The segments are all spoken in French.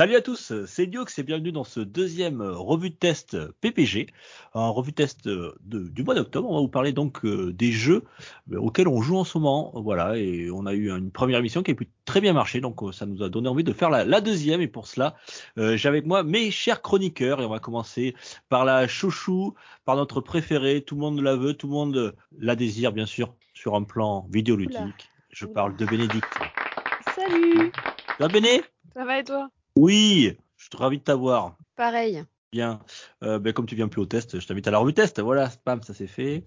Salut à tous, c'est Diox et bienvenue dans ce deuxième euh, revue de test PPG, un revue de test euh, de- du mois d'octobre. On va vous parler donc euh, des jeux euh, auxquels on joue en ce moment, voilà. Et on a eu une première émission qui a pu très bien marcher, donc euh, ça nous a donné envie de faire la, la deuxième. Et pour cela, euh, j'ai avec moi mes chers chroniqueurs et on va commencer par la chouchou, par notre préféré. Tout le monde la veut, tout le monde la désire, bien sûr, sur un plan vidéoludique. Oula. Je Oula. parle de Bénédicte. Salut Tu vas Béné? Ça va et toi? Oui, je suis ravi de t'avoir. Pareil. Bien. Euh, ben, comme tu viens plus au test, je t'invite à la revue test. Voilà, spam, ça c'est fait.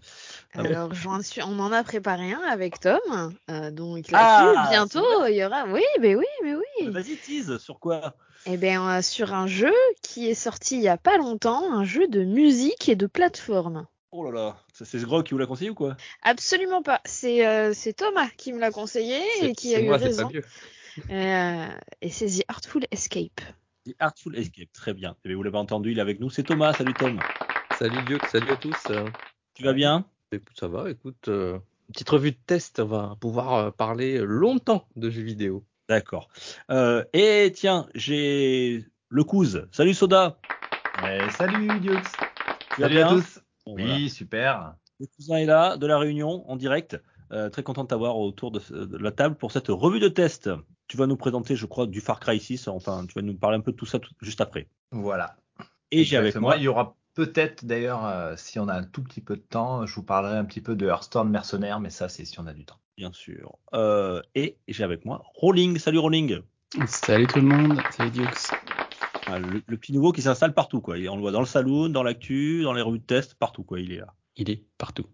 Ah ouais. Alors, suis- on en a préparé un avec Tom. euh, donc Ah, là-dessus, bientôt, il y aura. Oui, mais oui, mais oui. Vas-y, tease, sur quoi? Eh bien, euh, sur un jeu qui est sorti il y a pas longtemps, un jeu de musique et de plateforme. Oh là là, c'est c'est ce gros qui vous l'a conseillé ou quoi? Absolument pas. C'est Thomas qui me l'a conseillé et qui a eu raison. Euh, et c'est The Artful Escape. The Artful Escape, très bien. Eh bien, vous l'avez entendu, il est avec nous. C'est Thomas, salut Tom. Salut Dieu, salut à tous. Euh, Tu vas bien? Écoute, ça va, écoute, euh, petite revue de test, on va pouvoir euh, parler longtemps de jeux vidéo. D'accord. Euh, et tiens, j'ai le cousin. Salut Soda. Eh, salut vas Salut à tous Bon, Oui, voilà. super Le cousin est là, de la réunion, en direct. Euh, très content de t'avoir autour de, la table pour cette revue de test. Tu vas nous présenter, je crois, du Far Cry 6. Enfin, tu vas nous parler un peu de tout ça tout- juste après. Voilà. Et j'ai avec moi Il y aura peut-être d'ailleurs, euh, si on a un tout petit peu de temps, je vous parlerai un petit peu de Hearthstone Mercenaire, mais ça c'est si on a du temps. bien sûr. Euh, et j'ai avec moi Rolling. Salut Rolling. Salut tout le monde, salut Diox. Ah, le, le petit nouveau qui s'installe partout, quoi. On le voit dans le saloon, dans l'actu, dans les revues de test, partout, quoi. Il est là. Il est partout.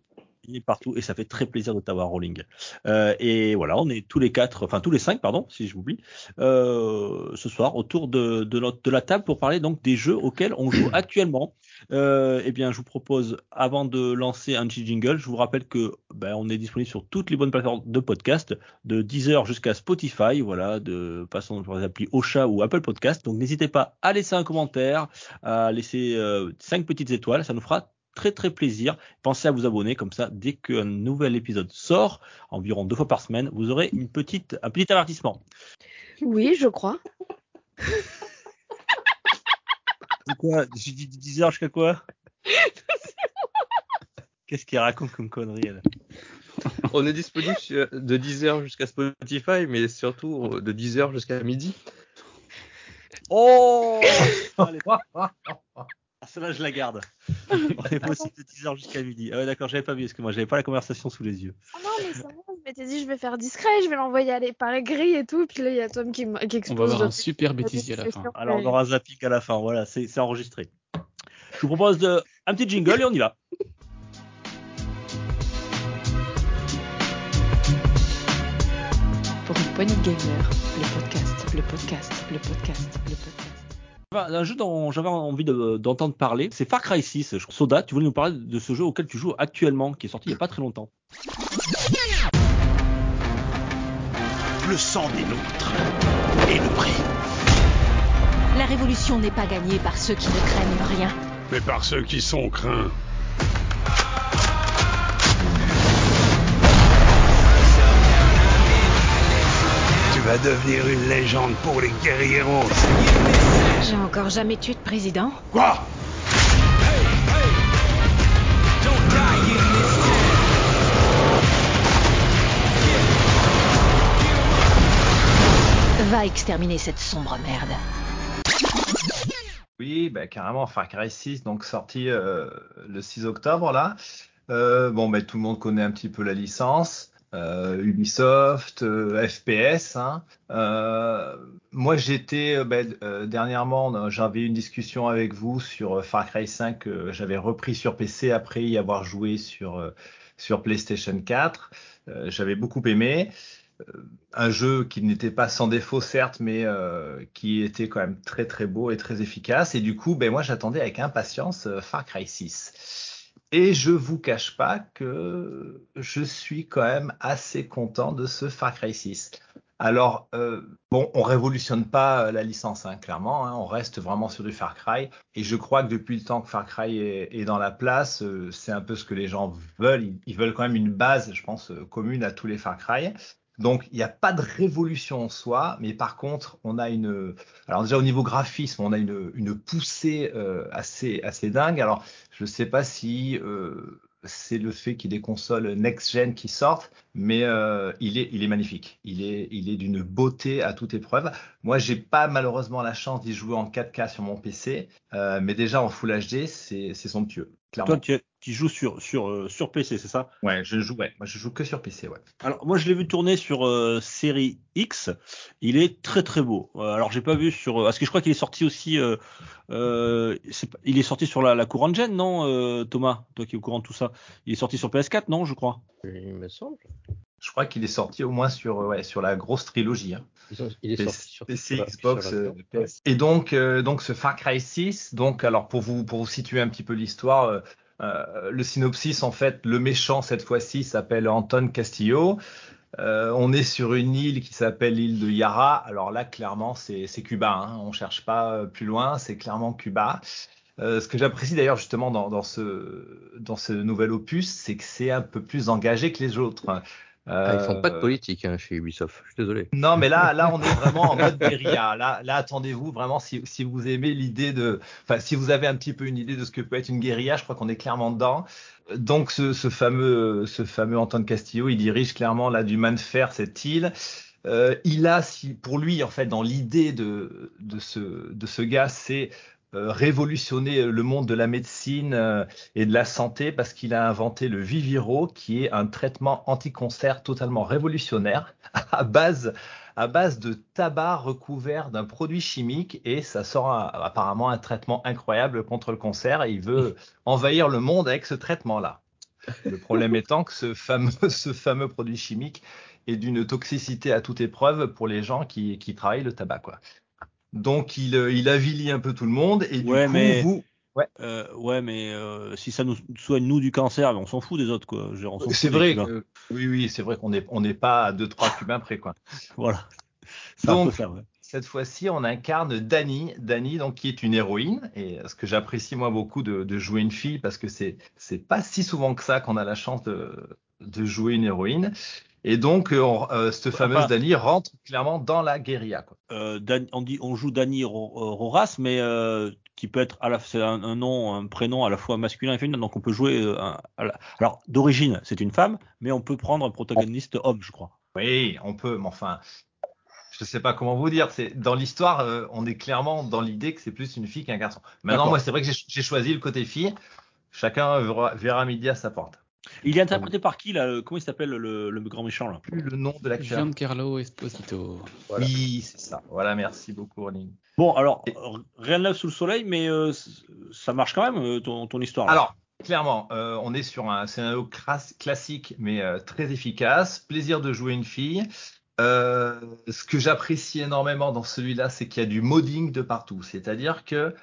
Partout et ça fait très plaisir de t'avoir, Rolling. Euh, et voilà, on est tous les quatre, enfin tous les cinq, pardon, si je m'oublie, euh, ce soir autour de, de, notre, de la table pour parler donc des jeux auxquels on joue actuellement. Euh, eh bien, je vous propose, avant de lancer un petit jingle, je vous rappelle que ben, on est disponible sur toutes les bonnes plateformes de podcast, de Deezer jusqu'à Spotify, voilà, de passant par les applis Ocha ou Apple Podcast. Donc n'hésitez pas à laisser un commentaire, à laisser euh, cinq petites étoiles, ça nous fera très très plaisir. Pensez à vous abonner comme ça, dès qu'un nouvel épisode sort, environ deux fois par semaine, vous aurez une petite, un petit avertissement. Oui, je crois. De quoi? J'ai dit 10 heures jusqu'à quoi? Qu'est-ce qu'il raconte comme connerie elle? On est disponible de 10h jusqu'à Spotify, mais surtout euh, de 10h jusqu'à midi. Oh Allez, Celle-là, je la garde. On est possible de 10h jusqu'à midi. Ah ouais, d'accord, j'avais pas vu, excuse-moi, j'avais pas la conversation sous les yeux. Ah non, mais ça va, je m'étais dit, je vais faire discret, je vais l'envoyer aller par écrit et tout. Puis là, il y a Tom qui, qui On expose. va avoir un super bêtisier à la fin. Alors, on aura un zapping à la fin, voilà, c'est enregistré. Je vous propose de, un petit jingle et on y va. Pour une poignée de gamers, le podcast, le podcast, le podcast, le podcast. Un jeu dont j'avais envie de- d'entendre parler, c'est Far Cry 6. Je- Soda, tu voulais nous parler de ce jeu auquel tu joues actuellement, qui est sorti il y a pas très longtemps. le sang des nôtres et le prix. La révolution n'est pas gagnée par ceux qui ne craignent rien. Mais par ceux qui sont craints. Tu vas devenir une légende pour les guerrieros. J'ai encore jamais tué de président. Quoi? Va exterminer cette sombre merde. Oui, bah, carrément, Far Cry 6, donc sorti euh, le 6 octobre là. Euh, bon, bah, tout le monde connaît un petit peu la licence. Euh, Ubisoft, euh, FPS. Hein. Euh, moi, j'étais euh, ben, euh, dernièrement, j'avais une discussion avec vous sur euh, Far Cry 5 que j'avais repris sur PC après y avoir joué sur sur PlayStation 4. Euh, j'avais beaucoup aimé. Un jeu qui n'était pas sans défaut certes, mais qui était quand même très très beau et très efficace. Et du coup, ben moi, j'attendais avec impatience Far Cry 6. Et je vous cache pas que je suis quand même assez content de ce Far Cry 6. Alors, euh, bon, on révolutionne pas la licence, hein, clairement. Hein, on reste vraiment sur du Far Cry. Et je crois que depuis le temps que Far Cry est, dans la place, euh, c'est un peu ce que les gens veulent. Ils, veulent quand même une base, je pense, euh, commune à tous les Far Cry. Donc, il n'y a pas de révolution en soi, mais par contre, on a une. Alors déjà au niveau graphisme, on a une, une poussée euh, assez assez dingue. Alors, je ne sais pas si euh, c'est le fait qu'il y ait des consoles next-gen qui sortent, mais euh, il, est, il est magnifique. Il est, il est d'une beauté à toute épreuve. Moi, j'ai pas malheureusement la chance d'y jouer en 4K sur mon PC, euh, mais déjà en Full HD, c'est somptueux. Clairement. Tu, joues sur, sur, euh, sur PC, c'est ça? Ouais, je joue, ouais. Moi, je joue que sur PC, ouais. Alors, moi, je l'ai vu tourner sur euh, série X. Il est très, très beau. Euh, alors, j'ai pas vu sur. Parce que je crois qu'il est sorti aussi. Est, il est sorti sur la, la courante gen, non, Thomas? Toi qui es au courant de tout ça. Il est sorti sur PS4, non, je crois? Il me semble. Je crois qu'il est sorti au moins sur, ouais, sur la grosse trilogie. Hein. Il est sorti sur PC, Xbox, PS. Et donc, donc ce Far Cry 6, donc alors pour vous pour vous situer un petit peu l'histoire, euh, le synopsis, en fait, le méchant cette fois-ci s'appelle Anton Castillo. Euh, on est sur une île qui s'appelle l'île de Yara. Alors là, clairement, c'est Cuba. Hein. On cherche pas plus loin, c'est clairement Cuba. Euh, ce que j'apprécie d'ailleurs justement dans, dans, ce, dans ce nouvel opus, c'est que c'est un peu plus engagé que les autres. Ah, ils font pas de euh, politique hein, chez Ubisoft. Je suis désolé. Non, mais là, là, on est vraiment en mode guérilla. Là, là, attendez-vous vraiment si, si vous aimez l'idée de, enfin, si vous avez un petit peu une idée de ce que peut être une guérilla, je crois qu'on est clairement dedans. Donc, ce, ce fameux, ce fameux Antoine Castillo, il dirige clairement là du man de fer cette île. Euh, il a, si, pour lui, en fait, dans l'idée de, de, ce, de ce gars, c'est euh, révolutionner le monde de la médecine euh, et de la santé parce qu'il a inventé le Viviro, qui est un traitement anti-cancer totalement révolutionnaire à base, à base de tabac recouvert d'un produit chimique et ça sort apparemment un traitement incroyable contre le cancer et il veut envahir le monde avec ce traitement-là. Le problème étant que ce fameux, ce fameux produit chimique est d'une toxicité à toute épreuve pour les gens qui, qui travaillent le tabac. Quoi. Donc il, euh, il avilit un peu tout le monde et du ouais, coup mais, vous ouais, euh, ouais mais euh, si ça nous soigne nous du cancer, on s'en fout des autres quoi. C'est vrai que, oui oui, c'est vrai qu'on n'est on n'est pas à deux trois cubains près quoi. voilà. Donc ça, ouais. cette fois-ci, on incarne Dani, Dani donc qui est une héroïne et ce que j'apprécie moi beaucoup de, de, jouer une fille parce que c'est c'est pas si souvent que ça qu'on a la chance de de jouer une héroïne. Et donc, euh, euh cette fameuse Dani rentre clairement dans la guérilla. Quoi. Euh, on, dit, on joue Dani Roras, mais qui peut être à la, c'est un, nom, un prénom à la fois masculin et féminin. Donc, on peut jouer. Euh, alors, d'origine, c'est une femme, mais on peut prendre un protagoniste homme, je crois. Oui, on peut, mais enfin, je sais pas comment vous dire. C'est dans l'histoire, euh, on est clairement dans l'idée que c'est plus une fille qu'un garçon. Maintenant, moi, c'est vrai que j'ai choisi le côté fille. Chacun verra, verra midi à sa porte. Il est interprété par qui là Comment il s'appelle le, le, grand méchant là? Plus le nom de l'acteur. Giancarlo Esposito. Voilà. Oui, c'est ça. Voilà, merci beaucoup, Rolling. Bon, alors rien de neuf sous le soleil, mais euh, ça marche quand même euh, ton, ton histoire. Là. Alors, clairement, euh, on est sur un scénario classique, mais euh, très efficace. Plaisir de jouer une fille. Euh, ce que j'apprécie énormément dans celui-là, c'est qu'il y a du modding de partout. C'est-à-dire que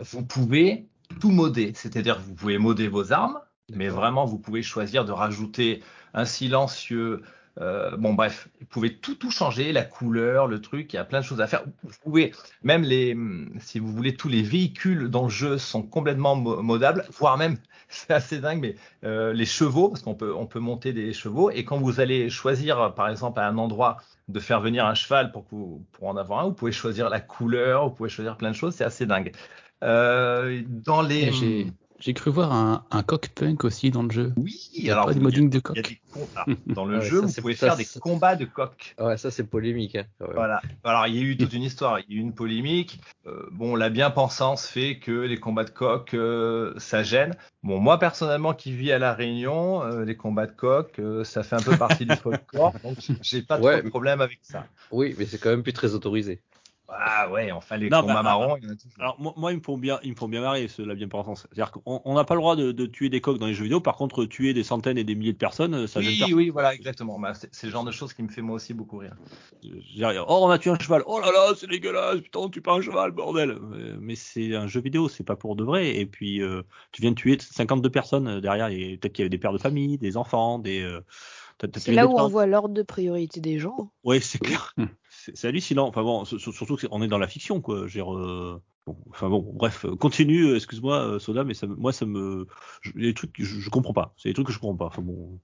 vous pouvez tout modder. C'est-à-dire que vous pouvez modder vos armes, mais vraiment, vous pouvez choisir de rajouter un silencieux. Euh, bon, bref, vous pouvez tout, tout changer, la couleur, le truc, il y a plein de choses à faire. Vous pouvez, même les, si vous voulez, tous les véhicules dans le jeu sont complètement modables, voire même, c'est assez dingue, mais euh, les chevaux, parce qu'on peut, on peut monter des chevaux, et quand vous allez choisir, par exemple, à un endroit de faire venir un cheval pour, vous, pour en avoir un, vous pouvez choisir la couleur, vous pouvez choisir plein de choses, c'est assez dingue. Euh, dans les. J'ai cru voir un, un coq punk aussi dans le jeu. Oui, il y a alors pas de modding de coq. dans le jeu, vous pouvez faire des combats de coq. Ouais, ça c'est polémique. Hein, voilà. Alors il y a eu toute une histoire, il y a eu une polémique. Euh, bon, la bien-pensance fait que les combats de coq, euh, ça gêne. Bon, moi personnellement qui vis à la Réunion, euh, les combats de coq, euh, ça fait un peu partie du folklore, donc j'ai pas trop de problème avec ça. Oui, mais c'est quand même plus très autorisé. Ah ouais, enfin les combats marrons, il y en a toujours. Alors moi, moi, ils me font bien, ils me font bien marrer ceux la bien pensance. C'est-à-dire qu'on n'a pas le droit de, de, tuer des coqs dans les jeux vidéo. Par contre, tuer des centaines et des milliers de personnes, ça oui, Oui, voilà, exactement. Bah, c'est le genre de choses qui me fait moi aussi beaucoup rire. Oh, on a tué un cheval. Oh là là, c'est dégueulasse. Putain, on tue pas un cheval, bordel. Mais c'est un jeu vidéo, c'est pas pour de vrai. Et puis, euh, tu viens de tuer 52 personnes euh, derrière. Et peut-être qu'il y avait des pères de famille, des enfants, des. Euh, c'est là où on voit l'ordre de priorité des gens. Oui, c'est clair. C'est hallucinant. Enfin bon, surtout qu'on est dans la fiction, quoi. Euh, bon, enfin bon, bref, continue. Euh, excuse-moi, euh, Soda, mais ça, moi, ça me, je, les trucs, je, je comprends pas. C'est des trucs que je comprends pas. Enfin bon.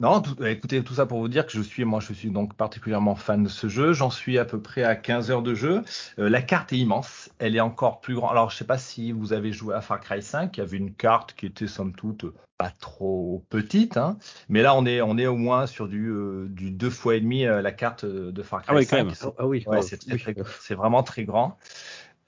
Non, tout, écoutez, tout ça pour vous dire que je suis, moi, je suis donc particulièrement fan de ce jeu. J'en suis à peu près à 15 heures de jeu. Euh, la carte est immense. Elle est encore plus grande. Alors, je sais pas si vous avez joué à Far Cry 5. Il y avait une carte qui était, somme toute, pas trop petite, hein. Mais là, on est, on est au moins sur du, euh, du deux fois et demi euh, la carte de Far Cry ah oui, 5. Quand même. Ah oui, ouais, c'est vraiment très grand.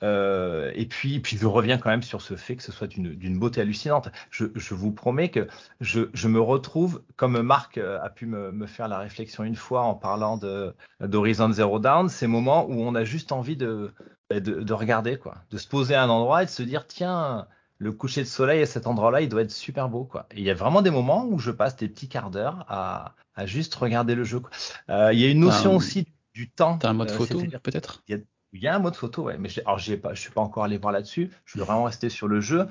Euh, et puis, puis je reviens quand même sur ce fait que ce soit d'une beauté hallucinante. Je, je, vous promets que je, je, me retrouve, comme Marc euh, a pu me, me, faire la réflexion une fois en parlant d'Horizon Zero Dawn, ces moments où on a juste envie de, bah, de, de, regarder, quoi, de se poser à un endroit et de se dire, tiens, le coucher de soleil à cet endroit-là, il doit être super beau, quoi. Et il y a vraiment des moments où je passe des petits quarts d'heure à, à, juste regarder le jeu. Euh, il y a une notion aussi du temps. T'as un mode photo, peut-être? il y a un mode photo, ouais, mais alors j'ai pas, je suis pas encore allé voir là-dessus. Je suis vraiment resté sur le jeu,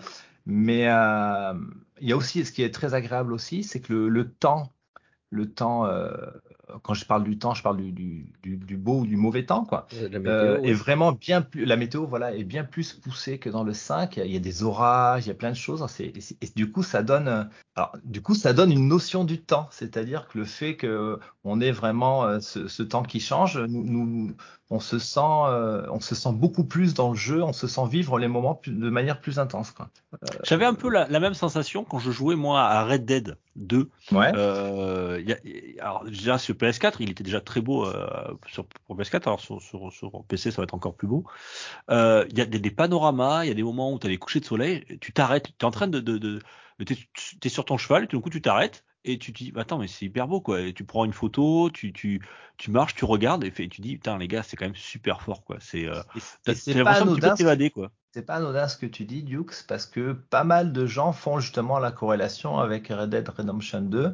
mais euh, il y a aussi, ce qui est très agréable aussi, c'est que le, le, temps, le temps, euh, quand je parle du temps, je parle du, du, du, du beau ou du mauvais temps, quoi. La météo, euh, est vraiment bien plus, la météo, voilà, est bien plus poussée que dans le 5. Il y a, il y a des orages, il y a plein de choses. C'est, et, et, du coup, ça donne, alors, du coup, ça donne une notion du temps, c'est-à-dire que le fait que on ait vraiment euh, ce, ce temps qui change, nous, nous on se sent, euh, on se sent beaucoup plus dans le jeu, on se sent vivre les moments plus, de manière plus intense. Euh, J'avais un peu la, la, même sensation quand je jouais moi à Red Dead 2. Ouais. Euh, y a, alors déjà sur PS4, il était déjà très beau euh, sur pour PS4. Alors sur, sur, sur, PC, ça va être encore plus beau. Euh, il y a des, des panoramas, il y a des moments où tu as des couchers de soleil, tu t'arrêtes, tu es en train de, de, de, de t'es es sur ton cheval, et tout d'un coup tu t'arrêtes et tu te dis attends mais c'est hyper beau quoi. Et tu prends une photo tu tu tu marches tu regardes et, tu dis putain les gars c'est quand même super fort quoi. C'est euh, c'est pas anodin t'évader quoi. c'est pas anodin ce que tu dis Dukes parce que pas mal de gens font justement la corrélation avec Red Dead Redemption 2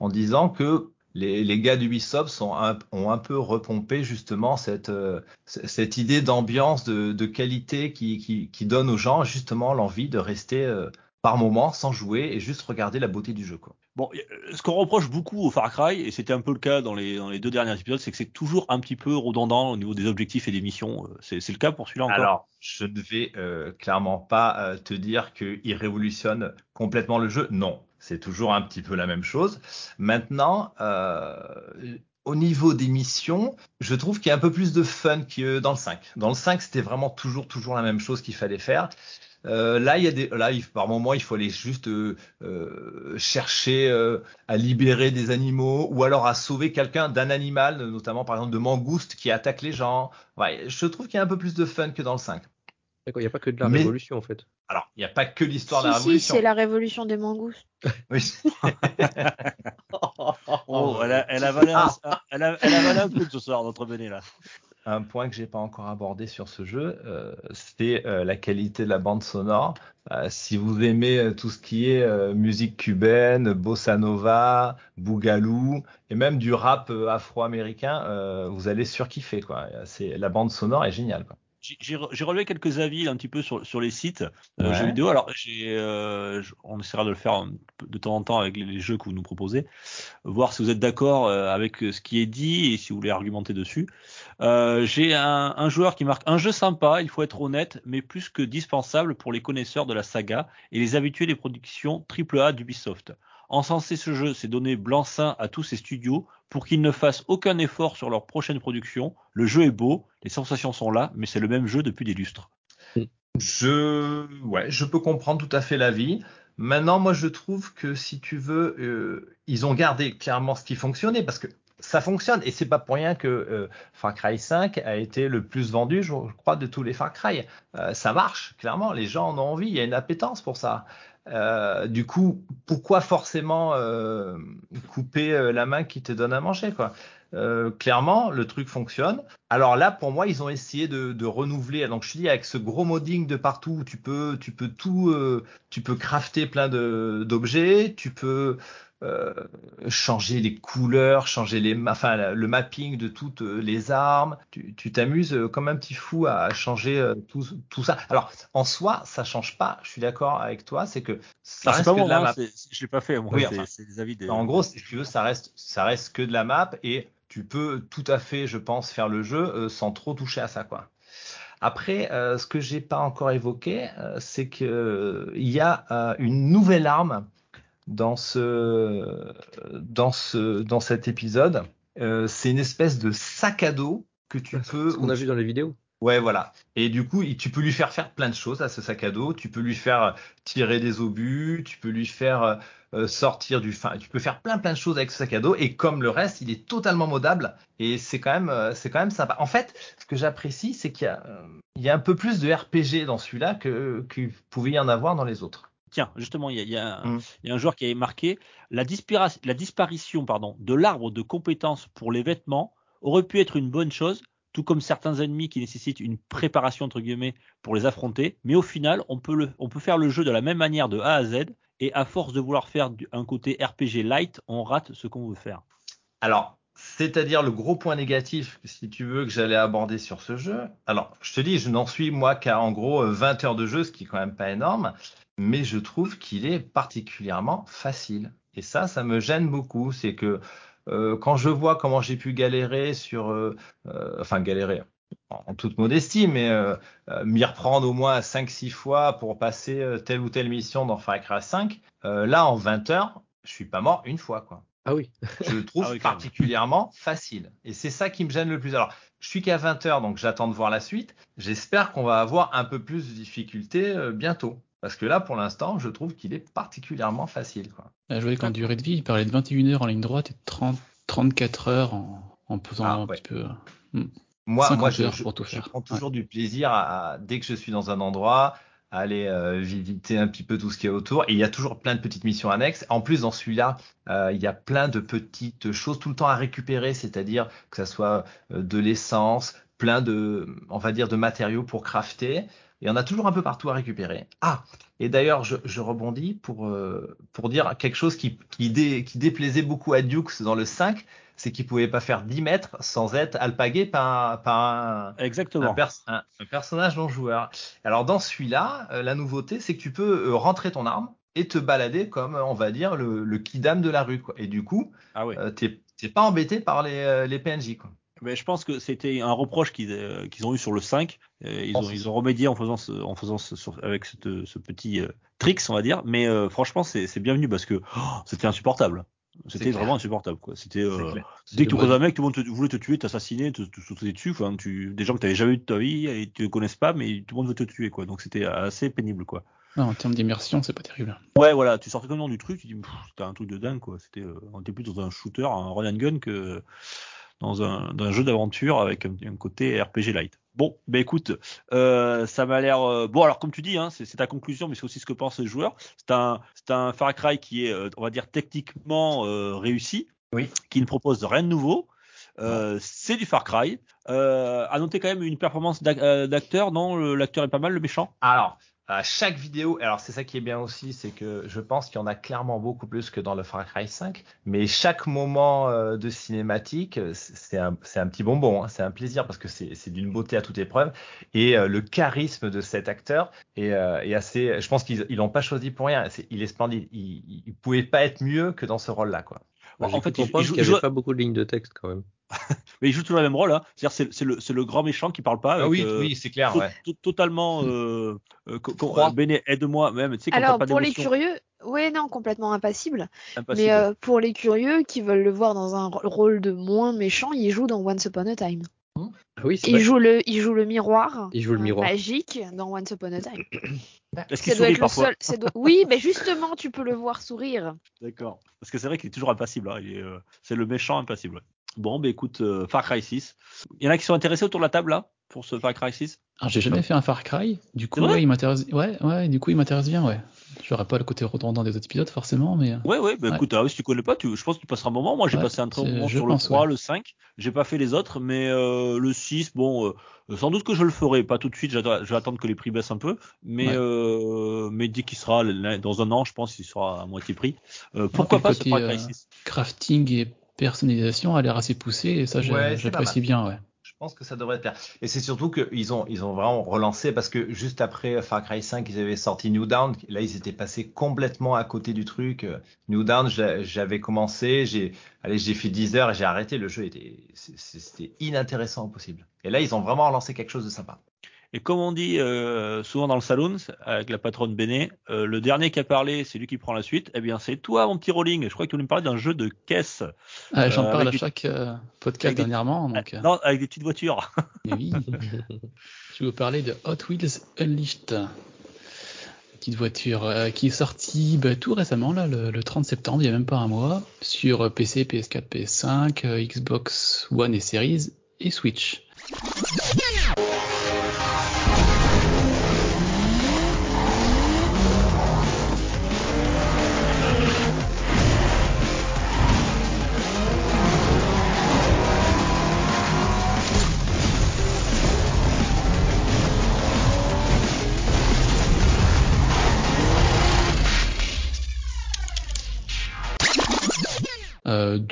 en disant que les, les gars d'Ubisoft sont un, ont un peu repompé justement cette, euh, cette idée d'ambiance, de, de qualité qui, qui, qui, donne aux gens justement l'envie de rester euh, par moment sans jouer et juste regarder la beauté du jeu. Quoi. Bon, ce qu'on reproche beaucoup au Far Cry, et c'était un peu le cas dans les, dans les deux derniers épisodes, c'est que c'est toujours un petit peu redondant au niveau des objectifs et des missions. C'est, c'est le cas pour celui-là encore? Alors, je ne vais euh, clairement pas euh, te dire qu'il révolutionne complètement le jeu. Non, c'est toujours un petit peu la même chose. Maintenant, euh, au niveau des missions, je trouve qu'il y a un peu plus de fun que dans le 5. Dans le 5, c'était vraiment toujours, toujours la même chose qu'il fallait faire. Euh, là, il y a des, là, il, par moment, il faut aller juste euh, euh, chercher euh, à libérer des animaux ou alors à sauver quelqu'un d'un animal, notamment par exemple de mangoustes qui attaquent les gens. Ouais, je trouve qu'il y a un peu plus de fun que dans le 5. D'accord, il n'y a pas que de la Mais... révolution en fait. Alors, il n'y a pas que l'histoire si, de la si, révolution. c'est la révolution des mangoustes. oui. oh, elle a, elle a valé un, elle a, elle a valé un coup ce soir, notre Béné là un point que j'ai pas encore abordé sur ce jeu, euh, c'est euh, la qualité de la bande sonore. Euh, si vous aimez euh, tout ce qui est euh, musique cubaine, bossa nova, bougalou et même du rap afro-américain, vous allez surkiffer quoi. C'est la bande sonore est géniale. Quoi j'ai relevé quelques avis un petit peu sur, sur les sites euh, ouais. jeux vidéo. Alors, euh, on essaiera de le faire de temps en temps avec les, les jeux que vous nous proposez, voir si vous êtes d'accord euh, avec ce qui est dit et si vous voulez argumenter dessus. Euh, j'ai un, un, joueur qui marque un jeu sympa, il faut être honnête, mais plus que dispensable pour les connaisseurs de la saga et les habitués des productions AAA d'Ubisoft. Encenser ce jeu, c'est donner blanc-seing à tous ces studios pour qu'ils ne fassent aucun effort sur leur prochaine production. Le jeu est beau, les sensations sont là, mais c'est le même jeu depuis des lustres. Je, ouais, je peux comprendre tout à fait l'avis. Maintenant, moi, je trouve que si tu veux, euh, ils ont gardé clairement ce qui fonctionnait parce que ça fonctionne et c'est pas pour rien que euh, Far Cry 5 a été le plus vendu, je, crois, de tous les Far Cry. Euh, ça marche, clairement, les gens en ont envie, il y a une appétence pour ça. Euh, du coup, pourquoi forcément euh, couper euh, la main qui te donne à manger quoi? Euh, clairement, le truc fonctionne. Alors là, pour moi, ils ont essayé de, de renouveler. Donc je dis, avec ce gros modding de partout, tu peux, tu peux tout, euh, tu peux crafter plein de d'objets, tu peux euh, changer les couleurs, changer les, enfin le mapping de toutes les armes. Tu t'amuses comme un petit fou à changer euh, tout, tout ça. Alors en soi, ça change pas. Je suis d'accord avec toi, c'est que ça reste pas que de la map. Je l'ai pas fait. Moi, oui, enfin, c'est des avis. Des... En gros, si tu veux, ça reste, ça reste que de la map et tu peux tout à fait, je pense, faire le jeu euh, sans trop toucher à ça, quoi. Après, euh, ce que j'ai pas encore évoqué, euh, c'est que euh, il y a euh, une nouvelle arme dans ce, dans ce, dans cet épisode. c'est une espèce de sac à dos que tu peux. Ce qu'on a vu dans les vidéos. Ouais, voilà. Et du coup, tu peux lui faire faire plein de choses à ce sac à dos. Tu peux lui faire tirer des obus, tu peux lui faire euh, sortir du fin. Tu peux faire plein plein de choses avec ce sac à dos et comme le reste, il est totalement modable et c'est quand même euh, c'est quand même sympa. En fait, ce que j'apprécie, c'est qu'il y a euh, il y a un peu plus de RPG dans celui-là que qu'il pouvait y en avoir dans les autres. Tiens, justement, il y a, il y a, mmh. il y a un joueur qui avait marqué la, la disparition pardon, de l'arbre de compétences pour les vêtements aurait pu être une bonne chose, tout comme certains ennemis qui nécessitent une préparation entre guillemets pour les affronter, mais au final, on peut, le, on peut faire le jeu de la même manière de A à Z et à force de vouloir faire un côté RPG light, on rate ce qu'on veut faire. Alors, c'est-à-dire le gros point négatif, si tu veux, que j'allais aborder sur ce jeu. Alors, je te dis, je n'en suis moi qu'à en gros 20 heures de jeu, ce qui est quand même pas énorme, mais je trouve qu'il est particulièrement facile. Et ça, ça me gêne beaucoup. C'est que euh, quand je vois comment j'ai pu galérer sur, euh, euh, enfin galérer, en toute modestie, mais m'y reprendre au moins 5-6 fois pour passer telle ou telle mission dans Far Cry 5, euh, là en 20 heures, je suis pas mort une fois quoi. Ah oui. je le trouve ah oui, particulièrement facile. Et c'est ça qui me gêne le plus. Alors, je suis qu'à 20 heures, donc j'attends de voir la suite. J'espère qu'on va avoir un peu plus de difficultés bientôt. Parce que là, pour l'instant, je trouve qu'il est particulièrement facile. Quoi. Je voyais qu'en durée de vie, il parlait de 21 heures en ligne droite et de 30, 34 heures en, en pesant ah, un ouais. petit peu. Hmm. Moi, moi je, je, je, prends toujours ouais. du plaisir à, à, dès que je suis dans un endroit, à aller euh, visiter un petit peu tout ce qu'il y a autour. Et il y a toujours plein de petites missions annexes. En plus, dans celui-là, euh, il y a plein de petites choses tout le temps à récupérer, c'est-à-dire que ça soit euh, de l'essence, plein de, on va dire, de matériaux pour crafter. Et on a toujours un peu partout à récupérer. Ah, et d'ailleurs, je, je, rebondis pour, euh, pour dire quelque chose qui, qui, dé, qui déplaisait beaucoup à Dukes dans le 5, c'est qu'il pouvait pas faire 10 mètres sans être alpagué par, par un, Exactement. Un, pers un, un, personnage non joueur. Alors dans celui-là, euh, la nouveauté, c'est que tu peux euh, rentrer ton arme et te balader comme, on va dire, le, le kidam de la rue. Quoi. Et du coup, ah oui. euh, t'es pas embêté par les, les PNJ. Quoi. Mais je pense que c'était un reproche qu'ils euh, qu ont eu sur le 5. Euh, ils, ont, ils ont remédié en faisant, ce, en faisant ce, sur, avec cette, ce petit euh, tricks, on va dire. Mais euh, franchement, c'est bienvenu parce que oh, c'était insupportable. C'était vraiment insupportable. quoi. C'était euh, dès que tu croises un mec, tout le monde te, voulait te tuer, t'assassiner, te, te sauter dessus. Enfin, tu, des gens que tu n'avais jamais eu de ta vie et tu ne connaissent pas, mais tout le monde veut te tuer. quoi. Donc c'était assez pénible. quoi. Non, en termes d'immersion, c'est pas terrible. Ouais, voilà, tu sortais comme dans du truc, tu dis, c'était un truc de dingue. quoi. C'était, euh, on était plus dans un shooter, un run and gun que dans un, dans un jeu d'aventure avec un, un, côté RPG light. Bon, ben écoute, euh, ça m'a l'air euh, bon. Alors comme tu dis, hein, c'est ta conclusion, mais c'est aussi ce que pensent les joueurs. C'est un, c'est un Far Cry qui est, euh, on va dire, techniquement réussi, oui. qui ne propose rien de nouveau. Euh, c'est du Far Cry. Euh, à noter quand même une performance d'acteur. Non, l'acteur est pas mal, le méchant? Alors, à chaque vidéo, alors c'est ça qui est bien aussi, c'est que je pense qu'il y en a clairement beaucoup plus que dans le Far Cry 5, mais chaque moment euh, de cinématique, c'est un, un, petit bonbon, hein, c'est un plaisir parce que c'est d'une beauté à toute épreuve, et euh, le charisme de cet acteur est, euh, est assez, je pense qu'ils l'ont pas choisi pour rien, est, il est splendide, il, il pouvait pas être mieux que dans ce rôle-là, quoi. Bah, en fait, joue, qu'il n'y avait pas beaucoup de lignes de texte quand même. mais il joue toujours le même rôle. Hein. C'est-à-dire c'est le, le grand méchant qui parle pas. Avec, ah oui, euh, oui, c'est clair. To ouais. Totalement. Euh, euh, Béné, aide-moi même. Tu sais, Alors pour les curieux, oui, non, complètement impassible. impassible. Mais euh, pour les curieux qui veulent le voir dans un rôle de moins méchant, il joue dans Once Upon a Time. Mmh. Oui, il joue le, il joue le miroir. Il joue le miroir magique dans Once Upon a Time. Est-ce qu'il sourit parfois seul, doit... Oui, mais justement, tu peux le voir sourire. D'accord. Parce que c'est vrai qu'il est toujours impassible. Hein. Euh, c'est le méchant impassible. Bon, bah écoute, euh, Far Cry 6. Il y en a qui sont intéressés autour de la table là pour ce Far Cry 6 Alors j'ai jamais fait un Far Cry. Du coup, ouais, il m'intéresse. Ouais, ouais. Du coup, il m'intéresse bien, ouais. J'aurais pas le côté redondant des autres épisodes forcément, mais. Ouais, ouais, bah Ouais. écoute, ah, si tu connais pas, tu, je pense que tu passeras un moment. Moi, j'ai Ouais, passé un très bon moment sur pense, le 3, ouais. le 5. J'ai pas fait les autres, mais euh, le 6, bon, euh, sans doute que je le ferai, pas tout de suite. j'attends- Je vais attendre que les prix baissent un peu, mais Ouais. euh, mais dès qu'il sera dans un an, je pense qu'il sera à moitié prix. Euh, pourquoi pas ce Far Cry euh, 6 Crafting et personnalisation a l'air assez poussé et ça Ouais, j'apprécie bien, ouais. Je pense que ça devrait être. Et c'est surtout qu'ils ont, ils ont vraiment relancé parce que juste après Far Cry 5, ils avaient sorti New Down. Là, ils étaient passés complètement à côté du truc. New Down, j'a- j'avais commencé, j'ai, allez, j'ai fait 10 heures et j'ai arrêté. Le jeu était, c'était inintéressant au possible. Et là, ils ont vraiment relancé quelque chose de sympa. Et comme on dit euh, souvent dans le salon, avec la patronne Béné, euh, le dernier qui a parlé, c'est lui qui prend la suite. Eh bien, c'est toi, mon petit Rolling. Je crois que tu voulais me parler d'un jeu de caisse. Ah, J'en Euh, parle à des- chaque podcast des- dernièrement, donc euh, Non, avec des petites voitures. mais oui. Je vais vous parler de Hot Wheels Unleashed. Petite voiture qui est sortie bah, tout récemment, là, le, le 30 septembre, il n'y a même pas un mois, sur PC, PS4, PS5, euh, Xbox One et Series et Switch.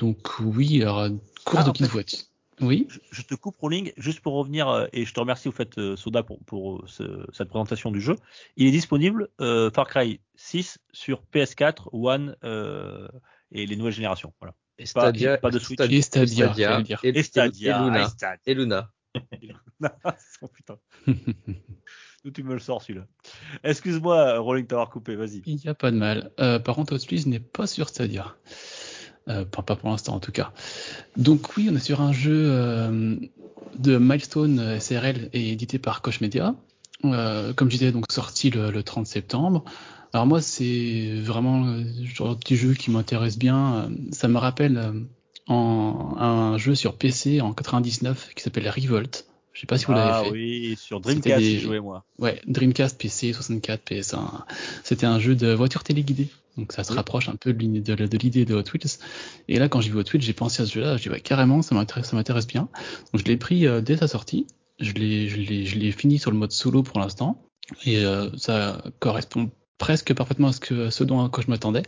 Donc oui, alors, course Ah, de en petites fait- voitures. Oui, Je, je te coupe Rolling juste pour revenir euh, et je te remercie au fait euh, Soda pour, pour euh, ce- cette présentation du jeu. Il est disponible euh, Far Cry 6 sur PS4, One euh, et les nouvelles générations. Voilà. Et Pas- Stadia, pas de Switch. Stadia, Et Stadia, et, Et Stadia, et Luna. et Stadia. Et Luna. oh putain. D'où tu me le sors celui-là. Excuse-moi Rolling t'avoir coupé, vas-y. il n'y a pas de mal. Euh, par contre, Wheels n'est pas sur Stadia. Euh, pas, pour l'instant en tout cas. Donc oui, on est sur un jeu euh, de Milestone euh, SRL et édité par Koch Media. Comme je disais, donc sorti le, le 30 septembre. Alors moi, c'est vraiment le genre de petit jeu qui m'intéresse bien. Ça me rappelle un jeu sur PC en 99 qui s'appelle Revolt. Je sais pas si vous l'avez ah fait. oui, sur Dreamcast des- j'y jouais moi. Ouais, Dreamcast, PC, 64, PS1. C'était un jeu de voiture téléguidée. Donc ça se Oui. rapproche un peu de l'idée de, Hot Wheels. Et là, quand j'ai vu Hot Wheels, j'ai pensé à ce jeu-là. J'ai dit, ouais, carrément, ça m'intéresse, ça m'intéresse bien. Donc je l'ai pris euh, dès sa sortie. Je l'ai, je l'ai, je l'ai fini sur le mode solo pour l'instant. Et euh, ça correspond presque parfaitement à ce, que, ce dont quoi je m'attendais.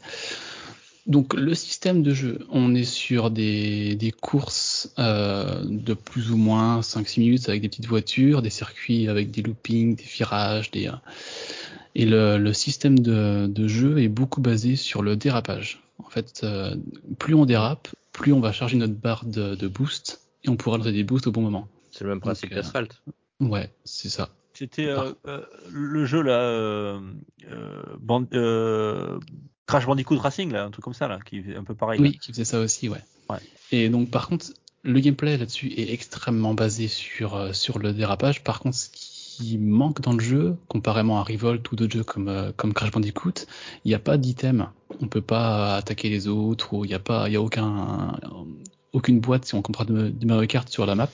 Donc le système de jeu, on est sur des, des courses euh, de plus ou moins 5-6 minutes avec des petites voitures, des circuits avec des loopings, des virages, des, euh, et le, le système de, de jeu est beaucoup basé sur le dérapage. En fait, euh, plus on dérape, plus on va charger notre barre de, de boost et on pourra lancer des boosts au bon moment. C'est le même principe Donc, euh, qu'Asphalt. Ouais, c'est ça. C'était euh, euh, le jeu là, euh, euh, Band- euh, Crash Bandicoot Racing là, un truc comme ça là, qui est un peu pareil. Oui, qui faisait ça aussi, ouais. Ouais. Et donc, par contre, le gameplay là-dessus est extrêmement basé sur, euh, sur le dérapage. Par contre, ce qui manque dans le jeu, comparément à Revolt ou d'autres jeux comme, euh, comme Crash Bandicoot, il n'y a pas d'item. On peut pas attaquer les autres ou il n'y a pas, il y a aucun, aucune boîte si on comprend de, de Mario Kart sur la map.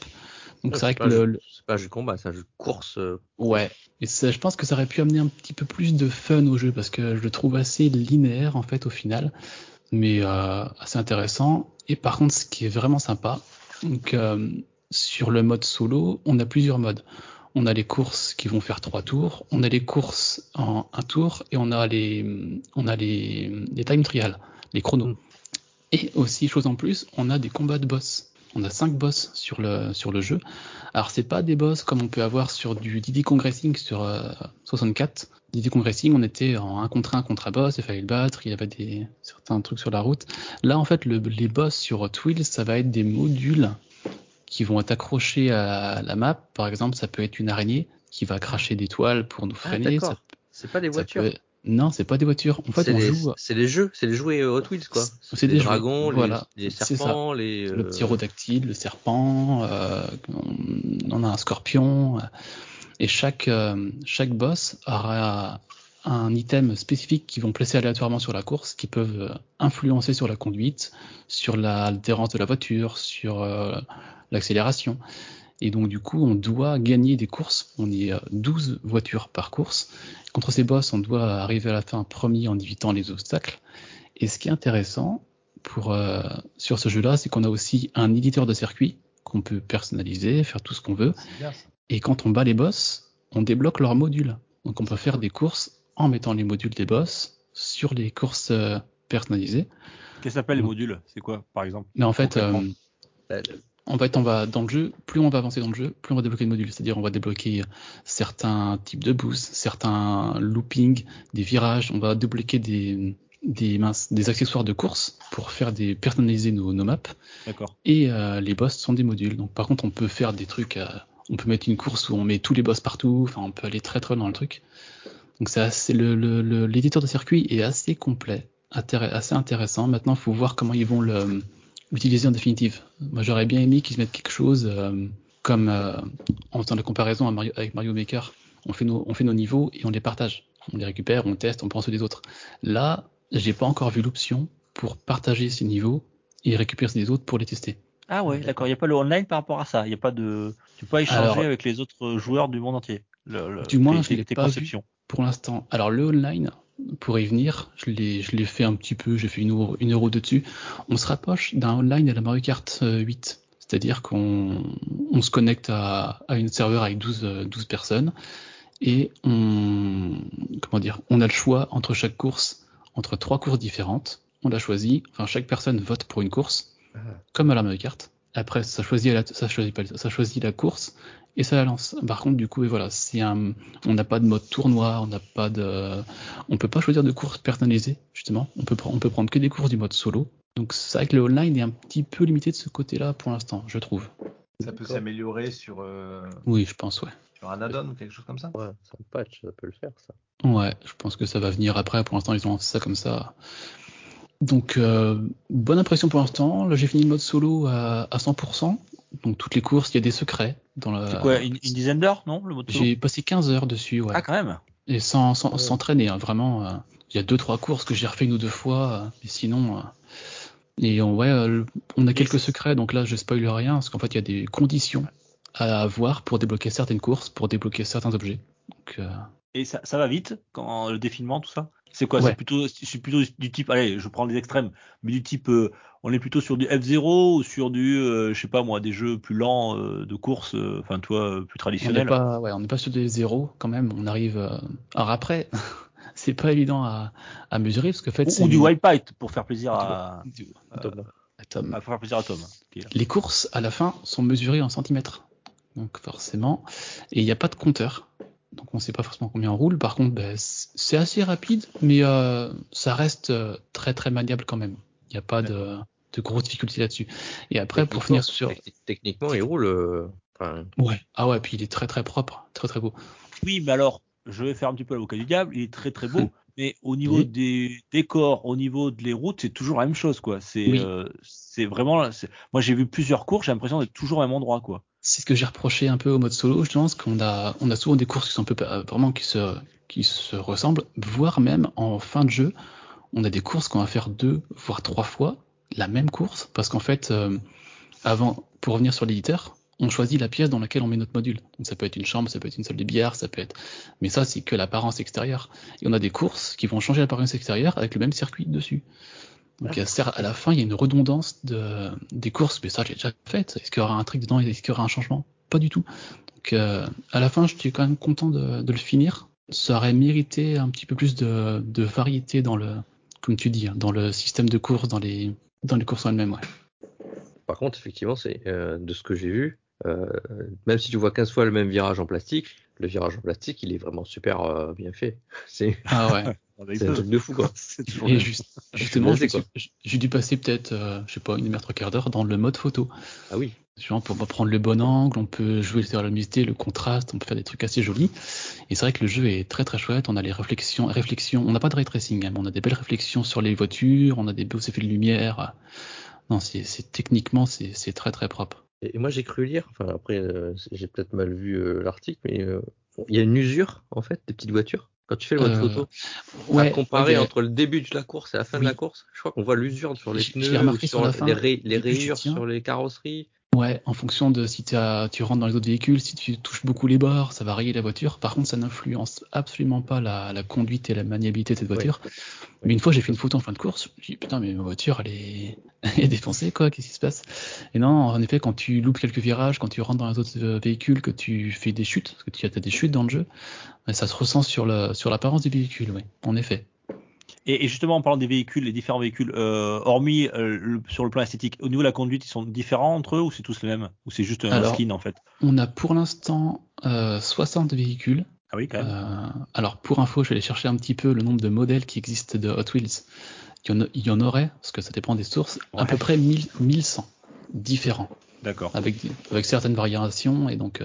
Donc c'est vrai que le, c'est pas un jeu de combat, c'est un jeu de course. Ouais, et ça, je pense que ça aurait pu amener un petit peu plus de fun au jeu parce que je le trouve assez linéaire en fait au final, mais euh, assez intéressant. Et par contre, ce qui est vraiment sympa, donc euh, sur le mode solo, on a plusieurs modes. On a les courses qui vont faire trois tours, on a les courses en un tour et on a les, on a les, les time trials, les chronos. Et aussi, chose en plus, on a des combats de boss. On a cinq boss sur le, sur le jeu. Alors, c'est pas des boss comme on peut avoir sur du Diddy Kong Racing sur euh, 64. Diddy Kong Racing, on était en un contre un contre un boss, il fallait le battre, il y avait des, certains trucs sur la route. Là, en fait, le- les boss sur Wheels, ça va être des modules qui vont être accrochés à la map. Par exemple, ça peut être une araignée qui va cracher des toiles pour nous Ah, freiner. Ça- C'est pas des voitures. peut- Non, c'est pas des voitures. En fait, c'est on les, joue. c'est les jeux, c'est les jouets euh, Hot Wheels quoi. C'est des les dragons, les- voilà. les, C'est serpents, les. le euh, petit rodactyle, le serpent, euh, on a un scorpion, et chaque, euh, chaque boss aura un item spécifique qu'ils vont placer aléatoirement sur la course, qui peuvent influencer sur la conduite, sur la- l'adhérence de la voiture, sur euh, l'accélération. Et donc, du coup, on doit gagner des courses. On est 12 voitures par course. Contre ces boss, on doit arriver à la fin premier en évitant les obstacles. Et ce qui est intéressant pour, euh, sur ce jeu-là, c'est qu'on a aussi un éditeur de circuit qu'on peut personnaliser, faire tout ce qu'on veut. Et quand on bat les boss, on débloque leurs modules. Donc on peut faire des courses en mettant les modules des boss sur les courses euh, personnalisées. Qu'est-ce que s'appelle les modules? C'est quoi, par exemple? Mais en fait, euh, en fait, on va dans le jeu, plus on va avancer dans le jeu, plus on va débloquer de modules. C'est-à-dire, on va débloquer certains types de boosts, certains loopings, des virages. On va débloquer des, des, des accessoires de course pour faire des personnaliser nos, nos maps. D'accord. Et euh, les boss sont des modules. Donc, par contre, on peut faire des trucs. Euh, on peut mettre une course où on met tous les boss partout. Enfin, on peut aller très très loin dans le truc. Donc, c'est le, l'éditeur le, de circuit est assez complet, assez intéressant. Maintenant, il faut voir comment ils vont le l'utiliser en définitive. Moi, j'aurais bien aimé qu'ils mettent quelque chose euh, comme euh, en faisant la comparaison avec Mario Maker. On fait, nos, on fait nos niveaux et on les partage. On les récupère, on teste, on prend ceux des autres. Là, j'ai pas encore vu l'option pour partager ces niveaux et récupérer ceux des autres pour les tester. Ah ouais, d'accord. Il n'y a pas le online par rapport à ça. Il y a pas de, tu peux pas échanger avec les autres joueurs du monde entier. Le, du moins, je l'ai pas vu pour l'instant. Alors le online, pour y venir, je l'ai, je l'ai fait un petit peu, j'ai fait une euro, une euro dessus. On se rapproche d'un online à la Mario Kart 8. Euh, C'est-à-dire qu'on on se connecte à, à une serveur avec 12, 12 euh, personnes et on, comment dire, on a le choix entre chaque course, entre trois courses différentes. On l'a choisi, enfin chaque personne vote pour une course, ah. comme à la Mario Kart. Après, ça choisit la, ça choisit pas, ça choisit la course et ça la lance. Par contre, du coup, et voilà, c'est un, on n'a pas de mode tournoi, on n'a pas de, on peut pas choisir de course personnalisée, justement. On peut, on peut prendre que des courses du mode solo. Donc, c'est vrai que le online est un petit peu limité de ce côté-là pour l'instant, je trouve. Ça peut s'améliorer sur. Euh... Oui, je pense, ouais. Sur un add-on ou quelque chose comme ça. Ouais, c'est un patch, ça peut le faire, ça. Ouais, je pense que ça va venir après. Pour l'instant, ils ont lancé ça comme ça. Donc, euh, bonne impression pour l'instant. Là, j'ai fini le mode solo à, à 100%. Donc toutes les courses, il y a des secrets dans la. C'est quoi, une, dizaine d'heures, non le J'ai passé 15 heures dessus, ouais. Ah quand même. Et sans sans, sans traîner, hein, vraiment. Euh, il y a deux trois courses que j'ai refait une ou deux fois, euh, mais sinon. Euh, et on, ouais, on a quelques secrets, donc là je spoil rien, parce qu'en fait il y a des conditions à avoir pour débloquer certaines courses, pour débloquer certains objets. Donc, Et ça, ça va vite quand le défilement, tout ça? C'est quoi C'est plutôt, c'est plutôt du type, allez, je prends les extrêmes, mais du type, euh, on est plutôt sur du F0 ou sur du, euh, je sais pas moi, des jeux plus lents euh, de course, enfin toi, plus traditionnels. On n'est pas, ouais, on n'est pas sur des zéros quand même. On arrive. Alors après, c'est pas évident à, à, mesurer parce que fait, ou, ou du wipeout pour faire plaisir à, Tom. à Tom. À faire plaisir à Tom. Les courses à la fin sont mesurées en centimètres, donc forcément, et il n'y a pas de compteur donc on ne sait pas forcément combien on roule. Par contre, ben, c'est assez rapide, mais euh, ça reste euh, très très maniable quand même. Il n'y a pas de, de grosses difficultés là-dessus. Et après, pour finir sur. Techniquement, il roule. Euh, ouais. Ah ouais, puis il est très très propre, très très beau. Oui, mais alors, je vais faire un petit peu l'avocat du diable. Il est très très beau. mais au niveau des décors, au niveau de les routes, c'est toujours la même chose, quoi. C'est c'est vraiment. Moi, j'ai vu plusieurs cours, j'ai l'impression d'être toujours au même endroit, quoi c'est ce que j'ai reproché un peu au mode solo, je pense qu'on a, on a souvent des courses qui sont un peu, euh, vraiment qui se, qui se ressemblent, voire même en fin de jeu, on a des courses qu'on va faire deux, voire trois fois la même course, parce qu'en fait, euh, avant, pour revenir sur l'éditeur, on choisit la pièce dans laquelle on met notre module. Donc ça peut être une chambre, ça peut être une salle de billard, ça peut être. Mais ça, c'est que l'apparence extérieure. Et on a des courses qui vont changer l'apparence extérieure avec le même circuit dessus. Donc à la fin, il y a une redondance de, des courses, mais ça, j'ai déjà fait. Est-ce qu'il y aura un truc dedans? Est-ce qu'il y aura un changement? Pas du tout. Donc euh, à la fin, je suis quand même content de, de, le finir. Ça aurait mérité un petit peu plus de, de variété dans le, comme tu dis, hein, dans le système de course, dans les, dans les courses en elles-mêmes. Ouais. Par contre, effectivement, c'est euh, de ce que j'ai vu, euh, même si tu vois 15 fois le même virage en plastique, le virage en plastique, il est vraiment super bien fait. C'est ah ouais. C'est un truc de fou quoi. Et juste, justement, j'ai dû passer peut-être, euh, je sais pas, une demi-heure, trois quarts d'heure dans le mode photo. Ah oui. Genre pour prendre le bon angle, on peut jouer sur la luminosité, le contraste, on peut faire des trucs assez jolis. Et c'est vrai que le jeu est très très chouette. On a les réflexions, réflexions. On n'a pas de ray tracing, hein, mais on a des belles réflexions sur les voitures, on a des beaux effets de lumière. Non, c'est techniquement c'est très très propre. Et moi j'ai cru lire, enfin après euh, j'ai peut-être mal vu euh, l'article, mais euh, il y a une usure en fait des petites voitures. Quand tu fais le mode photo, ouais, à comparer entre le début de la course et la fin de la course, je crois qu'on voit l'usure sur les pneus, sur, les, rayures sur les carrosseries. Ouais, en fonction de si as, tu rentres dans les autres véhicules, si tu touches beaucoup les bords, ça va rayer la voiture. Par contre, ça n'influence absolument pas la, la, conduite et la maniabilité de cette voiture. Mais une fois, j'ai fait une photo en fin de course, j'ai dit putain, mais ma voiture, elle est, elle est défoncée, quoi, qu'est-ce qui se passe? Et non, en effet, quand tu loupes quelques virages, quand tu rentres dans les autres euh, véhicules, que tu fais des chutes, parce que tu as des chutes dans le jeu, ça se ressent sur l'apparence sur du véhicule, oui, en effet. Et, justement, en parlant des véhicules, les différents véhicules, euh, hormis euh, sur le plan esthétique, au niveau de la conduite, ils sont différents entre eux ou c'est tous les mêmes? Ou c'est juste un skin en fait? On a pour l'instant euh, 60 véhicules. Ah oui, quand même. Euh, alors pour info, je vais aller chercher un petit peu le nombre de modèles qui existent de Hot Wheels. Il y en, aurait, parce que ça dépend des sources, à peu près 1000, 1100 différents. D'accord. Avec, avec certaines variations et donc.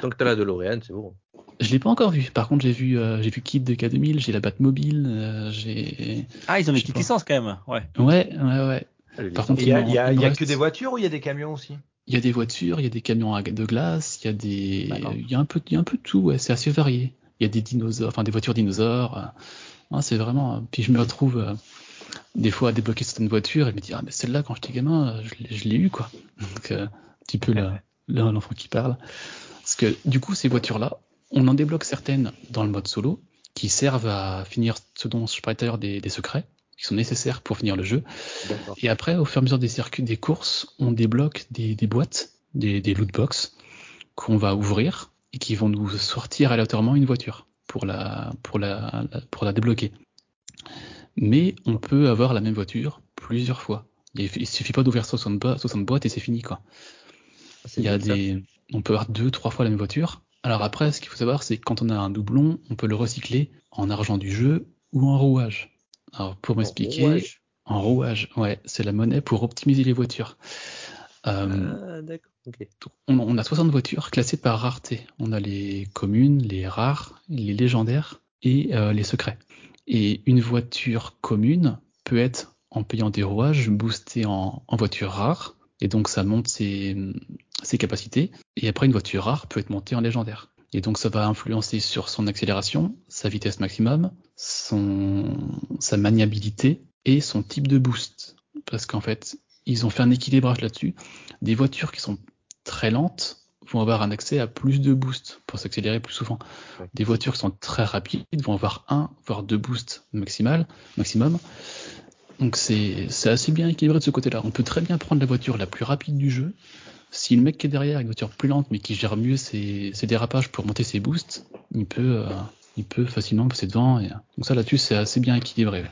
Tant, que tu as la DeLorean, c'est bon. Je l'ai pas encore vu. Par contre, j'ai vu, euh, j'ai vu Kid de K2000, j'ai la Batmobile, euh, j'ai. Ah, ils ont des petites licences quand même. Ouais. Ouais, ouais, ouais. Par contre, il y a, y a, y a que des voitures ou il y a des camions aussi? Il y a des voitures, il y a des camions de glace, il y a des, il y a un peu, il y a un peu de tout. Ouais, c'est assez varié. Il y a des dinosaures, enfin des voitures dinosaures. Ah, c'est vraiment. Puis je me retrouve euh, des fois à débloquer certaines voitures et je me dis ah mais celle-là quand j'étais gamin, je l'ai eu quoi. Donc un petit peu l'enfant qui parle. Parce que du coup ces voitures là, on en débloque certaines dans le mode solo qui servent à finir ce dont je parlais tout à l'heure des, secrets qui sont nécessaires pour finir le jeu. Et après, au fur et à mesure des circuits, des courses, on débloque des, boîtes, des, des loot box qu'on va ouvrir et qui vont nous sortir aléatoirement une voiture pour la, pour la, pour la débloquer. Mais on peut avoir la même voiture plusieurs fois. Il suffit pas d'ouvrir 60, 60 boîtes et c'est fini quoi. Il y a des, on peut avoir deux, trois fois la même voiture alors après, ce qu'il faut savoir, c'est que quand on a un doublon, on peut le recycler en argent du jeu ou en rouage. Alors pour m'expliquer, en rouage, ouais, c'est la monnaie pour optimiser les voitures. Euh, ah, d'accord. On, a 60 voitures classées par rareté. On a les communes, les rares, les légendaires et euh, les secrets. Et une voiture commune peut être, en payant des rouages, boostée en, en voiture rare. Et donc ça monte ses, ses capacités. Et après, une voiture rare peut être montée en légendaire. Et donc ça va influencer sur son accélération, sa vitesse maximum, son, sa maniabilité et son type de boost. Parce qu'en fait, ils ont fait un équilibrage là-dessus. Des voitures qui sont très lentes vont avoir un accès à plus de boost pour s'accélérer plus souvent. Des voitures qui sont très rapides vont avoir un, voire deux boosts maximal, maximum. Donc c'est assez bien équilibré de ce côté-là. On peut très bien prendre la voiture la plus rapide du jeu, si le mec qui est derrière a une voiture plus lente mais qui gère mieux ses, dérapages pour monter ses boosts, il peut, euh, il peut facilement passer devant. Et... Donc ça là-dessus c'est assez bien équilibré.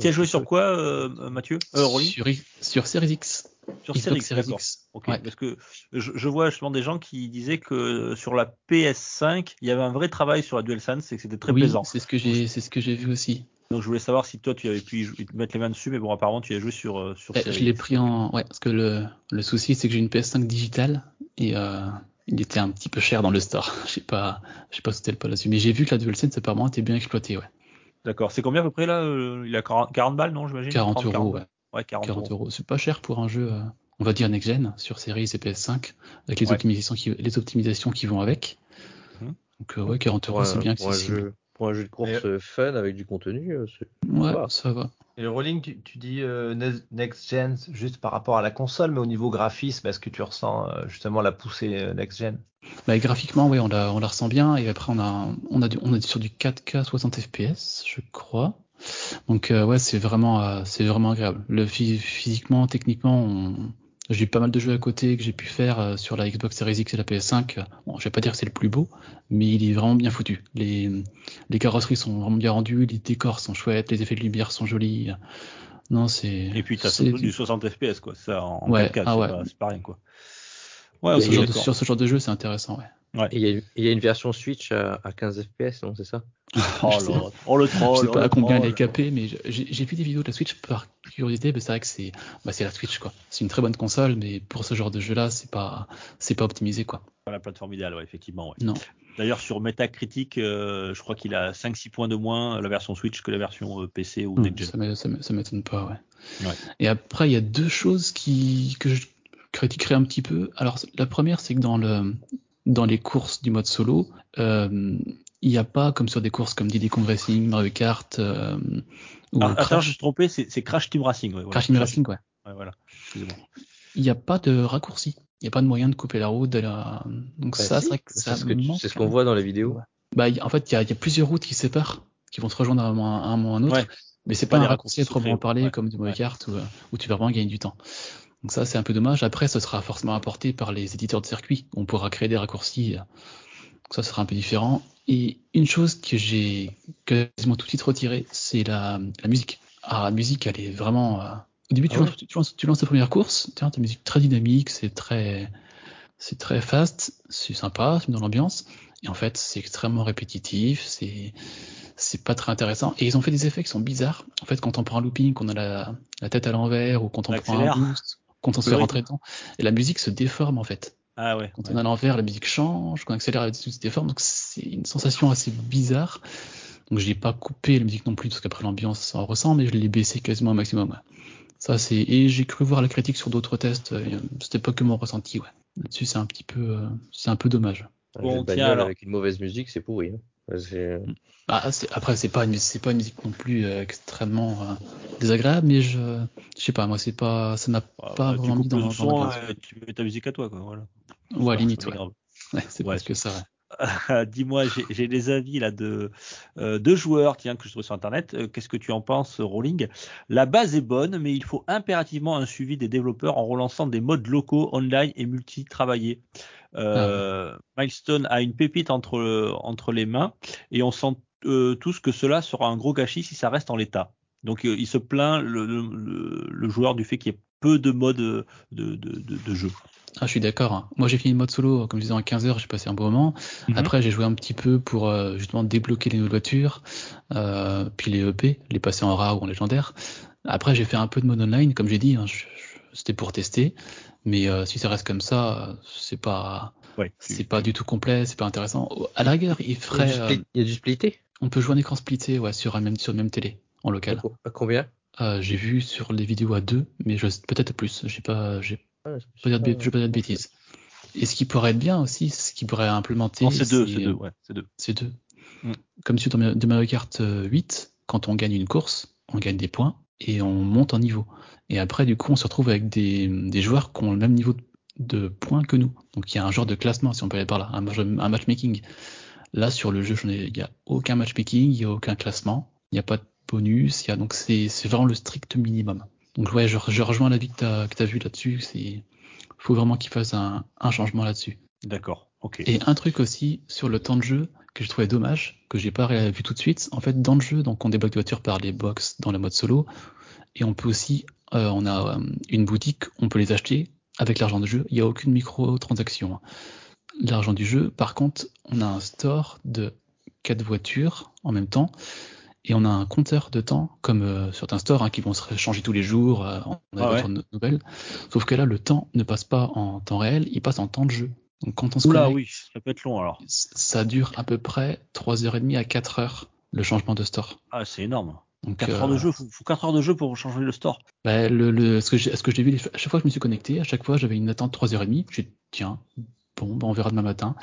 Tu as joué sur quoi, euh, Mathieu? Euh, sur, sur Series X. Sur Series X, Ok. Parce que je, vois justement des gens qui disaient que sur la PS5, il y avait un vrai travail sur la DualSense et que c'était très oui, plaisant. C'est ce que j'ai, c'est ce que j'ai vu aussi. Donc je voulais savoir si toi tu avais pu mettre les mains dessus, mais bon apparemment tu as joué sur euh, sur. Eh, je l'ai pris en ouais parce que le, le souci c'est que j'ai une PS5 digitale et euh, il était un petit peu cher dans le store. Je sais pas je sais pas si c'était le pas là-dessus, mais j'ai vu que la DualSense apparemment était bien exploitée ouais. D'accord. C'est combien à peu près là euh, Il a 40, balles non j'imagine? 40 euros ouais. Ouais 40, euros. C'est pas cher pour un jeu on va dire next gen sur série et PS5 avec les optimisations qui les optimisations qui vont avec. Hum. Donc ouais 40 euros c'est bien accessible. Pour un jeu de course euh, fun avec du contenu, euh, ouais, ça va. Et le rolling, tu, dis euh, next gen juste par rapport à la console, mais au niveau graphisme, est-ce que tu ressens justement la poussée next gen? Bah, graphiquement, oui, on la, on la ressent bien. Et après, on a, on a, on a sur du 4K 60 FPS, je crois. Donc ouais, c'est vraiment, c'est vraiment agréable. Le physiquement, techniquement, on, j'ai eu pas mal de jeux à côté que j'ai pu faire euh, sur la Xbox Series X et la PS5. Bon, je vais pas dire que c'est le plus beau, mais il est vraiment bien foutu. Les, les carrosseries sont vraiment bien rendues, les décors sont chouettes, les effets de lumière sont jolis. Non, c'est. Et puis t'as surtout du 60 FPS quoi, ça en ouais, 4K, ah c'est pas, rien quoi. Ouais, sur ce genre de jeu, c'est intéressant, ouais. Ouais. Il y, a une version Switch à, 15 FPS, non, c'est ça? Oh, oh, le troll, Je sais pas à combien elle est capée, mais j'ai vu des vidéos de la Switch par curiosité, mais c'est vrai que c'est bah, la Switch, quoi. C'est une très bonne console, mais pour ce genre de jeu-là, c'est pas, pas optimisé, quoi. Pas la plateforme idéale, ouais, effectivement. Ouais. Non. D'ailleurs, sur Metacritic, euh, je crois qu'il a 5-6 points de moins la version Switch que la version euh, PC ou Next Gen. Ça m'étonne pas, ouais. ouais. Et après, il y a deux choses qui, que je critiquerai un petit peu. Alors, la première, c'est que dans le, dans les courses du mode solo, euh, il n'y a pas comme sur des courses comme Diddy Kong Racing, Mario Kart euh, ou ah, Attends, je suis trompé, c'est Crash Team Racing. Ouais, Crash Team Racing, ouais. ouais voilà. Il n'y a pas de raccourci. Il n'y a pas de moyen de couper la route. La... Donc Bah ça, si, c'est vrai que ça c'est ce que tu- manque c'est ce qu'on voit dans les vidéos. Bah, y- en fait, il y a, il y a plusieurs routes qui séparent, qui vont se rejoindre à un moment à un, moment ou à un autre. Ouais. Mais c'est Pas pas, des un raccourci à proprement parler ouais. comme du Mario Ouais. Kart où, euh, où tu vas vraiment gagner du temps. Donc ça, c'est un peu dommage. Après, ce sera forcément apporté par les éditeurs de circuits. On pourra créer des raccourcis. euh, Donc ça, sera un peu différent. Et une chose que j'ai quasiment tout de suite retiré, c'est la, la musique. Ah, la musique, elle est vraiment... euh, Au début, tu, Ah lances, tu, lances, tu lances ta première course, tu as ta musique très dynamique, c'est très... C'est très fast, c'est sympa, c'est dans l'ambiance. Et en fait, c'est extrêmement répétitif, c'est c'est pas très intéressant. Et ils ont fait des effets qui sont bizarres. En fait, quand on prend un looping, qu'on a la, la tête à l'envers, ou quand on prend un boost, quand on se rentrer dedans, et la musique se déforme en fait. Ah ouais. Quand ouais. on est à l'envers, la musique change, quand on accélère, la musique se déforme. Donc c'est une sensation assez bizarre. Donc j'ai pas coupé la musique non plus, parce qu'après l'ambiance ça en ressent, mais je l'ai baissé quasiment au maximum. ouais. Ça c'est et j'ai cru voir la critique sur d'autres tests. euh, C'était pas que mon ressenti, ouais. Là-dessus c'est un petit peu, euh, c'est un peu dommage. Un Bon, jeu de tiens, bagnole alors. avec une mauvaise musique, c'est pourri. hein. Ouais, c'est- Bah, après, c'est pas une, c'est pas une musique non plus euh, extrêmement euh, désagréable, mais je, je sais pas, moi, c'est pas, ça Ah, pas bah, vraiment mis dans, le dans son, euh, tu mets ta musique à toi, quoi. Voilà. Ouais, limite, c'est ouais. c'est Ouais, presque ça, ouais. Dis-moi, j'ai- des avis là de euh, deux joueurs tiens, que je trouve sur internet. Euh, Qu'est-ce que tu en penses, Rolling La base est bonne, mais il faut impérativement un suivi des développeurs en relançant des modes locaux, online et multi-travaillés. Euh, Milestone a une pépite entre, entre les mains et on sent tous que cela sera un gros gâchis si ça reste en l'état. Donc il se plaint le, le, le- le joueur du fait qu'il y ait peu de modes de, de, de, de jeu. Ah, je suis d'accord. hein. Moi, j'ai fini le mode solo, comme je disais, en 15 heures, j'ai passé un bon moment. Mhm. Après, j'ai joué un petit peu pour euh, justement débloquer les nouvelles voitures, euh, puis les EP, les passer en rare ou en légendaire. Après, j'ai fait un peu de mode online, comme j'ai dit, hein, c'était pour tester. Mais euh, si ça reste comme ça, c'est pas, Ouais, c'est pas du tout complet, c'est pas intéressant. À la rigueur, il Il y a ferait, du split- euh, il y a du splitté? on peut jouer en écran splitté, ouais, sur un même, sur une même télé, en local. à combien? Euh, j'ai vu sur les vidéos à deux, mais je, peut-être plus. J'ai pas, j'ai Je pas dire je vais pas dire de bêtises. Et ce qui pourrait être bien aussi, ce qui pourrait implémenter, Non, c'est deux, c'est deux, ouais, c'est deux. C'est deux. Mm. Comme sur de Mario Kart euh, 8, quand on gagne une course, on gagne des points et on monte en niveau. Et après, du coup, on se retrouve avec des, des joueurs qui ont le même niveau de, de points que nous. Donc il y a un genre de classement, si on peut aller par là, un, match- un matchmaking. Là, sur le jeu, il n'y a aucun matchmaking, il n'y a aucun classement, il n'y a pas de bonus, y a, donc c'est c'est vraiment le strict minimum. Donc ouais, je, je rejoins l'avis que tu as, vu là-dessus. Il faut vraiment qu'il fasse un, un changement là-dessus. D'accord, ok. Et un truc aussi sur le temps de jeu que je trouvais dommage, que j'ai pas vu tout de suite. En fait, dans le jeu, donc on débloque des voitures par les box dans le mode solo, et on peut aussi, euh, on a euh, une boutique, on peut les acheter avec l'argent du jeu. Il n'y a aucune micro-transaction. hein. L'argent du jeu, par contre, on a un store de quatre voitures en même temps. Et on a un compteur de temps, comme euh, certains stores hein, qui vont se changer tous les jours, euh, on a Ah ouais. nou- nouvelles. Sauf que là, le temps ne passe pas en temps réel, il passe en temps de jeu. Donc quand on se Oula, connecte, oui, ça peut être long alors. ça dure à peu près 3h30 à 4 heures le changement de store. Ah, c'est énorme. Donc, 4 euh, heures de jeu, faut, faut 4 heures de jeu pour changer le store. bah, le, le, ce que j'ai, vu, à chaque fois que je me suis connecté, à chaque fois j'avais une attente 3h30. J'ai dit, tiens, bon, bah, on verra demain matin.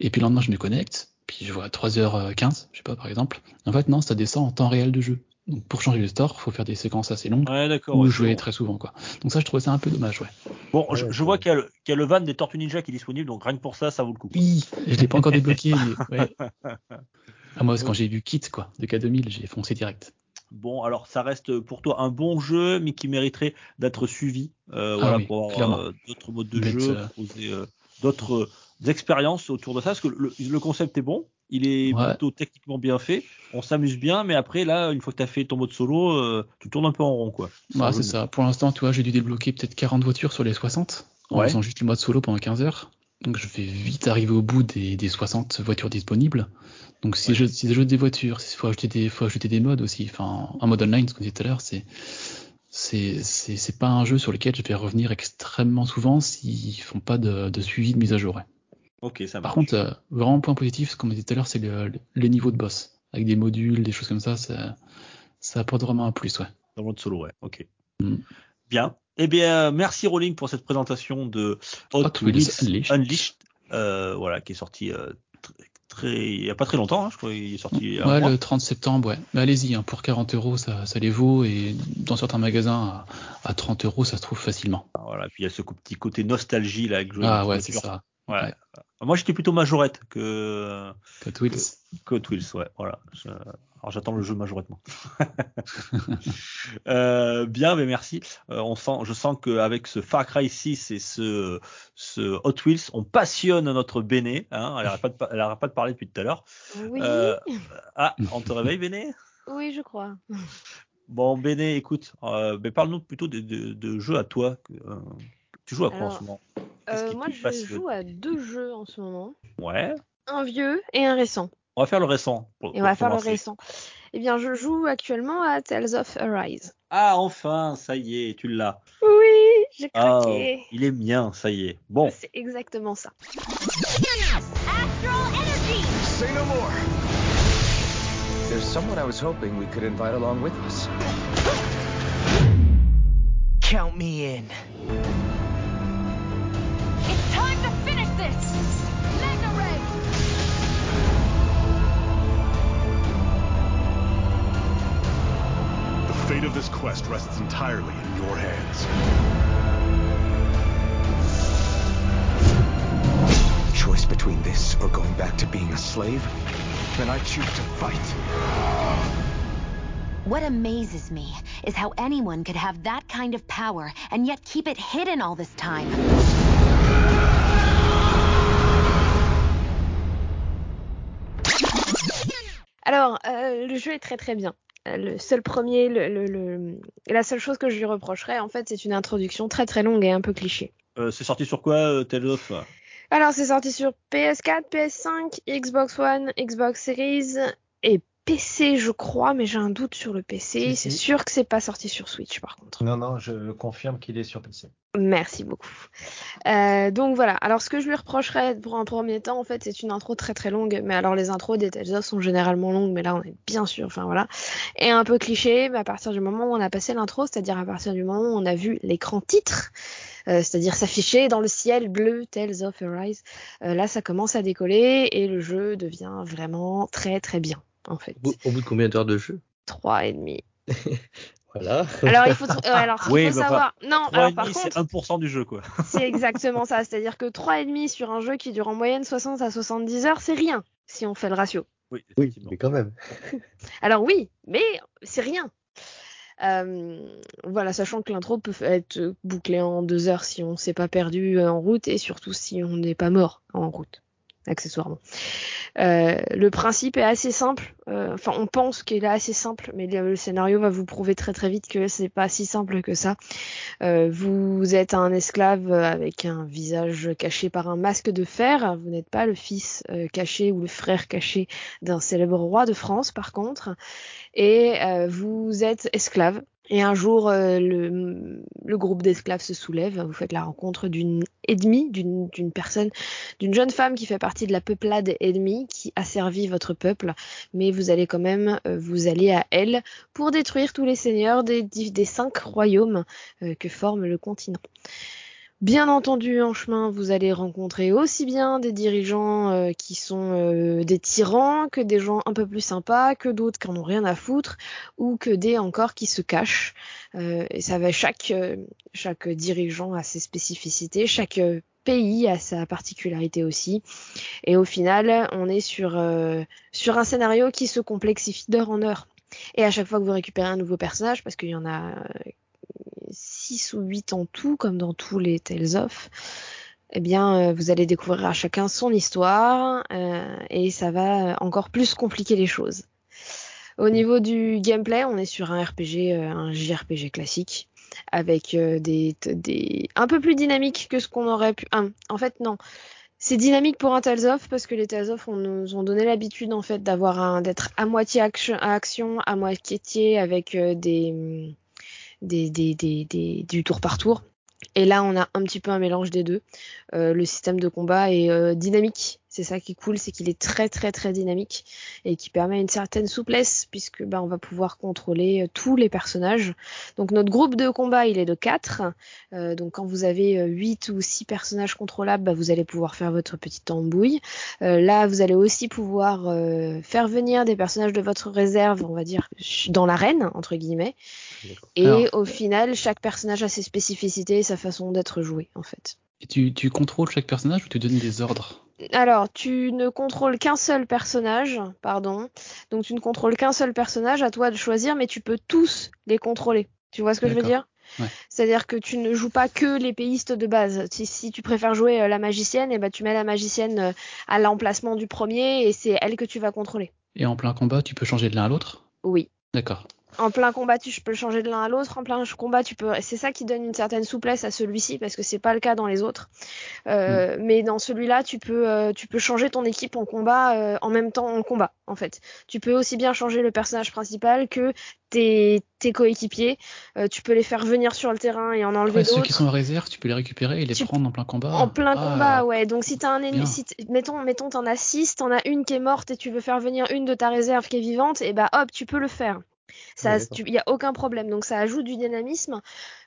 Et puis le lendemain, je me connecte, puis je vois 3h15, je sais pas, par exemple. En fait, non, ça descend en temps réel de jeu. Donc pour changer le store, faut faire des séquences assez longues Ouais, d'accord. ou ouais, jouer bon. très souvent, quoi. Donc ça, je trouvais ça un peu dommage, ouais. Bon, je, vois qu'il y, a le- qu'il y a le van des Tortues Ninja qui est disponible, donc rien que pour ça, ça vaut le coup. Oui, je l'ai pas encore débloqué, mais ouais. Ah, moi, c'est quand j'ai vu Kit, quoi, de K2000, j'ai foncé direct. Bon, alors ça reste pour toi un bon jeu, mais qui mériterait d'être suivi. Euh, Ah voilà, oui, pour avoir euh, d'autres modes de Mais jeu, euh, euh, d'autres euh, expériences autour de ça, parce que le, le concept est bon, il est Ouais. plutôt techniquement bien fait, on s'amuse bien, mais après là, une fois que tu as fait ton mode solo, euh, tu tournes un peu en rond, quoi. Ouais, c'est ça. Pour l'instant, tu vois, j'ai dû débloquer peut-être 40 voitures sur les 60 en Ouais. faisant juste le mode solo pendant 15 heures. Donc je vais vite arriver au bout des, des 60 voitures disponibles. Donc si Ouais. je si des voitures, il faut ajouter des faut ajouter des modes aussi. Enfin, un mode online, ce qu'on disait tout à l'heure, c'est c'est c'est c'est pas un jeu sur lequel je vais revenir extrêmement souvent s'ils font pas de, de suivi de mise à jour. Ok, ça Par marche. contre, euh, vraiment point positif, comme on disait tout à l'heure, c'est le, le- les niveaux de boss avec des modules, des choses comme ça, ça ça apporte vraiment un plus, ouais. Dans le mode solo, ouais. Ok. Mm. Bien. Eh bien, merci Rolling pour cette présentation de Hot, Hot Wheels Unleashed, Unleashed. euh, voilà, qui est sorti euh, tr- très, il y a pas très longtemps, hein, je crois, qu'il est sorti il Ouais, le 30 septembre, ouais. Mais allez-y, hein, pour 40 euros, ça, ça les vaut, et dans certains magasins, à, à 30 euros, ça se trouve facilement. Ah Voilà, puis il y a ce petit côté nostalgie là Ah ouais, c'est ça. Ouais. Moi, j'étais plutôt majorette que. Que Twills. Que, Twills, ouais. Voilà. Alors, j'attends le jeu majorette, euh, bien, mais merci. Euh, on sent, je sens qu'avec ce Far Cry 6 et ce, ce Hot Wheels, on passionne notre Béné. Hein. Elle n'arrête pas, de, pas de parler depuis tout à l'heure. Oui. Euh, ah, on te réveille, Béné? Oui, je crois. Bon, Béné, écoute, euh, parle-nous plutôt de, de, de, jeux à toi. Euh, tu joues à quoi en ce moment? euh, Moi, je joue à deux jeux en ce moment. Ouais. Un vieux et un récent. On va faire le récent. et on va faire le récent. Eh bien, je joue actuellement à Tales of Arise. Ah, enfin, ça y est, tu l'as. Oui, j'ai ah, craqué. il est mien, ça y est. Bon. C'est exactement ça. Astral Energy. Say no more. There's someone I was hoping we could invite along with us. Count me in. Fate of this quest rests entirely in your hands. Choice between this or going back to being a slave? Then I choose to fight. What amazes me is how anyone could have that kind of power and yet keep it hidden all this time. Alors, euh, le jeu est très très bien. Euh, le seul premier, le, le, le... la seule chose que je lui reprocherais, en fait, c'est une introduction très très longue et un peu cliché. Euh, c'est sorti sur quoi, euh, Tales of Alors, c'est sorti sur PS4, PS5, Xbox One, Xbox Series et PC, je crois, mais j'ai un doute sur le PC. c'est sûr que c'est pas sorti sur Switch, par contre. Non, non, je confirme qu'il est sur PC. Merci beaucoup. Euh, donc voilà. Alors ce que je lui reprocherais pour un premier temps, en fait, c'est une intro très très longue. Mais alors les intros des Tales of sont généralement longues, mais là on est bien sûr. Enfin voilà. Et un peu cliché. Mais à partir du moment où on a passé l'intro, c'est-à-dire à partir du moment où on a vu l'écran titre. Euh, c'est-à-dire s'afficher dans le ciel bleu Tales of Arise. Euh, là, ça commence à décoller et le jeu devient vraiment très très bien en fait. Au bout de combien d'heures de jeu? Trois et demi. voilà. Alors il faut, euh, alors, il faut savoir. non, alors par contre, c'est 1% du jeu quoi. c'est exactement ça. C'est-à-dire que trois et demi sur un jeu qui dure en moyenne 60 à 70 heures, c'est rien si on fait le ratio. Oui, oui mais quand même. alors oui, mais c'est rien. Euh, voilà, sachant que l'intro peut être bouclée en deux heures si on s'est pas perdu en route et surtout si on n'est pas mort en route accessoirement. Euh, le principe est assez simple. Euh, enfin, on pense qu'il est assez simple, mais le, scénario va vous prouver très très vite que c'est pas si simple que ça. Euh, vous êtes un esclave avec un visage caché par un masque de fer. Vous n'êtes pas le fils caché ou le frère caché d'un célèbre roi de France, par contre. Et vous êtes esclave et un jour, euh, le, groupe d'esclaves se soulève. Vous faites la rencontre d'une ennemie, d'une personne, d'une jeune femme qui fait partie de la peuplade ennemie, qui a servi votre peuple. Mais vous allez quand même euh, vous allier à elle pour détruire tous les seigneurs des, des cinq royaumes euh, que forme le continent. Bien entendu, en chemin, vous allez rencontrer aussi bien des dirigeants euh, qui sont euh, des tyrans, que des gens un peu plus sympas, que d'autres qui en ont rien à foutre, ou que des encore qui se cachent. Euh, et ça va chaque chaque dirigeant a ses spécificités, chaque pays a sa particularité aussi. Et au final, on est sur sur un scénario qui se complexifie d'heure en heure. Et à chaque fois que vous récupérez un nouveau personnage, parce qu'il y en a 6 ou 8 en tout, comme dans tous les Tales of, eh bien, euh, vous allez découvrir à chacun son histoire euh, et ça va encore plus compliquer les choses. Au niveau du gameplay, on est sur un RPG, euh, un JRPG classique, avec des, un peu plus dynamique que ce qu'on aurait pu. en fait, non. C'est dynamique pour un Tales of parce que les Tales of on nous ont donné l'habitude en fait d'avoir d'être à moitié action, à moitié avec des des, des, des, du tour par tour. Et là, on a un petit peu un mélange des deux. Euh, le système de combat est euh, dynamique C'est ça qui est cool, c'est qu'il est très très très dynamique et qui permet une certaine souplesse puisque bah, on va pouvoir contrôler euh, tous les personnages. Donc notre groupe de combat il est de 4. Euh, donc quand vous avez 8 ou 6 personnages contrôlables, bah, vous allez pouvoir faire votre petite embouille. Euh, là vous allez aussi pouvoir euh, faire venir des personnages de votre réserve, on va dire, dans l'arène entre guillemets. Et Alors... au final chaque personnage a ses spécificités et sa façon d'être joué en fait. Et tu, tu contrôles chaque personnage ou tu donnes des ordres alors, tu ne contrôles qu'un seul personnage, pardon. Donc, tu ne contrôles qu'un seul personnage, à toi de choisir, mais tu peux tous les contrôler. Tu vois ce que je veux dire? Ouais. C'est-à-dire que tu ne joues pas que l'épéiste de base. Si, si, tu préfères jouer euh, la magicienne, et eh ben tu mets la magicienne euh, à l'emplacement du premier et c'est elle que tu vas contrôler. Et en plein combat, tu peux changer de l'un à l'autre? Oui. D'accord. En plein combat, tu peux changer de l'un à l'autre. En plein combat, tu peux. C'est ça qui donne une certaine souplesse à celui-ci parce que c'est pas le cas dans les autres. Euh, mm. Mais dans celui-là, tu peux, euh, tu peux changer ton équipe en combat euh, en même temps en combat. En fait, tu peux aussi bien changer le personnage principal que tes, tes coéquipiers. Euh, tu peux les faire venir sur le terrain et en enlever ouais, d'autres. Ceux qui sont en réserve, tu peux les récupérer et les Tu- prendre en plein combat. En plein Ah, combat, ouais. Donc si t'as un ennemi, si mettons, mettons, t'en as 6, t'en as une qui est morte et tu veux faire venir une de ta réserve qui est vivante, et bah hop, tu peux le faire. Il y a aucun problème. Donc ça ajoute du dynamisme.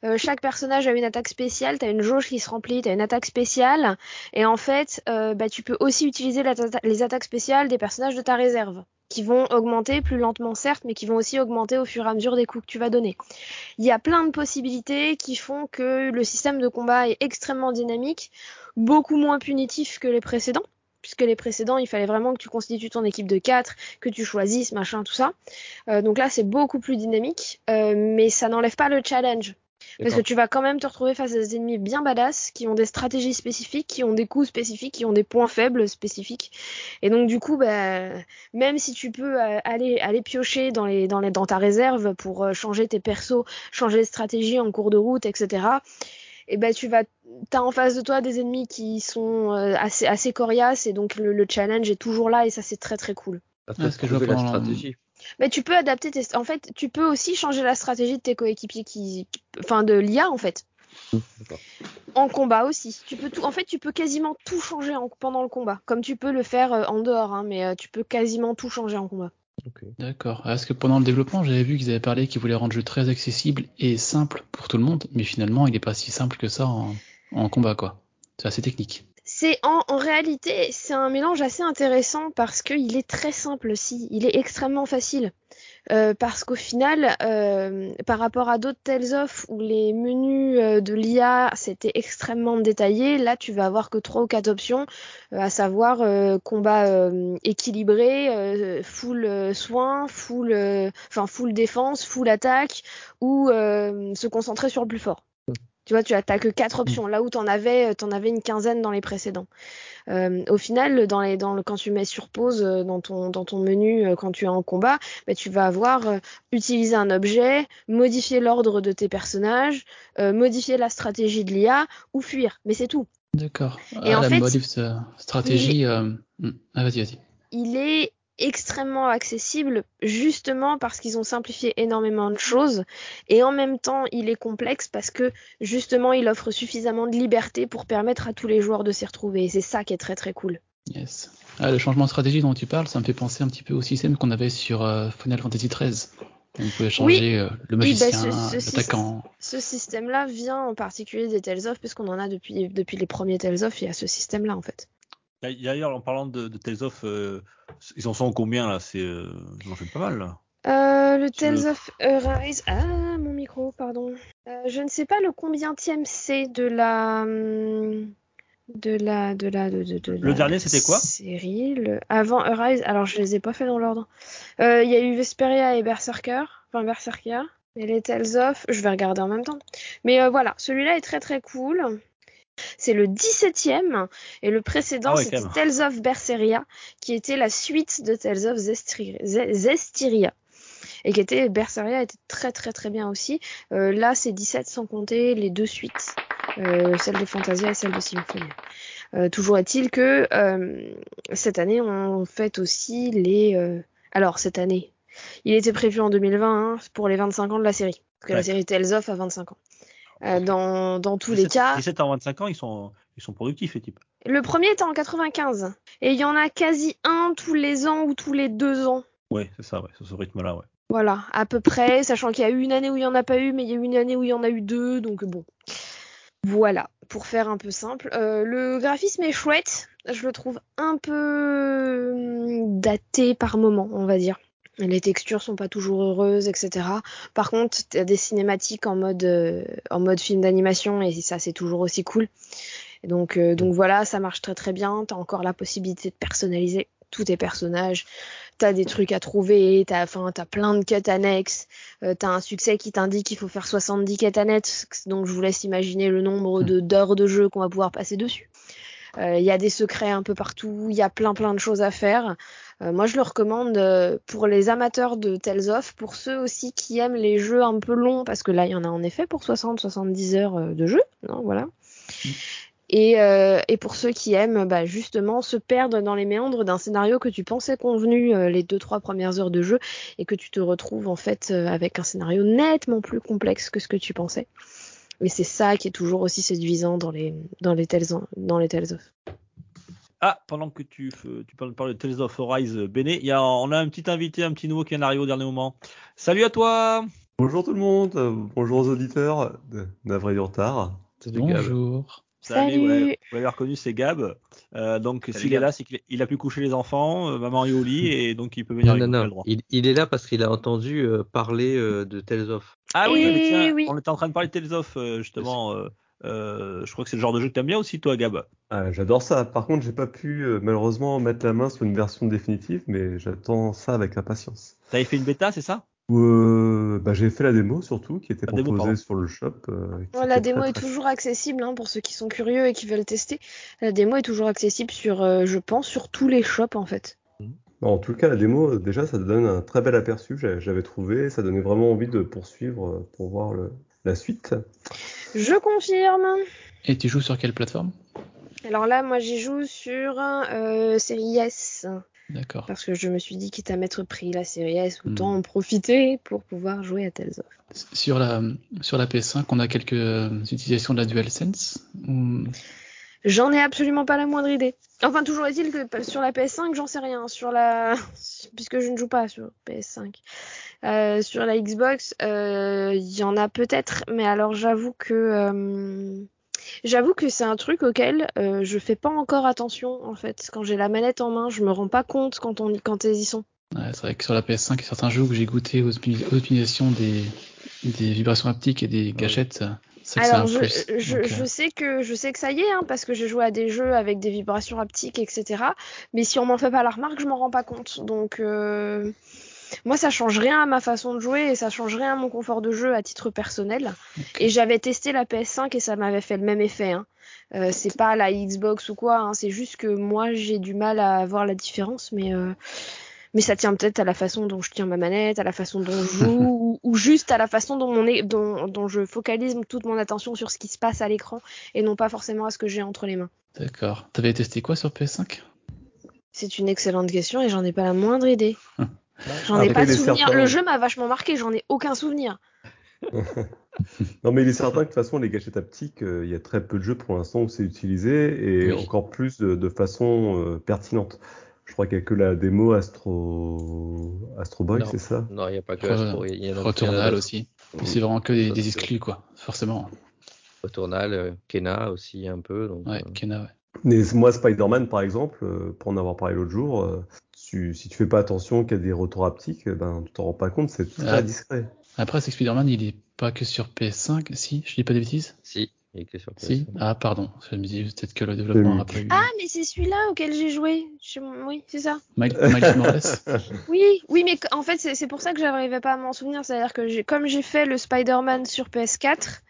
Euh, chaque personnage a une attaque spéciale. T'as une jauge qui se remplit. T'as une attaque spéciale. Et en fait, euh, bah tu peux aussi utiliser la- les attaques spéciales des personnages de ta réserve, qui vont augmenter plus lentement certes, mais qui vont aussi augmenter au fur et à mesure des coups que tu vas donner. Il y a plein de possibilités qui font que le système de combat est extrêmement dynamique, beaucoup moins punitif que les précédents, puisque les précédents, il fallait vraiment que tu constitues ton équipe de 4, que tu choisisses, machin, tout ça. Euh, donc là, c'est beaucoup plus dynamique, euh, mais ça n'enlève pas le challenge. Parce que tu vas quand même te retrouver face à des ennemis bien badass, qui ont des stratégies spécifiques, qui ont des coups spécifiques, qui ont des points faibles spécifiques. Et donc du coup, bah, même si tu peux euh, aller aller piocher dans les dans les dans ta réserve pour changer tes persos, changer de stratégie en cours de route, etc. Et ben tu vas t'as en face de toi des ennemis qui sont euh, assez assez coriaces et donc le, le challenge est toujours là et ça c'est très très cool. Après, ce que je la stratégie? Mais tu peux adapter tes en fait tu peux aussi changer la stratégie de tes coéquipiers qui enfin de l'IA en fait. En combat aussi. Tu peux tout, en fait, tu peux quasiment tout changer en- pendant le combat, comme tu peux le faire euh, en dehors, hein, mais euh, tu peux quasiment tout changer en combat. Ok. D'accord. Parce que pendant le développement, j'avais vu qu'ils avaient parlé qu'ils voulaient rendre le jeu très accessible et simple pour tout le monde, mais finalement, il n'est pas si simple que ça en combat, quoi. C'est assez technique. C'est en, réalité, c'est un mélange assez intéressant parce qu'il est très simple aussi. Il est extrêmement facile. Euh, parce qu'au final, euh, par rapport à d'autres Tales of où les menus euh, de l'IA c'était extrêmement détaillé, là tu vas avoir que trois ou quatre options, à savoir combat équilibré, full soin, full, enfin full défense, full attaque ou se concentrer sur le plus fort. Tu vois, tu as que quatre options, là où t'en avais, euh, avais une quinzaine dans les précédents. Euh, au final, dans les, dans le, quand tu mets sur pause euh, dans ton, dans ton menu quand tu es en combat, bah, tu vas avoir euh, utiliser un objet, modifier l'ordre de tes personnages, euh, modifier la stratégie de l'IA ou fuir. Mais c'est tout. D'accord. Et Ah, en la fait, modif stratégie. hmm. Ah, vas-y, vas-y. Il est extrêmement accessible justement parce qu'ils ont simplifié énormément de choses et en même temps il est complexe parce que justement il offre suffisamment de liberté pour permettre à tous les joueurs de s'y retrouver et c'est ça qui est très très cool. Yes. Ah, le changement de stratégie dont tu parles, ça me fait penser un petit peu au système qu'on avait sur euh, Final Fantasy XIII. On pouvait changer euh, le Oui, bah, magicien, ce- ce l'attaquant. Ce système-là vient en particulier des Tales of puisqu'on en a depuis, depuis les premiers Tales of, il y a ce système-là en fait. D'ailleurs, en parlant de, de Tales of, euh, ils en sont combien là? C'est, euh, ils en font pas mal là. Euh, le Tales le- of Arise. Ah, mon micro, pardon. Je ne sais pas le combientième c'est de la. hum, De la. De la. De, de, de Le la dernier, c'était quoi? Série. Le... Avant Arise. Alors, je les ai pas fait dans l'ordre. Il y a eu Vesperia et Berserker. Enfin, Berserkia. Et les Tales of. Je vais regarder en même temps. Mais voilà, celui-là est très très cool. C'est le 17ème et le précédent Ah ouais, c'était. Tales of Berseria qui était la suite de Tales of Zestri- Zestiria et qui était Berseria était très très très bien aussi. Euh, là c'est 17 sans compter les deux suites, euh, celle de Fantasia et celle de Symphonia. Euh, toujours est-il que cette année on fête aussi les alors cette année il était prévu en 2020 hein, pour les 25 ans de la série parce que la série Tales of a 25 ans. Euh, dans, dans tous les 17 cas, 17 à 25 ans, ils sont, Ils sont productifs, les types. Le premier était en 95. Et il y en a quasi un tous les ans ou tous les deux ans. Ouais, c'est ça, ouais, c'est ce rythme-là, ouais. Voilà, à peu près, sachant qu'il y a eu une année où il n'y en a pas eu, mais il y a eu une année où il y en a eu deux, donc bon. Voilà, pour faire un peu simple. Euh, le graphisme est chouette, je le trouve un peu hum, daté par moment, on va dire. Les textures sont pas toujours heureuses, etc. Par contre, tu as des cinématiques en mode, euh, en mode film d'animation et ça, c'est toujours aussi cool. Et donc, euh, donc voilà, ça marche très très bien. Tu as encore la possibilité de personnaliser tous tes personnages. Tu as des trucs à trouver, tu as, as plein de quêtes annexes. Euh, tu as un succès qui t'indique qu'il faut faire 70 quêtes annexes. Donc je vous laisse imaginer le nombre de d'heures de jeu qu'on va pouvoir passer dessus. Il y a des secrets un peu partout, il y a plein plein de choses à faire. Euh, moi, je le recommande euh, pour les amateurs de Tales of, pour ceux aussi qui aiment les jeux un peu longs, parce que là, il y en a en effet pour 60-70 heures euh, de jeu. Non, voilà. Mm. Et, euh, et, pour ceux qui aiment bah, justement se perdre dans les méandres d'un scénario que tu pensais convenu euh, les deux trois premières heures de jeu et que tu te retrouves en fait euh, avec un scénario nettement plus complexe que ce que tu pensais. Et c'est ça qui est toujours aussi séduisant dans les dans les tales dans les tales of. Ah, pendant que tu, tu parles, de Tales of Arise, Béné, y a, on a un petit invité, un petit nouveau qui vient d'arriver au dernier moment. Salut à toi Bonjour tout le monde, bonjour aux auditeurs, d'avril du retard. Bonjour. Salut. Ouais, vous l'avez reconnu, c'est Gab. Euh, donc s'il est là, c'est qu'il a pu coucher les enfants, euh, maman est au lit et donc il peut venir. Non, non, non. Il, il, est là parce qu'il a entendu euh, parler euh, de Tales of. Ah oui, mais tiens, oui. on était en train de parler de Tales of justement. Euh, je crois que c'est le genre de jeu que t'aimes bien aussi, toi, Gab. Ah, j'adore ça. Par contre, j'ai pas pu euh, malheureusement mettre la main sur une version définitive, mais j'attends ça avec impatience. T'avais fait une bêta, c'est ça? Euh, bah, j'ai fait la démo surtout, qui était proposée sur le shop. Euh, la démo est toujours accessible hein, pour ceux qui sont curieux et qui veulent tester. La démo est toujours accessible sur, euh, je pense, sur tous les shops en fait. En tout cas, la démo, déjà, ça donne un très bel aperçu. J'avais trouvé, ça donnait vraiment envie de poursuivre pour voir le, la suite. Je confirme. Et tu joues sur quelle plateforme? Alors là, moi, j'y joue sur euh, série S. D'accord. Parce que je me suis dit, quitte à mettre prix la série S, autant hmm. en profiter pour pouvoir jouer à Tales of. Sur la, sur la PS5, on a quelques utilisations de la DualSense ou... J'en ai absolument pas la moindre idée. Enfin, toujours est-il que sur la PS5, j'en sais rien. Sur la, puisque je ne joue pas sur PS5. Euh, sur la Xbox, il euh, y en a peut-être, mais alors j'avoue que euh, j'avoue que c'est un truc auquel euh, je fais pas encore attention en fait. Quand j'ai la manette en main, je me rends pas compte quand on quand elles y sont. Ouais, c'est vrai que sur la PS5, il y a certains jeux où j'ai goûté aux optimisations des, des vibrations haptiques et des gâchettes. Alors je, je, je, euh. sais que je sais que ça y est, hein, parce que j'ai joué à des jeux avec des vibrations haptiques, etc. Mais si on m'en fait pas la remarque, je m'en rends pas compte. Donc euh, moi, ça change rien à ma façon de jouer et ça change rien à mon confort de jeu à titre personnel. Et j'avais testé la PS5 et ça m'avait fait le même effet. Hein. Euh, c'est pas la Xbox ou quoi, hein, c'est juste que moi j'ai du mal à voir la différence, mais euh, mais ça tient peut-être à la façon dont je tiens ma manette, à la façon dont je joue, ou, juste à la façon dont, mon, dont, dont je focalise toute mon attention sur ce qui se passe à l'écran et non pas forcément à ce que j'ai entre les mains. D'accord. T'avais testé quoi sur PS5 C'est une excellente question et j'en ai pas la moindre idée. J'en ai pas de souvenir. Le jeu m'a vachement marqué, j'en ai aucun souvenir. non mais il est certain que de toute façon les gâchettes haptiques, euh, il y a très peu de jeux pour l'instant où c'est utilisé et encore plus de, de façon euh, pertinente. Je crois qu'il n'y a que la démo Astro, Astro Boy, c'est ça? Non, il n'y a pas que Astro. Il y a Returnal aussi. C'est vraiment que des, des, exclus, quoi, forcément. Returnal, euh, Kena aussi un peu. Donc, ouais, Kena, ouais. Mais moi, Spider-Man, par exemple, euh, pour en avoir parlé l'autre jour, euh, tu, si tu fais pas attention qu'il y a des retours haptiques, ben, tu t'en rends pas compte, c'est très ah. discret. Après, c'est Spider-Man, il est pas que sur PS5, si, je dis pas de bêtises? Si. Sur si Ah, pardon. Je me disais peut-être que le développement a pas eu. Ah, mais c'est celui-là auquel j'ai joué. Oui, c'est ça. Miles Morales Oui, oui, mais en fait, c'est pour ça que j'arrivais pas à m'en souvenir. C'est-à-dire que comme j'ai fait le Spider-Man sur PS4,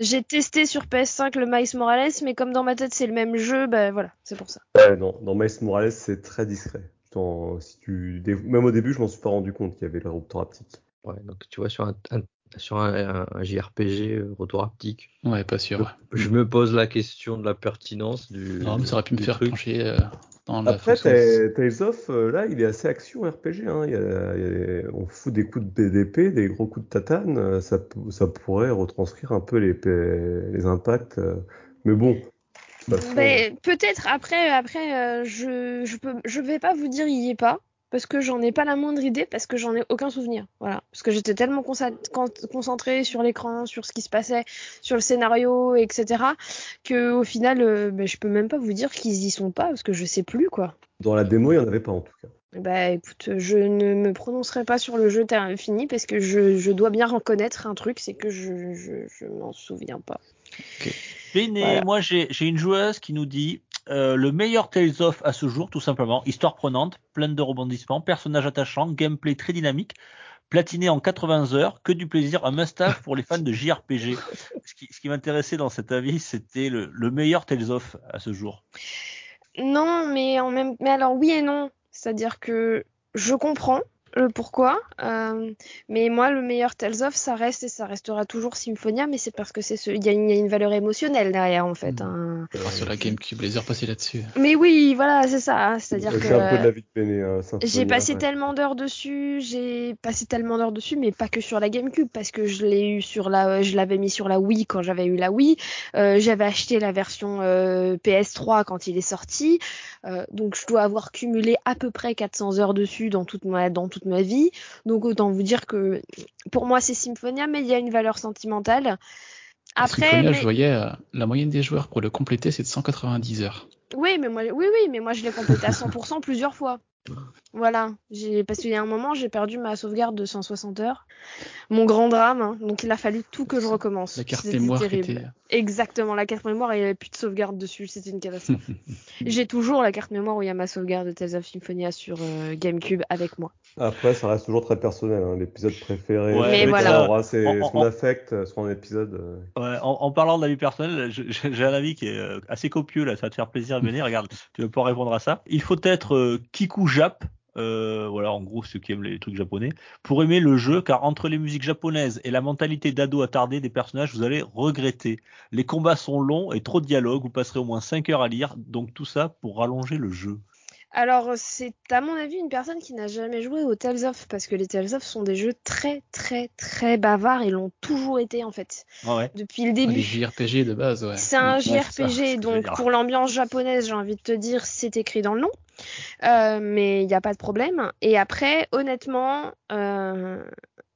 j'ai testé sur PS5 le Miles Morales, mais comme dans ma tête c'est le même jeu, ben voilà, c'est pour ça. Ouais, non, dans Miles Morales, c'est très discret. Si tu... Même au début, je m'en suis pas rendu compte qu'il y avait le retour haptique. Ouais, donc tu vois, sur un, un sur un, un, JRPG euh, retour haptique. Ouais, pas sûr. Je, me pose la question de la pertinence du. Non, mais ça aurait pu me faire pencher euh, dans la Après, Tales of, euh, là, il est assez action RPG. Hein. Il y a, il y a, on fout des coups de BDP, des gros coups de tatane. Ça, ça pourrait retranscrire un peu les, les impacts. Mais bon, peut-être après, après, euh, je, je peux, je vais pas vous dire il y est pas, parce que j'en ai pas la moindre idée, parce que j'en ai aucun souvenir. Voilà, parce que j'étais tellement concentrée sur l'écran, sur ce qui se passait, sur le scénario, etc., que au final, euh, ben, je peux même pas vous dire qu'ils y sont pas, parce que je sais plus quoi. Dans la démo, il y en avait pas en tout cas. Bah écoute, je ne me prononcerai pas sur le jeu fini parce que je, je, dois bien reconnaître un truc, c'est que je, je, je m'en souviens pas. Okay. moi j'ai une joueuse qui nous dit euh, le meilleur Tales of à ce jour, tout simplement. Histoire prenante, pleine de rebondissements, personnage attachant, gameplay très dynamique, platiné en 80 heures, que du plaisir, un must-have pour les fans de JRPG. Ce qui, ce qui m'intéressait dans cet avis, c'était le, le meilleur Tales of à ce jour. Non, mais en même, mais alors oui et non. C'est-à-dire que je comprends le pourquoi, euh, mais moi le meilleur Tales of ça reste et ça restera toujours Symphonia, mais c'est parce que c'est ce, il y, a une valeur émotionnelle derrière en fait. Mmh. Hein. Sur la GameCube, les heures passées là-dessus. Mais oui, voilà, c'est ça. Hein. C'est-à-dire que un peu de la vie de Béné, j'ai passé tellement d'heures dessus, j'ai passé tellement d'heures dessus, mais pas que sur la GameCube parce que je l'ai eu sur la, je l'avais mis sur la Wii quand j'avais eu la Wii, euh, j'avais acheté la version euh, PS3 quand il est sorti. Euh, donc je dois avoir cumulé à peu près 400 heures dessus dans toute ma dans toute ma vie. Donc autant vous dire que pour moi c'est Symphonia, mais il y a une valeur sentimentale. Après, Symphonia, je voyais euh, la moyenne des joueurs pour le compléter, c'est de 190 heures. Oui, mais moi, oui, oui, mais moi je l'ai complété à 100% plusieurs fois. Voilà, parce qu'il y a un moment j'ai perdu ma sauvegarde de 160 heures, mon grand drame, hein. donc il a fallu tout que je recommence. La carte mémoire terrible. Exactement, la carte mémoire il n'y avait plus de sauvegarde dessus, c'était une catastrophe. j'ai toujours la carte mémoire où il y a ma sauvegarde de Tales of Symphonia sur euh, GameCube avec moi. Après ça reste toujours très personnel, hein. l'épisode préféré. Ouais, mais voilà. C'est son affect, son épisode. Euh. Ouais, en, en, parlant d'avis personnel, j'ai un avis qui est euh, assez copieux là, ça va te faire plaisir de venir. Regarde, tu vas pouvoir répondre à ça. Il faut être Kiku Jap euh, voilà, en gros, ceux qui aiment les trucs japonais, pour aimer le jeu, car entre les musiques japonaises et la mentalité d'ado attardé des personnages, vous allez regretter. Les combats sont longs et trop de dialogues, vous passerez au moins 5 heures à lire, donc tout ça pour rallonger le jeu. Alors, c'est à mon avis une personne qui n'a jamais joué aux Tales of, parce que les Tales of sont des jeux très, très, très bavards et l'ont toujours été en fait. Ah Depuis le début. Les JRPG de base, ouais. C'est un JRPG, donc pour l'ambiance japonaise, j'ai envie de te dire, c'est écrit dans le nom. Euh, mais il n'y a pas de problème. Et après, honnêtement, euh,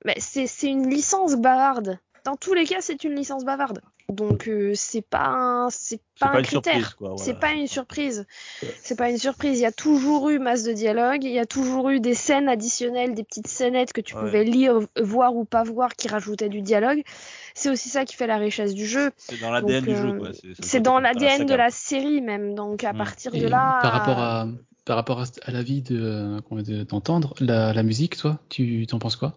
bah, c'est une licence bavarde. Dans tous les cas, c'est une licence bavarde. Donc euh, c'est pas c'est pas, un critère, c'est pas une surprise. C'est pas une surprise. Il y a toujours eu masse de dialogue, il y a toujours eu des scènes additionnelles, des petites scénettes que tu pouvais lire, voir ou pas voir qui rajoutaient du dialogue. C'est aussi ça qui fait la richesse du jeu. C'est dans l'ADN du jeu. C'est dans l'ADN de la série même. Donc à partir de là. Par rapport à par rapport à, la vie de d'entendre la, la musique, toi, tu t'en penses quoi?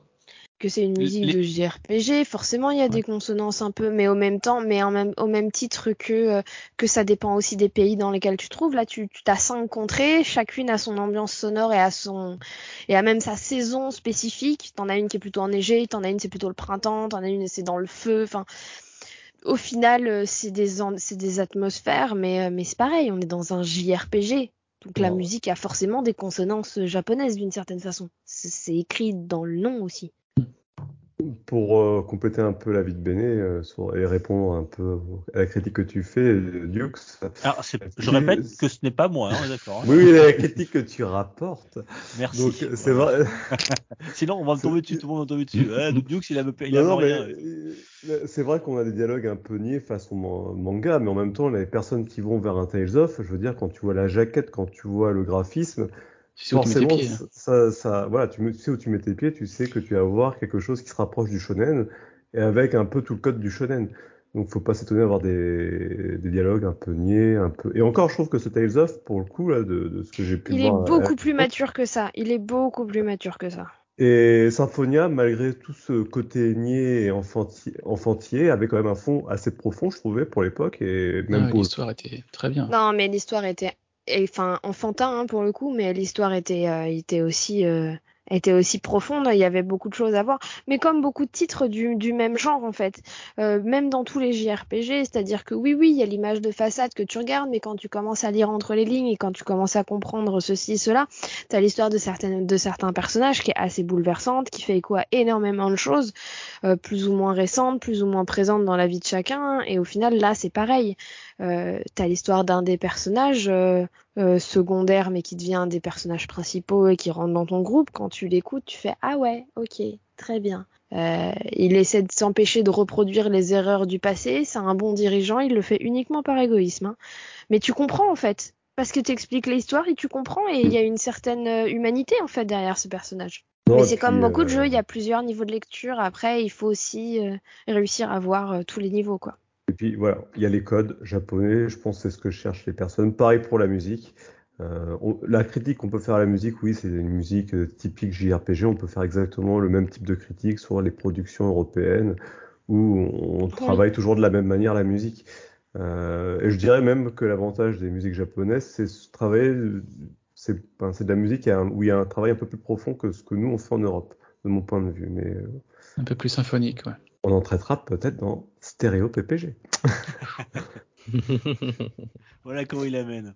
Que c'est une musique de JRPG, forcément il y a des consonances un peu, mais au même temps, mais en même, au même titre que euh, que ça dépend aussi des pays dans lesquels tu te trouves. Là, tu, tu as cinq contrées, chacune a son ambiance sonore et a son et a même sa saison spécifique. T'en as une qui est plutôt enneigée, t'en as une c'est plutôt le printemps, t'en as une c'est dans le feu. Enfin, au final, euh, c'est des c'est des atmosphères, mais euh, mais c'est pareil, on est dans un JRPG. Donc la musique a forcément des consonances japonaises d'une certaine façon. C'est écrit dans le nom aussi. Pour euh, compléter un peu la vie de Béné euh, et répondre un peu à la critique que tu fais, Dukes. Alors, je répète que ce n'est pas moi, hein, d'accord. Hein. oui, la critique que tu rapportes. Merci. Donc, c'est vrai. Sinon, on va me tomber dessus, tout le monde va tomber dessus. Ouais, Dukes, il a, il a non, rien. C'est vrai qu'on a des dialogues un peu niais façon manga, mais en même temps, les personnes qui vont vers un Tales of, je veux dire, quand tu vois la jaquette, quand tu vois le graphisme, forcément, ça, ça, voilà, tu, sais où tu mets tes pieds, tu sais que tu vas voir quelque chose qui se rapproche du shonen et avec un peu tout le code du shonen. Donc, faut pas s'étonner d'avoir des, des, dialogues un peu niais, un peu. Et encore, je trouve que ce Tales of, pour le coup, là, de, de ce que j'ai pu il voir. Il est beaucoup plus mature que ça. Il est beaucoup plus mature que ça. Et Symphonia, malgré tout ce côté niais et enfantier, enfantier, avait quand même un fond assez profond, je trouvais, pour l'époque. Et même ah, L'histoire était très bien. Non, mais l'histoire était enfin enfantin hein, pour le coup, mais l'histoire était, euh, euh, était aussi profonde. Il y avait beaucoup de choses à voir, mais comme beaucoup de titres du, même genre en fait, euh, même dans tous les JRPG, c'est-à-dire que oui, oui, il y a l'image de façade que tu regardes, mais quand tu commences à lire entre les lignes et quand tu commences à comprendre ceci, cela, t'as l'histoire de de certains personnages qui est assez bouleversante, qui fait écho à énormément de choses, plus ou moins récentes, plus ou moins présentes dans la vie de chacun, et au final là c'est pareil. Euh, t'as l'histoire d'un des personnages euh, euh, secondaires mais qui devient un des personnages principaux et qui rentre dans ton groupe. Quand tu l'écoutes, tu fais ah ouais, ok, très bien. Euh, il essaie de s'empêcher de reproduire les erreurs du passé. C'est un bon dirigeant. Il le fait uniquement par égoïsme. Hein. Mais tu comprends en fait parce que tu expliques l'histoire et tu comprends et il y a une certaine euh, humanité en fait derrière ce personnage. Mais c'est comme beaucoup de jeux, il y a plusieurs niveaux de lecture. Après, il faut aussi réussir à voir tous les niveaux quoi. Et puis voilà, il y a les codes japonais, je pense que c'est ce que cherchent les personnes. Pareil pour la musique. Euh, la critique qu'on peut faire à la musique, oui, c'est une musique euh, typique JRPG. On peut faire exactement le même type de critique sur les productions européennes où on travaille toujours de la même manière la musique. Euh, et je dirais même que l'avantage des musiques japonaises, c'est ce travail, c'est de la musique où il y a un travail un peu plus profond que ce que nous on fait en Europe, de mon point de vue. Mais un peu plus symphonique, ouais. On en traitera peut-être dans Stéréo PPG. voilà comment il amène.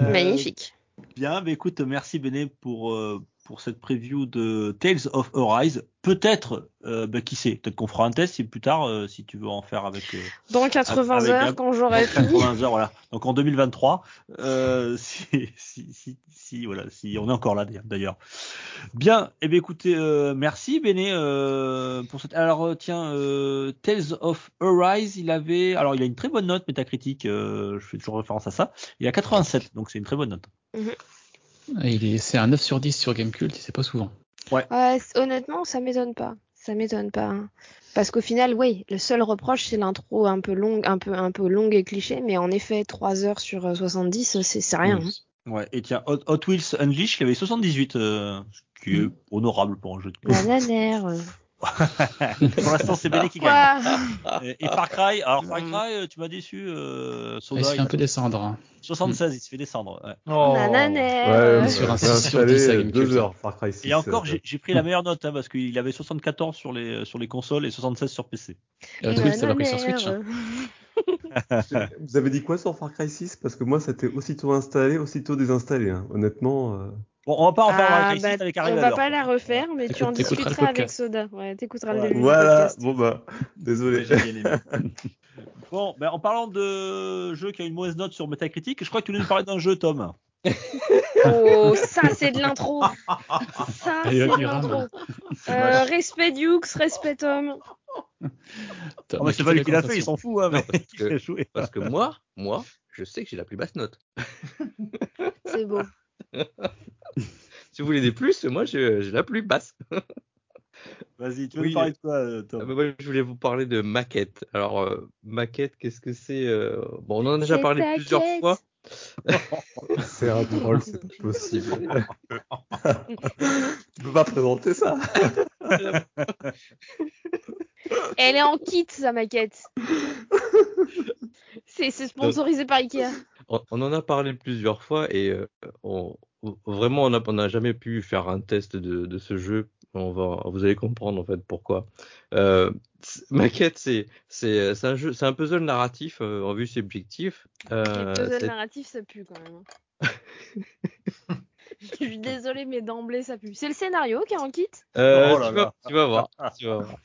Euh, Magnifique. Bien, mais écoute, merci Béné pour, euh, pour cette preview de Tales of Arise. Peut-être, euh, bah, qui sait, peut-être qu'on fera un test si plus tard, euh, si tu veux en faire avec. Euh, Dans 80 heures, quand j'aurai fini. 80 heures, voilà. Donc en 2023, euh, si, si, si, si, voilà, si on est encore là d'ailleurs. Bien, et eh bien écoutez, merci Béné pour cette. Alors tiens, Tales of Arise, il avait, alors il a une très bonne note métacritique. je fais toujours référence à ça. Il a 87, donc c'est une très bonne note. Il est, c'est un 9 sur 10 sur Gamecult, c'est pas souvent. Ouais. honnêtement, ça m'étonne pas. Ça m'étonne pas. Hein. Parce qu'au final, oui, le seul reproche, c'est l'intro un peu longue, un peu, un peu longue et cliché, mais en effet, 3 heures sur 70, euh, c'est rien. Hein. Ouais, et tiens, Hot, Wheels Unleashed, il avait 78, euh, ce qui est mm. honorable pour un jeu de course. Pour l'instant, c'est Béné qui gagne. Et, Far Cry, alors Far Cry, euh, tu m'as déçu. Euh, Soda, il se fait un peu descendre. 76, il se fait descendre. Ouais. Oh. Ouais, sur un 6 sur 10 à deux heures, Far Cry 6. Et encore, j'ai pris la meilleure note hein, parce qu'il avait 74 sur les, sur les consoles et 76 sur PC. Euh, ça l'a pris sur Switch. Hein. Vous avez dit quoi sur Far Cry 6 Parce que moi, c'était aussitôt installé, aussitôt désinstallé. Hein. Honnêtement. Euh... Bon, on va pas en faire ah, un bah, avec On va pas la refaire, mais tu en discuteras avec Soda. Ouais, t'écouteras voilà. le début Voilà, bon bah, désolé. bon, ben en parlant de jeu qui a une mauvaise note sur Metacritic, je crois que tu voulais nous parler d'un jeu, Tom. oh, ça c'est de l'intro. Ça c'est de l'intro. Euh, respect Dukes, respect Tom. Oh, c'est pas lui qui l'a fait, il s'en fout. Hein, mais parce, que, parce que moi, moi, je sais que j'ai la plus basse note. C'est beau. Si vous voulez des plus, moi j'ai la plus basse. Vas-y, tu veux oui, parler de quoi, euh, Tom? ah, bah, Je voulais vous parler de maquette. Alors, euh, maquette, qu'est-ce que c'est euh... Bon, on en a déjà parlé plusieurs fois. c'est un drôle, c'est pas possible. tu peux pas présenter ça. Elle est en kit, sa maquette. c'est sponsorisé par Ikea. On, en a parlé plusieurs fois et euh, on, vraiment, on n'a jamais pu faire un test de, de, ce jeu. On va, vous allez comprendre en fait pourquoi. Euh, Maquette, c'est c'est un jeu, c'est un puzzle narratif euh, en vue subjective. Euh, puzzle narratif, ça pue quand même. Hein. Je suis désolé, mais d'emblée, ça pue. C'est le scénario qui est en kit? Euh, oh tu, vas, tu, vas, voir. Tu vas voir.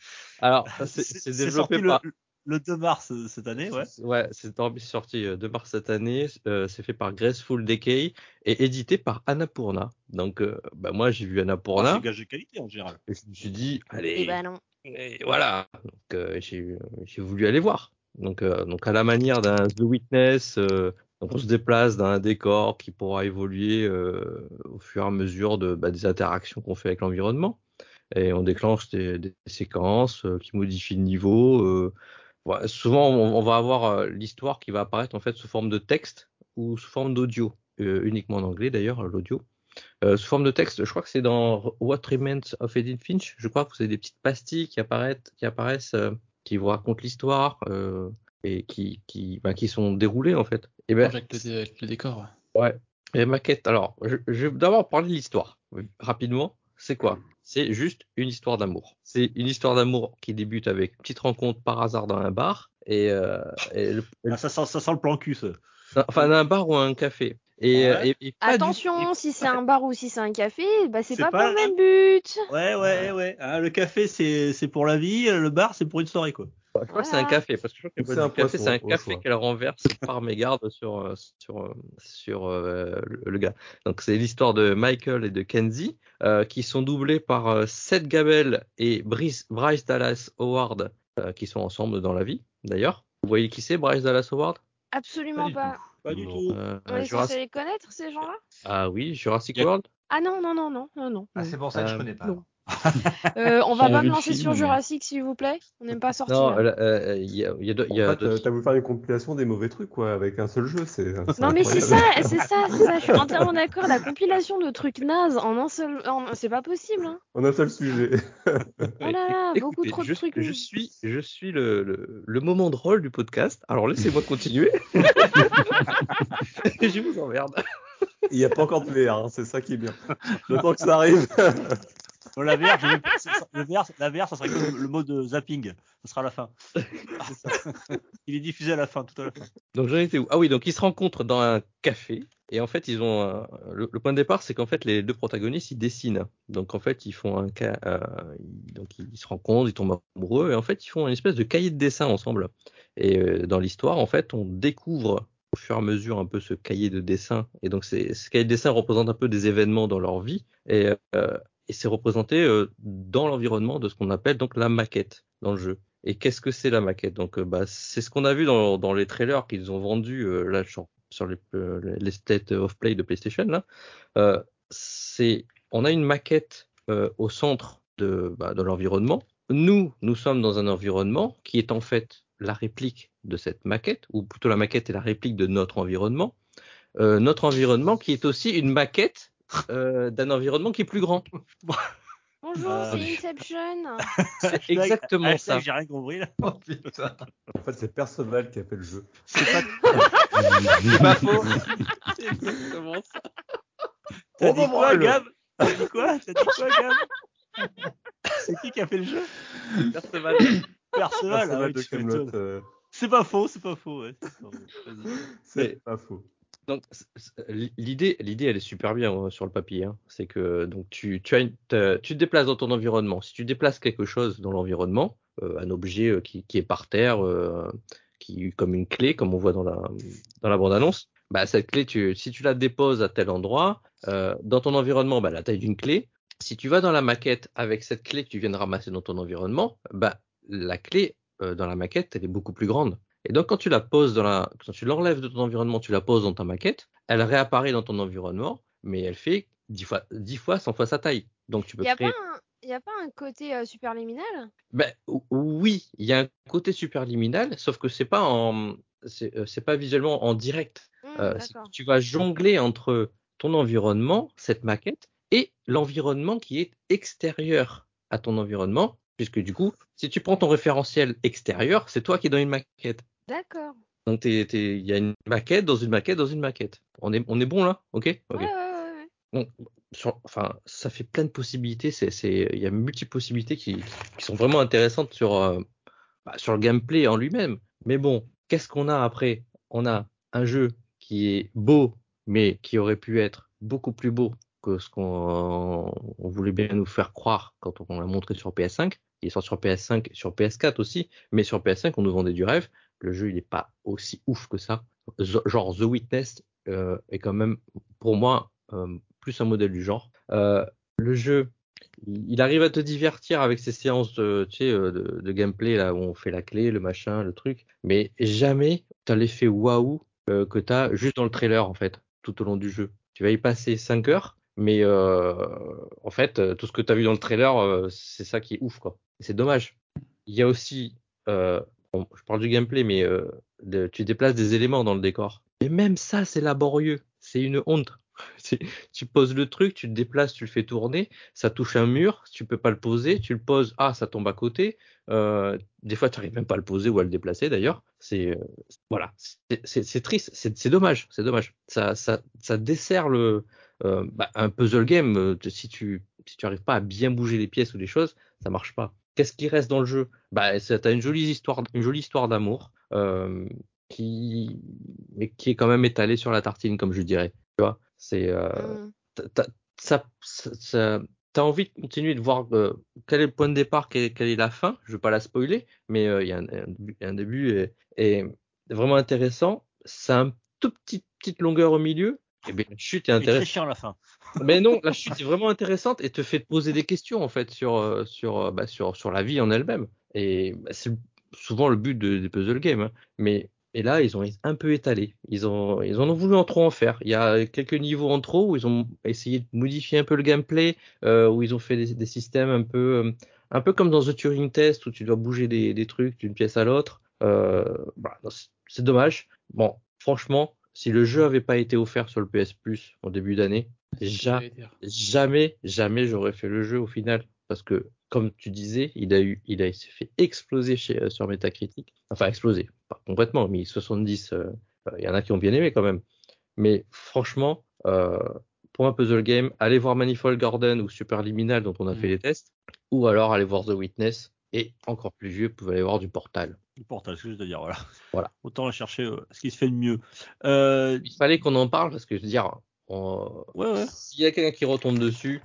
Alors, c'est développé par le 2 mars euh, cette année, ouais. Ouais, c'est sorti 2 euh, mars cette année. Euh, c'est fait par Graceful Decay et édité par Annapurna. Donc, euh, bah, moi, j'ai vu Annapurna. c'est gage de qualité en général. Et je me suis dit, allez. Et eh bah non. Et voilà. Donc, euh, j'ai voulu aller voir. Donc, donc à la manière d'un The Witness, donc on se déplace dans un décor qui pourra évoluer au fur et à mesure de, bah, des interactions qu'on fait avec l'environnement. Et on déclenche des, des séquences qui modifient le niveau souvent, on, va avoir euh, l'histoire qui va apparaître en fait sous forme de texte ou sous forme d'audio, euh, uniquement en anglais d'ailleurs, l'audio. Euh, sous forme de texte, je crois que c'est dans What Remains of Edith Finch. Je crois que vous avez des petites pastilles qui apparaissent, qui apparaissent, qui vous racontent l'histoire et qui, qui, bah, qui sont déroulées en fait. Et ben, avec, le, décor. Ouais. Et maquette. Alors, je, je vais d'abord parler de l'histoire rapidement. C'est quoi? C'est juste une histoire d'amour. C'est une histoire d'amour qui débute avec une petite rencontre par hasard dans un bar. Et, euh, et le- Ah, ça, sent, ça sent le plan cul, ça. enfin, un bar ou un café. Et, Ouais. et- et pas du- Attention, si c'est un bar ou si c'est un café, bah c'est pas, pas pour le même but. Ouais, ouais, ouais. Ah, le café, c'est c'est pour la vie, le bar, c'est pour une soirée, quoi. Je crois que c'est un Voilà. café, parce que je crois que c'est un café, c'est un café qu'elle renverse par mégarde sur, euh, sur, euh, sur euh, le, gars. Donc c'est l'histoire de Michael et de Kenzie, euh, qui sont doublés par euh, Seth Gabel et Bryce, Bryce Dallas Howard, euh, qui sont ensemble dans la vie, d'ailleurs. Vous voyez qui c'est, Bryce Dallas Howard? Absolument pas. Pas du tout. Euh, On est Jurassic- censé les connaître, ces gens-là? Ah oui, Jurassic World? Ah non, non, non, non, non, non. Ah, c'est pour ça que je connais pas. Euh, on va pas me lancer film, sur Jurassic, s'il vous plaît. On n'aime pas sortir. Non, euh, euh, il y a, il y a, de- il y a En fait, d'autres- t'as voulu faire une compilation des mauvais trucs, quoi, avec un seul jeu. C'est, c'est Non mais c'est ça, c'est ça, c'est ça. Je suis entièrement d'accord. La compilation de trucs nazes en un seul, en- c'est pas possible. Hein. En un seul sujet. Oh là là, Écoutez, beaucoup trop de je, trucs. je suis, je suis le, le, le moment drôle du podcast. Alors laissez-moi continuer. je vous emmerde. Il n'y a pas encore de VR, hein, c'est ça qui est bien. J'attends que ça arrive. La VR, le VR, la VR, ça serait comme le mode zapping. Ça sera à la fin. Il est diffusé à la fin, tout à fin. Donc j'en étais où? Ah oui, donc ils se rencontrent dans un café et en fait ils ont le, point de départ, c'est qu'en fait les deux protagonistes ils dessinent. Donc en fait ils font un ca- euh, donc ils se rencontrent, ils tombent amoureux et en fait ils font une espèce de cahier de dessin ensemble. Et euh, dans l'histoire en fait on découvre au fur et à mesure un peu ce cahier de dessin et donc ce cahier de dessin représente un peu des événements dans leur vie et euh, et c'est représenté euh, dans l'environnement de ce qu'on appelle donc la maquette dans le jeu. Et qu'est-ce que c'est la maquette? Donc, euh, bah, c'est ce qu'on a vu dans, dans les trailers qu'ils ont vendus euh, là sur, sur les, euh, les State of Play de PlayStation. Là, euh, c'est on a une maquette au centre de, bah, de l'environnement. Nous, nous sommes dans un environnement qui est en fait la réplique de cette maquette, ou plutôt la maquette est la réplique de notre environnement. Notre environnement qui est aussi une maquette euh, d'un environnement qui est plus grand. Bonjour, Ah, c'est oui. Inception. C'est exactement Hashtag, ça. J'ai rien compris là. Oh. En fait, c'est Perceval qui a fait le jeu. C'est pas. Faux. C'est exactement ça. T'as dit bah, quoi, le- Gab T'as dit quoi T'as dit quoi, Gab C'est qui qui a fait le jeu Perceval. Perceval. ah Perceval oui, de Camelot. m'étonnes. euh, C'est pas faux, c'est pas faux. Ouais. C'est pas faux. Donc l'idée, l'idée, elle est super bien euh, sur le papier. Hein. C'est que donc tu, tu as une, tu te déplaces dans ton environnement. Si tu déplaces quelque chose dans l'environnement, euh, un objet euh, qui, est par terre, euh, qui comme une clé, comme on voit dans la dans la bande annonce, bah cette clé, tu, si tu la déposes à tel endroit, euh, dans ton environnement, bah, la taille d'une clé. Si tu vas dans la maquette avec cette clé que tu viens de ramasser dans ton environnement, bah la clé dans la maquette, elle est beaucoup plus grande. Et donc, quand tu la poses dans la, quand tu l'enlèves de ton environnement, tu la poses dans ta maquette, elle réapparaît dans ton environnement, mais elle fait 10 fois, 10 fois, 100 fois sa taille. Donc, tu peux Y a créer. pas un, y a pas un côté euh, superliminal? Ben, ou- oui, il y a un côté superliminal, sauf que c'est pas en, c'est euh, pas visuellement en direct. Hmm, Euh, tu vas jongler entre ton environnement, cette maquette, et l'environnement qui est extérieur à ton environnement, puisque du coup, si tu prends ton référentiel extérieur, c'est toi qui es dans une maquette. D'accord. Donc il y a une maquette dans une maquette dans une maquette. On est, on est bon là, ok, ok. Ouais, ouais, ouais, ouais. Bon, sur- enfin, ça fait plein de possibilités. Il y a multiples possibilités qui, qui sont vraiment intéressantes sur, euh, bah, sur le gameplay en lui-même. Mais bon, qu'est-ce qu'on a après? On a un jeu qui est beau, mais qui aurait pu être beaucoup plus beau que ce qu'on on voulait bien nous faire croire quand on l'a montré sur PS5. Il est sorti sur PS5, sur PS4 aussi, mais sur PS5 on nous vendait du rêve. Le jeu il n'est pas aussi ouf que ça. Genre The Witness euh, est quand même pour moi euh, plus un modèle du genre. Euh, le jeu, il arrive à te divertir avec ces séances de, gameplay là où on fait la clé, le machin, le truc, mais jamais t'as l'effet waouh que t'as juste dans le trailer en fait, tout au long du jeu. Tu vas y passer 5 heures, mais en fait tout ce que t'as vu dans le trailer, c'est ça qui est ouf quoi. C'est dommage. Il y a aussi, je parle du gameplay, mais euh, tu déplaces des éléments dans le décor. Et même ça, c'est laborieux. C'est une honte. Tu poses le truc, tu le déplaces, tu le fais tourner, ça touche un mur, tu peux pas le poser, tu le poses, ah, ça tombe à côté. Euh, des fois, tu n'arrives même pas à le poser ou à le déplacer d'ailleurs. C'est euh, voilà, c'est- triste, c'est dommage, c'est dommage. Ça, ça, dessert le bah, un puzzle game. si tu si tu arrives pas à bien bouger les pièces ou des choses, ça marche pas. Qu'est-ce qui reste dans le jeu? Bah, t'as une jolie histoire, une jolie histoire d'amour euh, qui, mais qui est quand même étalée sur la tartine, comme je dirais. Tu vois, c'est euh, Mm. t'as- ça, ça, ça- t'as envie de continuer de voir euh, quel est le point de départ, quelle, quelle est la fin? Je veux pas la spoiler, mais euh, il y a un, un début- un début et, et vraiment intéressant. C'est un tout petit petite longueur au milieu. Et bien la chute est intéressante. chiant à la fin. Mais non, la chute est vraiment intéressante et te fait poser des questions en fait sur euh, sur euh, bah, sur sur la vie en elle-même. Et bah, c'est souvent le but de- des puzzle games. hein. Mais et là, ils ont un peu étalé. Ils ont ils en ont voulu en trop en faire. Il y a quelques niveaux en trop où ils ont essayé de modifier un peu le gameplay, euh, où ils ont fait des, des systèmes un peu un peu comme dans The Turing Test où tu dois bouger des, des trucs d'une pièce à l'autre. Euh, c'est- c'est dommage. Bon, franchement, si le jeu avait pas été offert sur le PS Plus en début d'année, ja- jamais, jamais j'aurais fait le jeu au final. Parce que, comme tu disais, il a eu, il a s'est fait exploser chez, euh, sur Metacritic. Enfin, exploser. Pas complètement, mais 70, euh, euh, il y en a qui ont bien aimé quand même. Mais franchement, pour un puzzle game, allez voir Manifold Garden ou Superliminal dont on a fait les tests. Ou alors allez voir The Witness. Et encore plus vieux, vous pouvez aller voir du Portal. Du portal, ce que je veux dire, voilà. Voilà. Autant chercher euh, ce qui se fait de mieux. Euh, Il fallait qu'on en parle parce que je veux dire, on- ouais, ouais. s'il y a quelqu'un qui retombe dessus,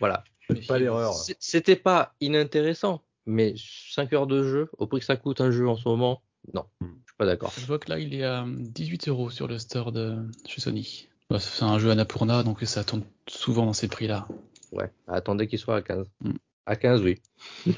voilà. Faites pas l'erreur. C'était pas inintéressant, mais 5 heures de jeu, au prix que ça coûte un jeu en ce moment, non, je suis pas d'accord. Je vois que là, il est à 18 euros sur le store de chez Sony. Bah, c'est un jeu Annapurna, donc ça tourne souvent dans ces prix-là. Ouais, attendez qu'il soit à 15. Mm. À 15, oui.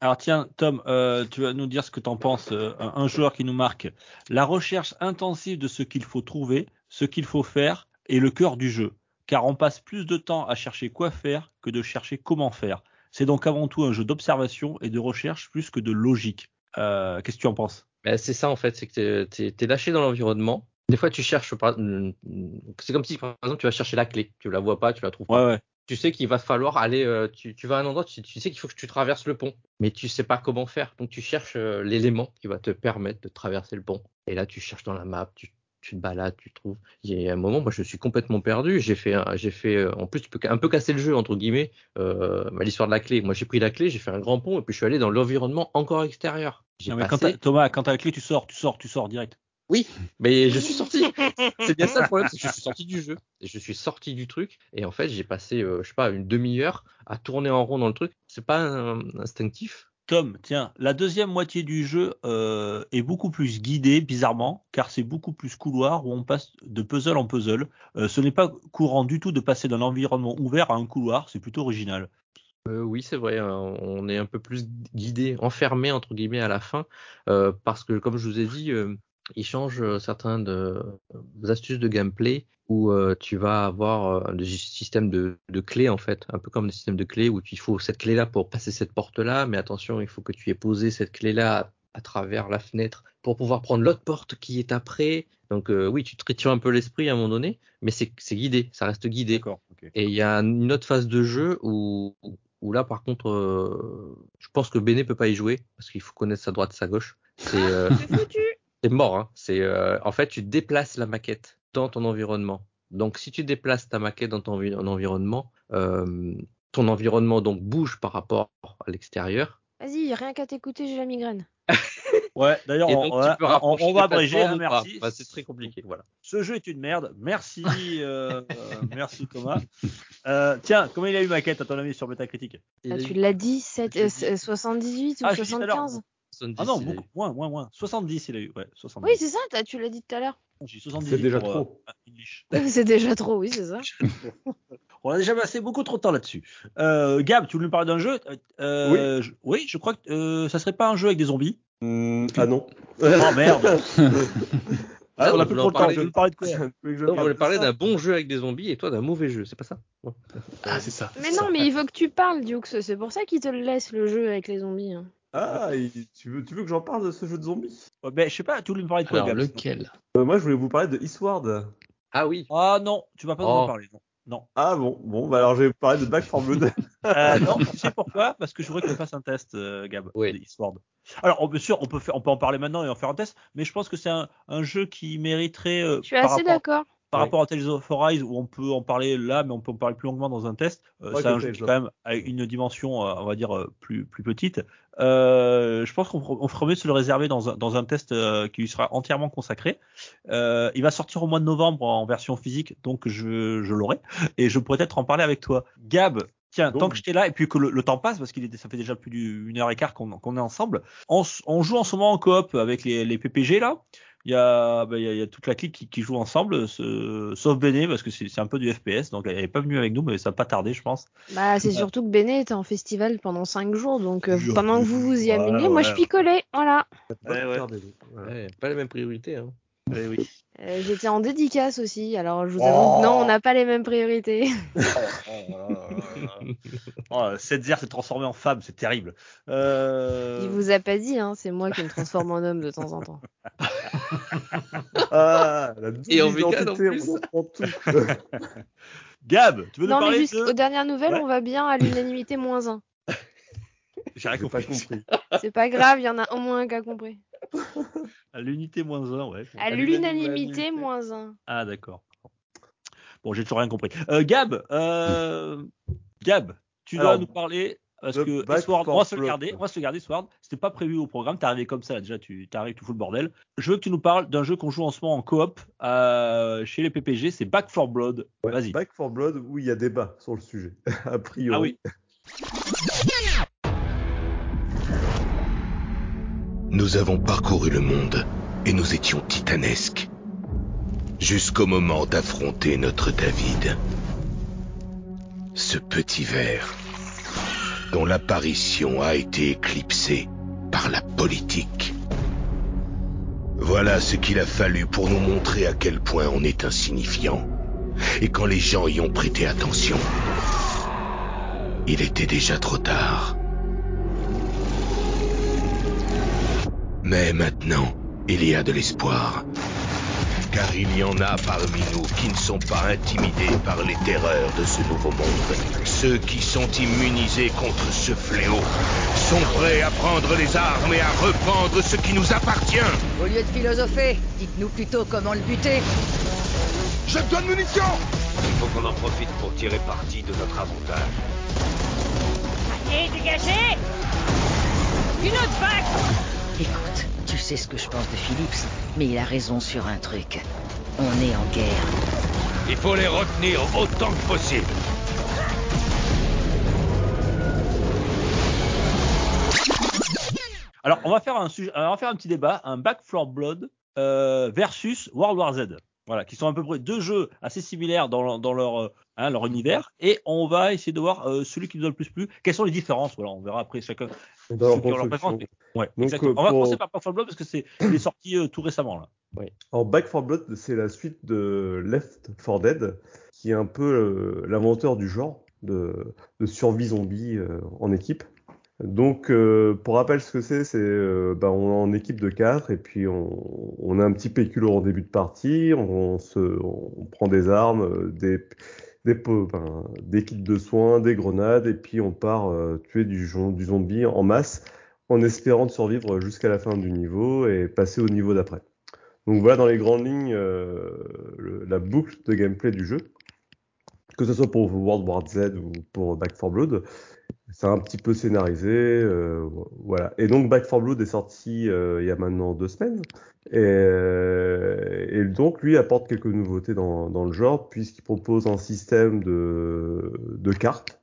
Alors tiens, Tom, euh, tu vas nous dire ce que tu en penses. euh, un, joueur qui nous marque. La recherche intensive de ce qu'il faut trouver, ce qu'il faut faire est le cœur du jeu. Car on passe plus de temps à chercher quoi faire que de chercher comment faire. C'est donc avant tout un jeu d'observation et de recherche plus que de logique. Euh, Qu'est-ce que tu en penses? Ben, c'est ça en fait, c'est que t'es- t'es t'es lâché dans l'environnement. Des fois, tu cherches, c'est comme si par exemple tu vas chercher la clé, tu la vois pas, tu la trouves pas. Ouais, ouais. Tu sais qu'il va falloir aller, euh, tu, tu vas à un endroit, tu, tu sais qu'il faut que tu traverses le pont, mais tu sais pas comment faire. Donc tu cherches euh, l'élément qui va te permettre de traverser le pont. Et là, tu cherches dans la map, tu, tu te balades, tu trouves. Il y a un moment, moi, je suis complètement perdu. J'ai fait, j'ai fait, euh, en plus, tu peux un peu casser le jeu entre guillemets. Euh, bah, l'histoire de la clé. Moi, j'ai pris la clé, j'ai fait un grand pont et puis je suis allé dans l'environnement encore extérieur. J'ai Non, mais quand passé- Thomas, quand t'as la clé, tu sors, tu sors, tu sors direct. Oui, mais je suis sorti. C'est bien ça le problème, c'est que je suis sorti du jeu. Et je suis sorti du truc. Et en fait, j'ai passé, euh, je sais pas, une demi-heure à tourner en rond dans le truc. C'est pas euh, instinctif? Tom, tiens, la deuxième moitié du jeu euh, est beaucoup plus guidée, bizarrement, car c'est beaucoup plus couloir où on passe de puzzle en puzzle. Euh, ce n'est pas courant du tout de passer d'un environnement ouvert à un couloir, c'est plutôt original. Euh, oui, c'est vrai. hein, on est un peu plus guidé, enfermé entre guillemets à la fin, euh, parce que comme je vous ai dit, euh, il change euh, certains de, des astuces de gameplay où euh, tu vas avoir euh, des systèmes de, de clés en fait, un peu comme des systèmes de clés où il faut cette clé-là pour passer cette porte-là, mais attention, il faut que tu aies posé cette clé-là à, à travers la fenêtre pour pouvoir prendre l'autre porte qui est après. Donc euh, oui, tu tritures un peu l'esprit à un moment donné, mais c'est c'est guidé, ça reste guidé. Et il y a une autre phase de jeu où, où là, par contre, euh, je pense que Béné peut pas y jouer parce qu'il faut connaître sa droite, sa gauche. C'est euh, C'est foutu. C'est mort. Hein. C'est euh, en fait, tu déplaces la maquette dans ton environnement. Donc, si tu déplaces ta maquette dans ton envi- environnement, euh, ton environnement donc bouge par rapport à l'extérieur. Vas-y, rien qu'à t'écouter, j'ai la migraine. Ouais, d'ailleurs, on, va abréger, hein, merci. Bah, c'est très compliqué. Voilà. Ce jeu est une merde. Merci, euh, euh, merci Thomas. Euh, tiens, comment il a eu maquette à ton avis sur Metacritic? Ah, tu l'as dit, sept- Je l'ai euh, dit. euh, 78 ou Ah, je l'ai dit tout à l'heure. 75 70, Ah non, beaucoup moins, moins, moins. 70 il a eu, ouais, 70. Oui, c'est ça, tu l'as dit tout à l'heure. J'ai 70 C'est déjà pour, trop. euh. C'est déjà trop, oui, c'est ça. On a déjà passé beaucoup trop de temps là-dessus. Euh, Gab, tu voulais me parler d'un jeu? Euh, je- oui. je crois que euh, ça serait pas un jeu avec des zombies? Hmm, ah non. Oh merde. Ah, on on a plus trop de temps. parler. Je vais parler de quoi? On voulait parler d'un bon jeu avec des zombies et toi d'un mauvais jeu. C'est pas ça? Ah, c'est ça. Mais non, mais il veut que tu parles, Dukes. C'est pour ça qu'il te le laisse, le jeu avec les zombies. hein. Ah, tu veux, tu veux que j'en parle de ce jeu de zombies? Ouais, ben, je sais pas, tu voulais me parler de quoi, Alors, Gab lequel? Euh, Moi, je voulais vous parler de Eastward. Ah oui. Ah non, tu vas pas nous Oh. en parler. Non. Non. Ah bon, bon, bah alors je vais parler de Back 4 Blood. Euh, non, tu sais pourquoi? Parce que je voudrais qu'on fasse un test, euh, Gab, Oui. de Eastward. Alors, on, bien sûr, on peut, faire, on peut en parler maintenant et en faire un test, mais je pense que c'est un, un jeu qui mériterait. euh, Je suis par assez rapport- d'accord. Par Ouais. rapport à Tales of Arise où on peut en parler là, mais on peut en parler plus longuement dans un test. euh, Ouais, c'est un jeu qui quand même a une dimension, euh, on va dire euh, plus plus petite. Euh, je pense qu'on fera- on ferait mieux de se le réserver dans un dans un test euh, qui lui sera entièrement consacré. Euh, il va sortir au mois de novembre en version physique, donc je je l'aurai et je pourrais peut-être en parler avec toi. Gab, tiens, Donc- tant que j'étais là et puis que le, le temps passe parce qu'il ça fait déjà plus d'une heure et quart qu'on est ensemble. On, joue en ce moment en coop avec les, les PPG là. Il y a, bah, il y a, il y a toute la clique qui, qui joue ensemble, ce- sauf Béné parce que c'est un peu du FPS, donc elle est pas venue avec nous, mais ça va pas tarder, je pense. Bah, c'est surtout que Béné était en festival pendant 5 jours, donc euh, pendant que vous vous y ameniez, moi ouais, je picolais, voilà. Ouais, ouais. Voilà. Ouais, pas les mêmes priorités. Hein. Oui. Euh, J'étais en dédicace aussi, alors je vous avoue que non, on n'a pas les mêmes priorités. Oh, Setzer s'est transformé en femme, c'est terrible. Euh... Il vous a pas dit, hein, c'est moi qui me transforme en homme de temps en temps. Ah, la Et en vegan, en plus. on tout. Gab, tu veux nous Non, mais parler juste de... aux dernières nouvelles, Ouais. on va bien à l'unanimité moins 1. J'ai rien compris. compris. C'est pas grave, il y en a au moins un qui a compris. À l'unité moins 1, ouais. À l'unanimité moins 1. Ah, d'accord. Bon, j'ai toujours rien compris. Euh, Gab, euh... Gab, tu dois Alors, nous parler parce que Sword, on va se le garder, on va se le garder Sword. C'était pas prévu au programme, t'es arrivé comme ça là, déjà, tu t'arrives, tu fous le bordel. Je veux que tu nous parles d'un jeu qu'on joue en ce moment en coop euh, chez les PPG, c'est Back for Blood. Ouais, Vas-y. Back for Blood, où il y a débat sur le sujet, a priori. Ah oui. Nous avons parcouru le monde et nous étions titanesques. Jusqu'au moment d'affronter notre David. Ce petit ver dont l'apparition a été éclipsée par la politique. Voilà ce qu'il a fallu pour nous montrer à quel point on est insignifiant. Et quand les gens y ont prêté attention, il était déjà trop tard. Mais maintenant, il y a de l'espoir. Car il y en a parmi nous qui ne sont pas intimidés par les terreurs de ce nouveau monde. Ceux qui sont immunisés contre ce fléau sont prêts à prendre les armes et à reprendre ce qui nous appartient. Au lieu de philosopher, dites-nous plutôt comment le buter. Je te donne munitions Il faut qu'on en profite pour tirer parti de notre avantage. Allez, dégagez Une autre vague Écoute, tu sais ce que je pense de Philips, mais il a raison sur un truc. On est en guerre. Il faut les retenir autant que possible. Alors, on va faire un sujet, on va faire un petit débat, un Back for Blood euh, versus World War Z. Voilà, qui sont à peu près deux jeux assez similaires dans, leur- dans leur, euh, hein, leur univers, et on va essayer de voir euh, celui qui nous a le plus plu. Quelles sont les différences? Voilà, on verra après chacun. Dans leur ceux qui ont leur construction. préférence. Ouais, Donc, exactement. euh, On va pour- commencer par Back for Blood parce que c'est il est sorti euh, tout récemment là. Alors, Back 4 Blood, c'est la suite de Left 4 Dead, qui est un peu euh, l'inventeur du genre de, de survie zombie euh, en équipe. Donc, euh, pour rappel, ce que c'est, c'est euh, bah, on est en équipe de 4 et puis on, on a un petit péculo en début de partie, on, se, on prend des armes, euh, des, des, ben, des kits de soins, des grenades et puis on part euh, tuer du, du zombie en masse en espérant de survivre jusqu'à la fin du niveau et passer au niveau d'après. Donc voilà dans les grandes lignes euh, la boucle de gameplay du jeu, que ce soit pour World War Z ou pour Back 4 Blood. C'est un petit peu scénarisé, euh, voilà. Et donc Back 4 Blood est sorti euh, il y a maintenant deux semaines, et, euh, et donc lui apporte quelques nouveautés dans, dans le genre puisqu'il propose un système de, de cartes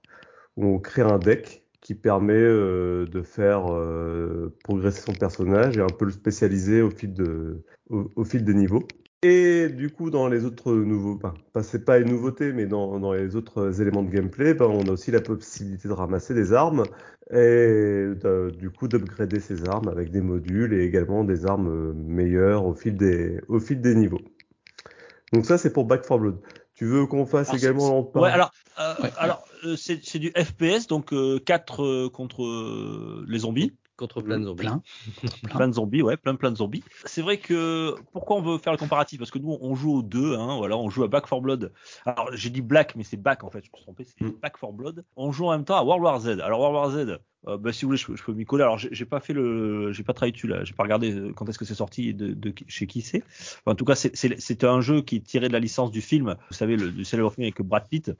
où on crée un deck qui permet euh, de faire euh, progresser son personnage et un peu le spécialiser au fil de au, au fil des niveaux. Et du coup, dans les autres nouveaux, ben, pas c'est pas une nouveauté, mais dans, dans les autres éléments de gameplay, ben, on a aussi la possibilité de ramasser des armes et de- du coup d'upgrader ces armes avec des modules et également des armes meilleures au fil des au fil des niveaux. Donc ça, c'est pour Back 4 Blood. Tu veux qu'on fasse Alors, également en Ouais, alors, euh, alors euh, c'est c'est du FPS, donc 4 contre euh, les zombies. Contre plein de zombies. Plein. Plein de zombies, ouais, plein plein de zombies. C'est vrai que pourquoi on veut faire le comparatif? Parce que nous, on joue aux deux, hein, voilà, on joue à Back 4 Blood. Alors j'ai dit Black, mais c'est Back en fait, je me suis trompé, c'est Back 4 Blood. On joue en même temps à World War Z. Alors World War Z, Euh, bah, si vous voulez, je, peux- je peux m'y coller. Alors, j'ai pas fait le, j'ai pas travaillé dessus là. J'ai pas regardé euh, quand est-ce que c'est sorti et de, chez qui c'est. Enfin, en tout cas, c'est- un jeu qui est tiré de la licence du film. Vous savez, le, du célèbre film avec Brad Pitt,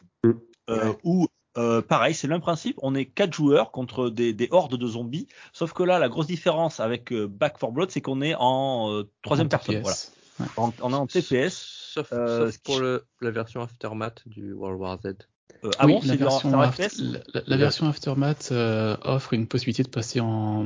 euh, où euh, pareil, c'est le même principe. On est quatre joueurs contre des, des hordes de zombies. Sauf que là, la grosse différence avec euh, Back 4 Blood, c'est qu'on est en euh, troisième En personne. Voilà. On est en TPS. Sauf, Euh, sauf pour le, la version Aftermath du World War Z. Euh, ah oui, bon, la version, la, la- la version Aftermath euh, offre une possibilité de passer en,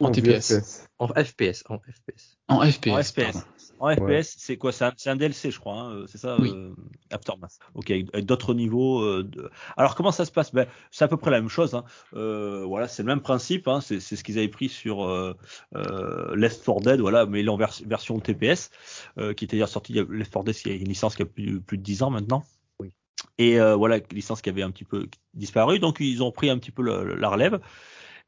en En TPS. VFS. En FPS, en FPS. En FPS. En FPS. En FPS, Ouais. c'est quoi C'est un, DLC, je crois. hein, c'est ça, Oui. euh, Aftermath. Ok, d'autres niveaux. euh, de- Alors comment ça se passe? Ben, c'est à peu près la même chose. Hein. Euh, voilà, c'est le même principe. Hein. C'est, ce qu'ils avaient pris sur euh, euh, Left 4 Dead, voilà, mais en vers- version TPS, euh, qui était d'ailleurs sorti. Left 4 Dead, il y a une licence qui a plus, plus de 10 ans maintenant. Et euh, voilà, licence qui avait un petit peu disparu. Donc ils ont pris un petit peu le- la relève.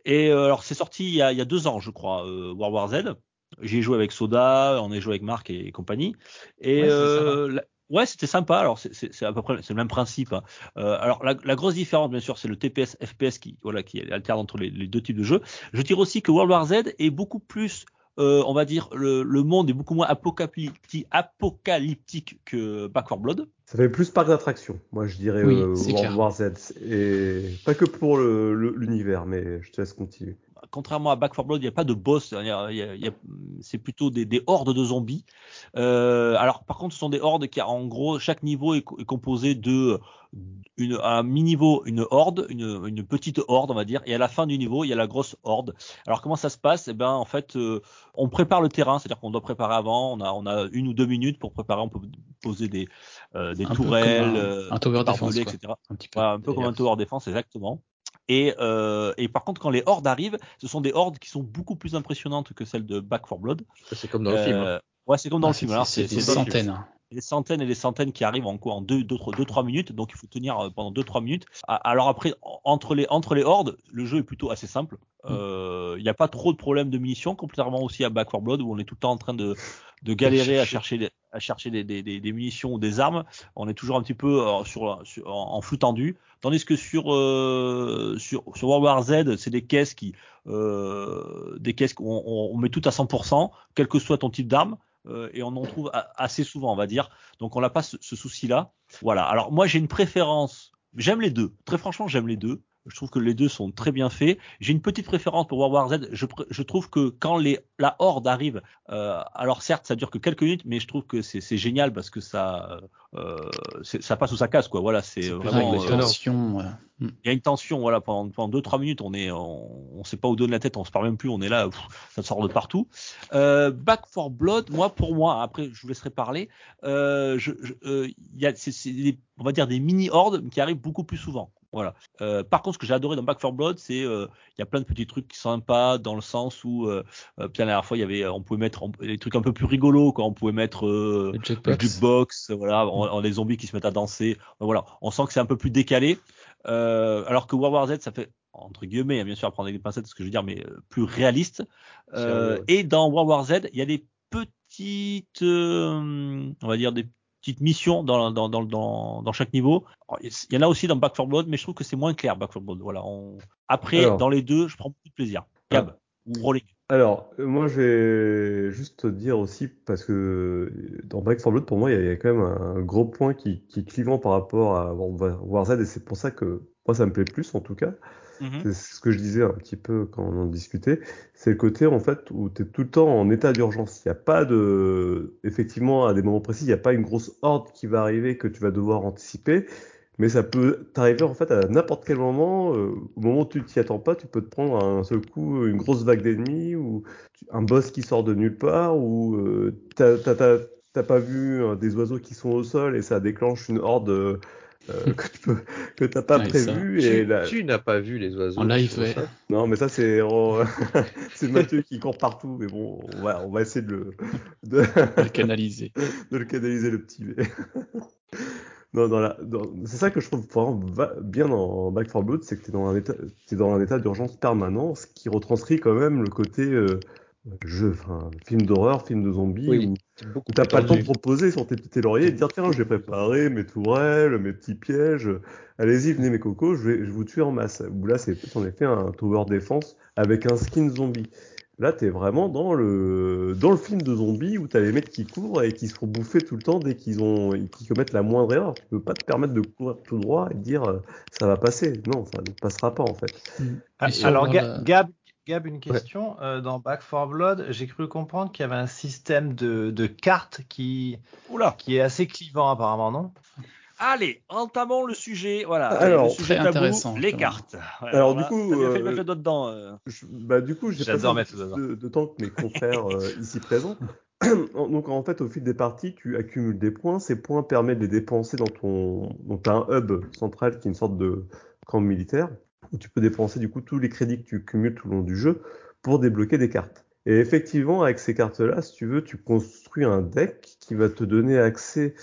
Et euh, alors c'est sorti il y, a, il y a deux ans, je crois, euh, World War Z. J'y ai joué avec Soda, on a joué avec Marc et, compagnie. Et Ouais, euh, ouais, c'était sympa. Alors c'est- à peu près c'est le même principe. hein. Euh, alors la, la grosse différence, bien sûr, c'est le TPS FPS qui voilà qui alterne entre les, les deux types de jeux. Je dirais aussi que World War Z est beaucoup plus euh, on va dire le, le monde est beaucoup moins apocalyptique, apocalyptique que Back 4 Blood. Ça fait plus parc d'attraction, moi je dirais Oui, euh, c'est World clair. War Z. Et pas que pour l'univers, mais je te laisse continuer. contrairement à Back 4 Blood, il n'y a pas de boss. C'est plutôt des, des hordes de zombies. Euh, alors, par contre, ce sont des hordes qui, en gros, chaque niveau est, co- est composé de une, un mi-niveau, une horde, une, une petite horde, on va dire, et à la fin du niveau, il y a la grosse horde. Alors, comment ça se passe? Eh ben, en fait, euh, on prépare le terrain, c'est-à-dire qu'on doit préparer avant. On a, on a une ou deux minutes pour préparer. On peut poser des, euh, des Un tourelles, un- euh, un tower quoi. etc. Un petit peu. Voilà, un peu comme un tower defense, exactement. Et, euh, et par contre, quand les hordes arrivent, ce sont des hordes qui sont beaucoup plus impressionnantes que celles de Back 4 Blood. C'est comme dans le film. hein. Ouais, c'est comme dans Ah, le film. c'est- des centaines. Des centaines et des centaines qui arrivent en quoi En 2 deux, trois- deux, trois minutes. Donc, il faut tenir euh, pendant 2-3 minutes. Ah, Alors après, en- entre les, entre les hordes, le jeu est plutôt assez simple. Euh, Il n'y a pas trop de problèmes de munitions, contrairement aussi à Back 4 Blood où on est tout le temps en train de, de galérer à chercher, des- à chercher des, des, des, munitions ou des armes. On est toujours un petit peu euh, sur, sur- en, en flux tendu. Tandis que sur, euh, sur, sur World War Z, c'est des caisses qui, euh, des caisses qu'on on, on met tout à 100%, quel que soit ton type d'arme. Euh, et on en trouve assez souvent, on va dire. Donc on n'a pas ce, ce souci-là. Voilà. Alors moi j'ai une préférence. J'aime les deux. Très franchement, j'aime les deux. Je trouve que les deux sont très bien faits. J'ai une petite préférence pour World War Z. Je, trouve que quand les, la horde arrive, euh, alors certes ça dure que quelques minutes, mais je trouve que c'est génial parce que ça, euh, ça passe ou ça casse quoi. Voilà, c'est Ouais, vraiment. une euh, tension, ouais. Mm. il y a une tension, voilà, pendant, pendant deux, trois minutes, on est, on, on sait pas où donner la tête, on se parle même plus, on est là, pff, ça sort de partout. Euh, Back for Blood, moi, pour moi, après, je vous laisserai parler, euh, je, euh, il y a, des- on va dire des mini hordes qui arrivent beaucoup plus souvent. Voilà. Euh, par contre, ce que j'ai adoré dans Back 4 Blood, c'est euh, il y a plein de petits trucs qui sont sympas dans le sens où, euh, euh, la dernière fois, il y avait, on pouvait mettre on- des trucs un peu plus rigolos, quoi. On pouvait mettre euh, Le le jackbox. jukebox, voilà, on, on- les zombies qui se mettent à danser. Voilà, on sent que c'est un peu plus décalé. Euh, alors que World War Z, ça fait entre guillemets, hein, bien sûr, à prendre des pincettes, ce que je veux dire, mais euh, plus réaliste. Euh, ouais. Et dans World War Z, il y a des petites, euh, on va dire des petites missions dans, dans, dans, dans, dans chaque niveau. Alors, Il y en a aussi dans Back 4 Blood, mais je trouve que c'est moins clair Back 4 Blood. Voilà. On... Après, Alors. dans les deux, je prends beaucoup de plaisir. Gab ou Rolling. Alors, moi, je vais juste te dire aussi, parce que dans Back 4 Blood, pour moi, il y, a- quand même un gros point qui, qui est clivant par rapport à War Z, et c'est pour ça que moi, ça me plaît plus, en tout cas. Mhm. C'est ce que je disais un petit peu quand on en discutait. C'est le côté, en fait, où tu es tout le temps en état d'urgence. Il n'y a pas de, effectivement, à des moments précis, il n'y a pas une grosse horde qui va arriver que tu vas devoir anticiper. Mais ça peut t'arriver, en fait, à n'importe quel moment. euh, au moment où tu t'y attends pas, tu peux te prendre un seul coup une grosse vague d'ennemis ou un boss qui sort de nulle part ou euh, t'as, t'as, pas vu euh, des oiseaux qui sont au sol et ça déclenche une horde euh, que tu peux, que t'as pas Ouais, ça. prévu et Tu, là, tu n'as pas vu les oiseaux. En live, ouais. ça non, mais ça, c'est oh, c'est Mathieu qui court partout. Mais bon, on va, on va essayer de le, de, Le canaliser. de le canaliser, le petit. mais- non, dans la, dans- c'est ça que je trouve vraiment va- bien dans Back 4 Blood, c'est que tu es dans un état, t'es dans un état d'urgence permanent, ce qui retranscrit quand même le côté euh, jeu, enfin, film d'horreur, film de zombies, Oui, où, t'as pas le temps de proposer sur tes petits lauriers et de dire tiens, j'ai préparé mes tourelles, mes petits pièges, allez-y, venez mes cocos, je vais, je vous tuer en masse. Où là, c'est en effet un tower defense avec un skin zombie. Là, t'es vraiment dans le dans le film de zombies où t'as les mecs qui courent et qui se font bouffer tout le temps dès qu'ils ont qu'ils commettent la moindre erreur. Tu peux pas te permettre de courir tout droit et de dire euh, ça va passer. Non, ça ne passera pas en fait. Ah, Et sur Alors, Ga- la- Gab, Gab, une question. Euh, dans Back 4 Blood, j'ai cru comprendre qu'il y avait un système de, de cartes qui, Oula. qui est assez clivant, apparemment, non? Allez, entamons le sujet. Voilà. Alors, le sujet très tabou, intéressant, les cartes. Ouais, Alors, du là, coup, bien fait de euh, mettre le doigt dedans. euh. Je- bah, du coup, j'ai pas de, de temps que mes confrères euh, ici présents. Donc, en fait, au fil des parties, tu accumules des points. Ces points permettent de les dépenser dans ton. Donc, tu as un hub central qui est une sorte de camp militaire où tu peux dépenser du coup tous les crédits que tu cumules tout le long du jeu pour débloquer des cartes. Et effectivement, avec ces cartes-là, si tu veux, tu construis un deck qui va te donner accès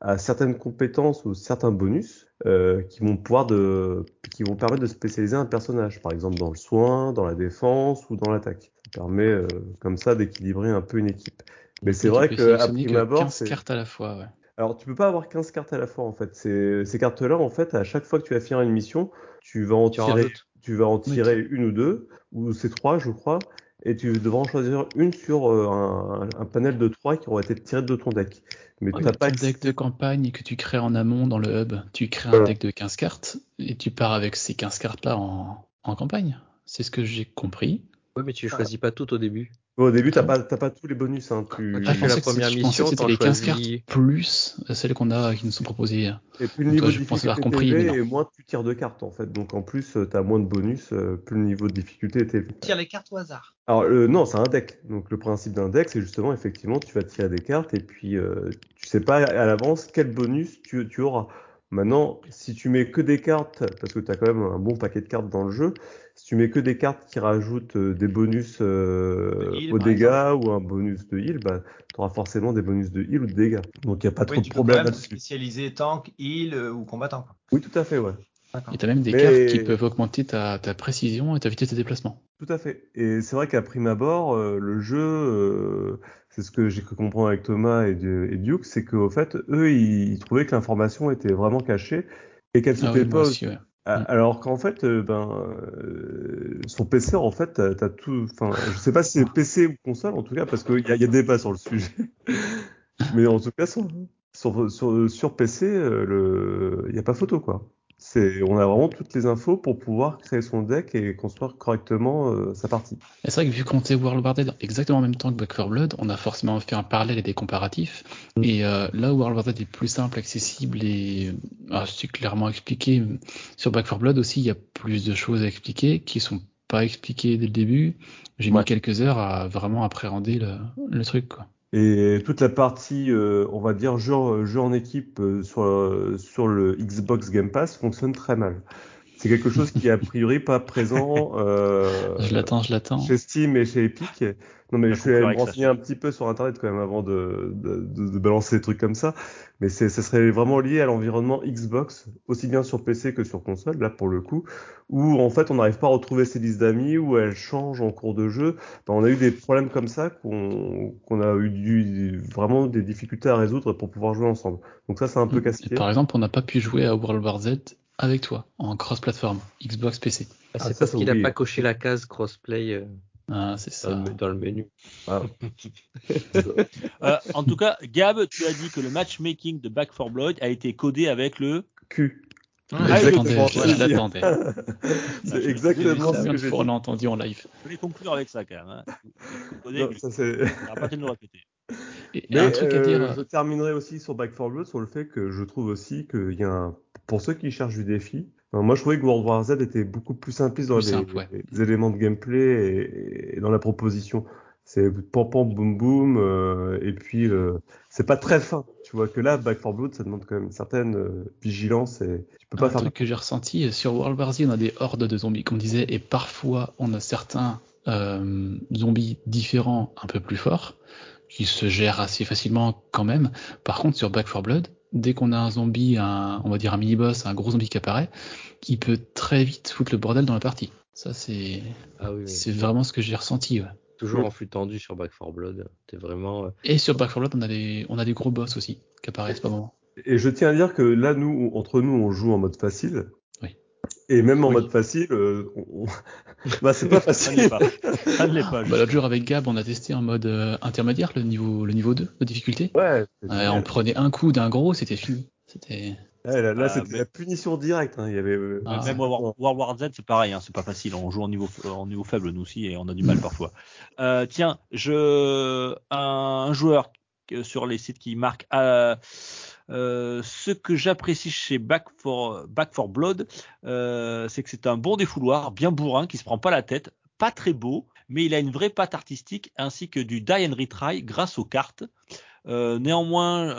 à certaines compétences ou certains bonus euh, qui vont pouvoir de, qui vont permettre de spécialiser un personnage, par exemple dans le soin, dans la défense ou dans l'attaque. Ça permet euh, comme ça d'équilibrer un peu une équipe. Mais c'est vrai que à prime abord, 15 c'est cartes à la fois, ouais. Alors, tu peux pas avoir 15 cartes à la fois, en fait. Ces, ces cartes-là, en fait, à chaque fois que tu vas finir une mission, tu vas en Tu tirer, rajoutes. tu vas en Oui, tirer une ou deux, ou c'est trois, je crois, et tu devras en choisir une sur euh, un, un panel de trois qui aura été tiré de ton deck. Mais Oui, t'as pas ton deck de campagne que tu crées en amont dans le hub, tu crées un deck de 15 cartes et tu pars avec ces 15 cartes-là en, en campagne. C'est ce que j'ai compris. Oui, mais tu choisis pas tout au début. Au début, t'as Ah pas, t'as pas tous les bonus. Hein. Tu... Ah, fais la pensais que première mission, t'en les 15 choisis- cartes plus celles qu'on a qui nous sont proposées. Et plus le niveau toi, de je pensais avoir difficulté compris, est élevé, et moins tu tires de cartes, en fait. Donc, en plus, tu as moins de bonus, euh, plus le niveau de difficulté est élevé. Tire les cartes au hasard. Alors euh, non, c'est un deck. Donc le principe d'un deck, c'est justement effectivement tu vas tirer des cartes et puis euh, tu sais pas à l'avance quel bonus tu, tu auras. Maintenant, si tu mets que des cartes, parce que tu as quand même un bon paquet de cartes dans le jeu, tu mets que des cartes qui rajoutent euh, des bonus euh, De heal, aux dégâts ou un bonus de heal, bah, tu auras forcément des bonus de heal ou de dégâts. Donc il n'y a pas trop de tu peux quand problème là-dessus. spécialiser tank, heal euh, ou combattant. Oui, tout à fait, ouais. Et tu as même des Mais- cartes qui peuvent augmenter ta, ta précision et ta vitesse de déplacement. Tout à fait. Et c'est vrai qu'à prime abord, euh, le jeu, euh, c'est ce que j'ai cru comprendre avec Thomas et, Du- et Duke, c'est qu'au fait, eux, ils, ils trouvaient que l'information était vraiment cachée et qu'elle se Ah fait oui, Ah, Mm. Alors qu'en fait, euh, ben, euh, sur PC, en fait, t'as, t'as tout. Enfin, je sais pas si c'est PC ou console, en tout cas, parce qu'il y a, y a débat sur le sujet. Mais en tout cas, sur, sur, sur, sur PC, euh, le, il n'y a pas photo, quoi. C'est, on a vraiment toutes les infos pour pouvoir créer son deck et construire correctement euh, sa partie. Et c'est vrai que vu qu'on était World War Dead exactement en même temps que Back 4 Blood, on a forcément fait un parallèle et des comparatifs. Et euh, là où World War Dead est plus simple, accessible et ah, c'est clairement expliqué, sur Back 4 Blood aussi, il y a plus de choses à expliquer qui sont pas expliquées dès le début. J'ai Ouais. mis quelques heures à vraiment appréhender le, le truc. Quoi. Et toute la partie, euh, on va dire, jeu, en équipe euh, sur, le- sur le Xbox Game Pass fonctionne très mal. C'est quelque chose qui est a priori pas présent euh, Je l'attends, je l'attends. chez Steam et chez Epic. Non mais La je suis allé me renseigner un petit peu sur Internet quand même avant de, de, de- de balancer des trucs comme ça. Mais c'est, ça serait vraiment lié à l'environnement Xbox, aussi bien sur PC que sur console, là pour le coup, où en fait on n'arrive pas à retrouver ses listes d'amis, où elles changent en cours de jeu. Ben, on a eu des problèmes comme ça qu'on qu'on a eu du, vraiment des difficultés à résoudre pour pouvoir jouer ensemble. Donc ça c'est un peu Et casse-pied. par exemple, on n'a pas pu jouer à World War Z avec toi en cross-platform, Xbox PC. Ah, Ah, c'est ça, parce qu'il n'a pas coché la case crossplay euh, Ah, c'est dans, ça. le, dans le menu. Ah. Euh, en tout cas, Gab, tu as dit que le matchmaking de Back 4 Blood a été codé avec le. Q. Exactement. je l'attendais. c'est exactement ce que j'ai on l'a entendu en live Je voulais conclure avec ça quand même. Hein. Codé Non, ça, c'est... On va pas te le répéter. Et, et Mais un truc à euh, dire. je terminerai aussi sur Back 4 Blood sur le fait que je trouve aussi qu'il y a un... pour ceux qui cherchent du défi, moi je trouvais que World War Z était beaucoup plus simpliste dans Plus les, simple, ouais. les éléments de gameplay et, et dans la proposition. C'est pam pam boum boum euh, et puis euh, c'est pas très fin. Tu vois que là Back 4 Blood ça demande quand même une certaine euh, vigilance et tu peux pas un faire truc que j'ai ressenti sur World War Z, on a des hordes de zombies, comme disait, et parfois on a certains zombies différents, un peu plus forts, qui se gèrent assez facilement quand même. Par contre, sur Back 4 Blood, dès qu'on a un zombie, un, on va dire un mini-boss, un gros zombie qui apparaît, il peut très vite foutre le bordel dans la partie. Ça, c'est Ah oui, oui. c'est vraiment ce que j'ai ressenti. Ouais. toujours Mm. en flux tendu sur Back 4 Blood. T'es vraiment. euh, Et sur Back 4 Blood, on a des, on a des gros boss aussi qui apparaissent par moment. Et je tiens à dire que là, nous, entre nous, on joue en mode facile. Et même en Oui. mode facile, euh, on... bah, c'est pas facile. Ça ne l'est pas. Bah, L'autre jour avec Gab, on a testé en mode euh, intermédiaire, le niveau, le niveau 2 de difficulté. Ouais, génial. on prenait un coup d'un gros, c'était fini. C'était. Ouais, là, là, Ah, c'était mais- la punition directe. Hein. Il y avait. euh, Ah, Même World, World War Z, c'est pareil, hein, c'est pas facile. On joue en niveau, en niveau faible, nous aussi, et on a du mal parfois. Euh, tiens, je, un, un joueur sur les sites qui marque euh, euh, ce que j'apprécie chez Back for, Blood, euh, c'est que c'est un bon défouloir, bien bourrin, qui se prend pas la tête, pas très beau, mais il a une vraie patte artistique ainsi que du die and retry grâce aux cartes. Euh, néanmoins,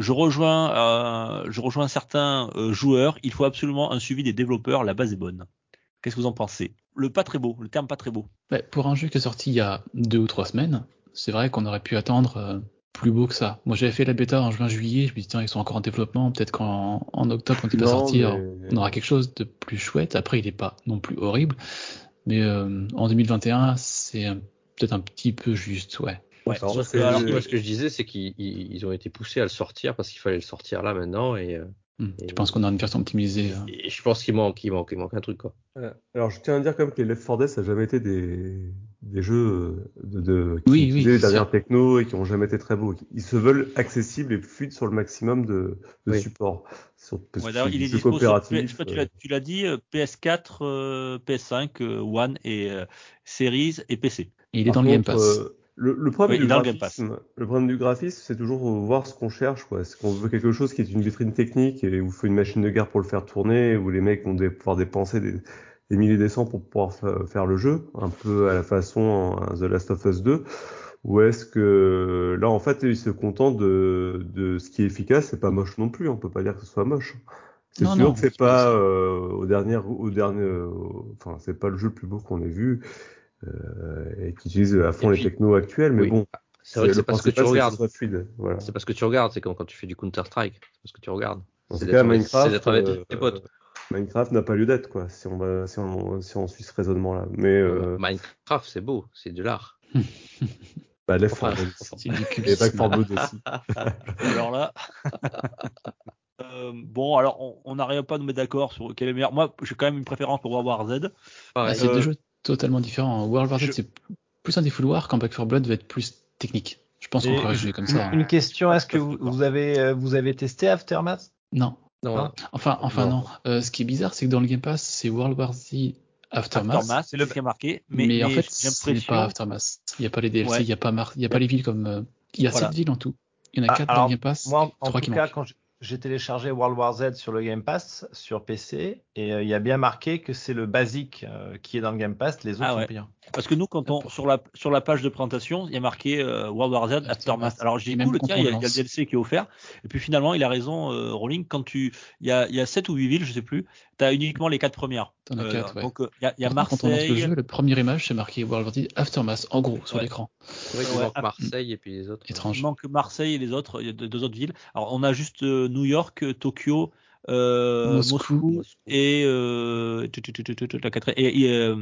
je rejoins, certains joueurs. Il faut absolument un suivi des développeurs. La base est bonne. Qu'est-ce que vous en pensez? Le pas très beau, le terme pas très beau. Bah, pour un jeu qui est sorti il y a deux ou trois semaines, c'est vrai qu'on aurait pu attendre plus beau que ça. Moi, j'avais fait la bêta en juin-juillet, je me dis tiens, ils sont encore en développement, peut-être qu'en en octobre, quand il va sortir, mais- on aura quelque chose de plus chouette. Après, il n'est pas non plus horrible, mais euh, en 2021, c'est euh, peut-être un petit peu juste, ouais. Ouais, Alors, que, Moi, ce que je disais, c'est qu'ils ils- ils ont été poussés à le sortir parce qu'il fallait le sortir là maintenant. Et, euh, Hmm. Et- Je pense qu'on a une version optimisée. euh. et je pense qu'il manque, il manque, il manque un truc quoi. Ouais. Alors, je tiens à dire quand même que les Left 4 Dead, ça n'a jamais été des, des jeux de, de, qui Oui, oui, c'est dernières techno et qui ont jamais été très beaux. Ils se veulent accessibles et fluides sur le maximum de, de Oui. support. Sur, ouais, il est dispo sur je sais pas, tu l'as- euh, tu l'as dit, euh, PS4, euh, PS5, euh, One et euh, Series et PC. Et il est Par dans le Game Pass. euh, le, le problème Oui, du graphisme, le problème du graphisme, c'est toujours euh, voir ce qu'on cherche. quoi. Est-ce qu'on veut quelque chose qui est une vitrine technique et où il faut une machine de guerre pour le faire tourner, où les mecs vont pouvoir dépenser des, des milliers de cents pour pouvoir fa- faire le jeu, un peu à la façon The Last of Us 2, ou est-ce que là, en fait, ils se contentent de, de ce qui est efficace, c'est pas moche non plus. On peut pas dire que ce soit moche. C'est sûr non, que c'est pas euh, au dernier, au dernier, euh, enfin, c'est pas le jeu le plus beau qu'on ait vu euh, et qui utilise à fond Et les puis- technos actuels, mais Oui. bon. C'est vrai que c'est parce que tu c'est regardes. Voilà. C'est parce que tu regardes, c'est quand, quand tu fais du Counter Strike, c'est parce que tu regardes. C'est d'être avec- tes potes. Minecraft n'a pas lieu d'être, quoi, si on va, si on, si on suit ce raisonnement-là. Mais, euh, Minecraft, c'est beau, c'est de l'art. bah, Left Enfin, 4 Dead et. Back 4 Blood aussi. Alors là. Euh, bon, alors on n'arrive pas à nous mettre d'accord sur quel est le meilleur. Moi, j'ai quand même une préférence pour World War Z. Ah, pareil. c'est Euh, deux jeux totalement différents. World War Z, je- c'est plus un défouloir quand Back 4 Blood va être plus technique. Je pense qu'on pourrait jouer comme une, ça. hein. une question, est-ce que avez, euh, vous avez testé Aftermath? Non. Non, Ah. Enfin, enfin non. Non. Euh, ce qui est bizarre, c'est que dans le Game Pass, c'est World War Z Aftermath. Aftermath, c'est le qui a marqué. Mais, Mais, en fait, ce n'est pas Aftermath. Il n'y a pas les DLC, il Ouais. n'y a, pas Mar- y a pas les villes comme. euh, Il y a Voilà. sept villes en tout. Il y en a Ah, quatre dans le Game Pass. Moi, en, en tout qui cas, manquent. quand j'ai- téléchargé World War Z sur le Game Pass sur PC, et euh, il y a bien marqué que c'est le basique euh, qui est dans le Game Pass, les autres Ah sont ouais. payants. Parce que nous, quand on sur la sur la page de présentation, il y a marqué euh, World War Z Aftermath. Alors j'ai cool, quand tiens, il y, a, le il y a le lance. DLC qui est offert. Et puis finalement, il a raison, euh, Rolling. Quand tu il y a il y a sept ou huit villes, je sais plus. T'as uniquement les quatre premières. T'en as Euh, quatre, ouais. Donc euh, il y a, il y a contre, Quand on lance le Marseille. jeu, le premier image, c'est marqué World War Z Aftermath, en gros, sur Ouais. l'écran. c'est vrai qu'il Ouais, manque ah, Marseille et puis les autres. Étrange. Il manque Marseille et les autres, il y a deux, deux autres villes. Alors on a juste euh, New York, Tokyo, Moscou. Moscou, et, euh, euh,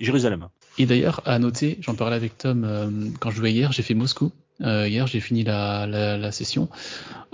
Jérusalem. Et d'ailleurs, à noter, j'en parlais avec Tom euh, quand je jouais hier, j'ai fait Moscou. Euh, hier, j'ai fini la, la, la session.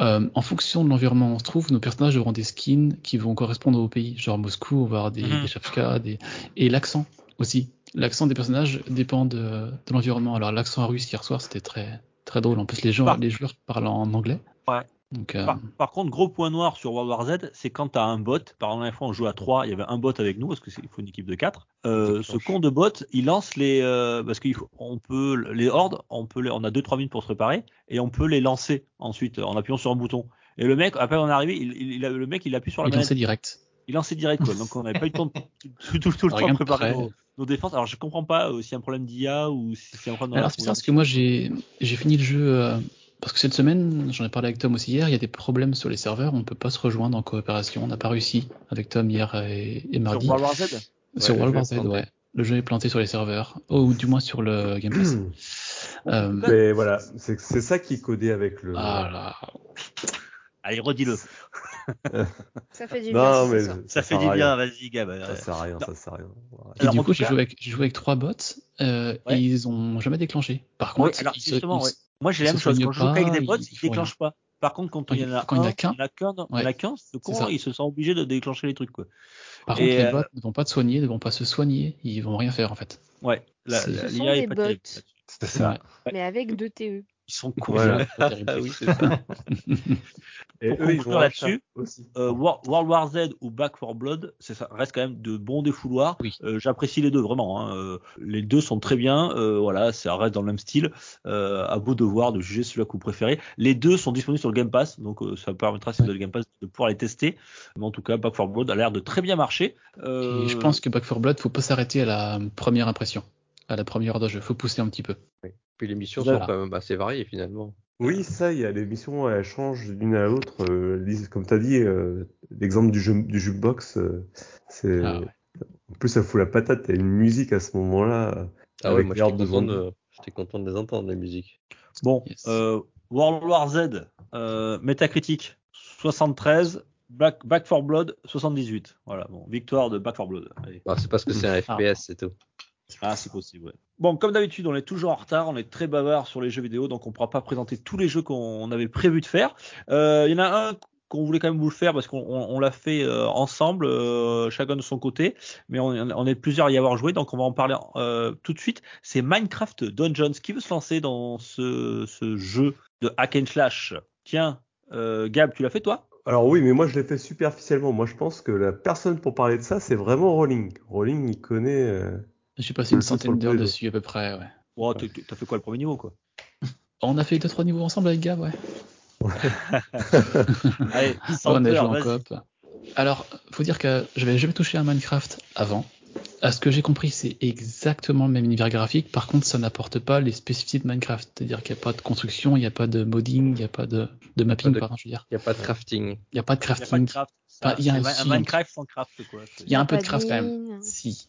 Euh, en fonction de l'environnement où on se trouve, nos personnages auront des skins qui vont correspondre au pays. Genre Moscou, on va avoir des, Mhm. des chapkas, des... et l'accent aussi. L'accent des personnages dépend de, de l'environnement. Alors l'accent russe hier soir, c'était très très drôle. En plus, les gens, Par- les joueurs parlent en anglais. Ouais. Donc, euh, Par, par contre, gros point noir sur World War Z, c'est quand tu as un bot. Par exemple, la fois, on jouait à 3, il y avait un bot avec nous, parce qu'il faut une équipe de 4. Euh, ce con de bot, il lance les. euh, parce qu'on peut. Les hordes, on, peut les, on a 2-3 minutes pour se préparer, et on peut les lancer ensuite en appuyant sur un bouton. Et le mec, après on est arrivé, il, il- il a- le mec, il appuie sur la il manette. lançait direct. Il lançait direct, quoi. Donc on n'avait pas eu le temps de tout, tout- tout le temps de préparer nos, nos défenses. Alors je comprends pas euh, s'il y a un problème d'IA ou si c'est un problème Alors c'est bizarre parce que moi j'ai fini le jeu parce que cette semaine, j'en ai parlé avec Tom aussi hier, il y a des problèmes sur les serveurs, on ne peut pas se rejoindre en coopération, on n'a pas réussi avec Tom hier et, et mardi. Sur World War Z? Sur Ouais, World War Z, ouais. Le jeu est planté sur les serveurs, oh, ou du moins sur le Game Pass. Euh, Mais voilà, c'est ça qui est codé avec le. ah là. Allez, redis-le. Ça fait du Non, bien. mais c'est ça. Ça fait du bien, vas-y, Gab. Ça sert à rien, ça sert à rien. Et Alors, du coup, j'ai joué, avec, joué avec trois bots euh, Ouais. et ils ont jamais déclenché. Par contre, alors ils se- ils ouais. Moi j'ai la même chose. Quand je joue avec des bots, ils ils font déclenchent pas. Par contre, quand il y en a il qu'un, il y en a qu'un, il ce con, se sont obligés de déclencher les trucs, quoi. Par Et, contre, les euh, bots ne vont pas te soigner, ne vont pas se soigner, ils vont rien faire en fait. Ouais, la, C'est- la- Ce sont l'IA des est pas. C'était ça. Mais avec deux TE. Ils sont cons. Voilà. Ah oui, c'est ça. Et Pour eux, ils conclure là-dessus. Euh, World War Z ou Back 4 Blood, c'est ça reste quand même de bons défouloirs. Oui. Euh, J'apprécie les deux vraiment. Hein. Euh, les deux sont très bien. Euh, voilà, ça reste dans le même style. Euh, à vous de voir, de juger celui que vous préférez. Les deux sont disponibles sur le Game Pass, donc euh, ça permettra si vous avez le Game Pass de pouvoir les tester. Mais en tout cas, Back 4 Blood a l'air de très bien marcher. Euh, Et je pense que Back 4 Blood, faut pas s'arrêter à la première impression, à la première heure de jeu. Faut pousser un petit peu. Puis les missions Voilà. sont quand même assez variées finalement. Oui, ça, il y a les missions, elles changent d'une à l'autre. Euh, comme tu as dit, euh, l'exemple du, jeu, du jukebox, euh, c'est. Ah ouais. En plus, ça fout la patate. T'as une musique à ce moment-là. Ah ouais, avec moi l'air j'étais de content, de... j'étais content de les entendre les musiques. Bon, Yes. euh, World War Z, euh, Metacritic 73, Back, Back 4 Blood 78. Voilà, bon, victoire de Back 4 Blood. Bah, c'est parce que c'est un Ah. FPS, c'est tout. Ah, c'est possible, ouais. Bon, comme d'habitude, on est toujours en retard, on est très bavard sur les jeux vidéo, donc on pourra pas présenter tous les jeux qu'on avait prévu de faire. Euh, Il y en a un qu'on voulait quand même vous le faire parce qu'on on, on l'a fait euh, ensemble, euh, chacun de son côté, mais on, est plusieurs à y avoir joué, donc on va en parler tout de suite. C'est Minecraft Dungeons. Qui veut se lancer dans ce, jeu de hack and slash Tiens, Gab, tu l'as fait toi? Alors oui, mais moi je l'ai fait superficiellement. Moi je pense que la personne pour parler de ça, c'est vraiment Rolling. Rolling, il connaît. Euh, J'ai passé une sur centaine d'heures dessus à peu près. Ouais. oh, t'as- fait quoi le premier niveau, quoi? On a fait deux trois niveaux ensemble avec Gab, ouais. Allez, on a joué en coop. Alors, faut dire que je n'avais jamais touché à Minecraft avant. À ce que j'ai compris, c'est exactement le même univers graphique. Par contre, ça n'apporte pas les spécificités de Minecraft. C'est-à-dire qu'il n'y a pas de construction, il n'y a pas de modding, il n'y a pas de, de mapping, de- pardon, je veux dire. Il n'y a pas de crafting. Il n'y a pas de Il n'y a pas de crafting. craft. Enfin, il y a un Minecraft sans craft, quoi. Il y a un peu de craft quand même. Si.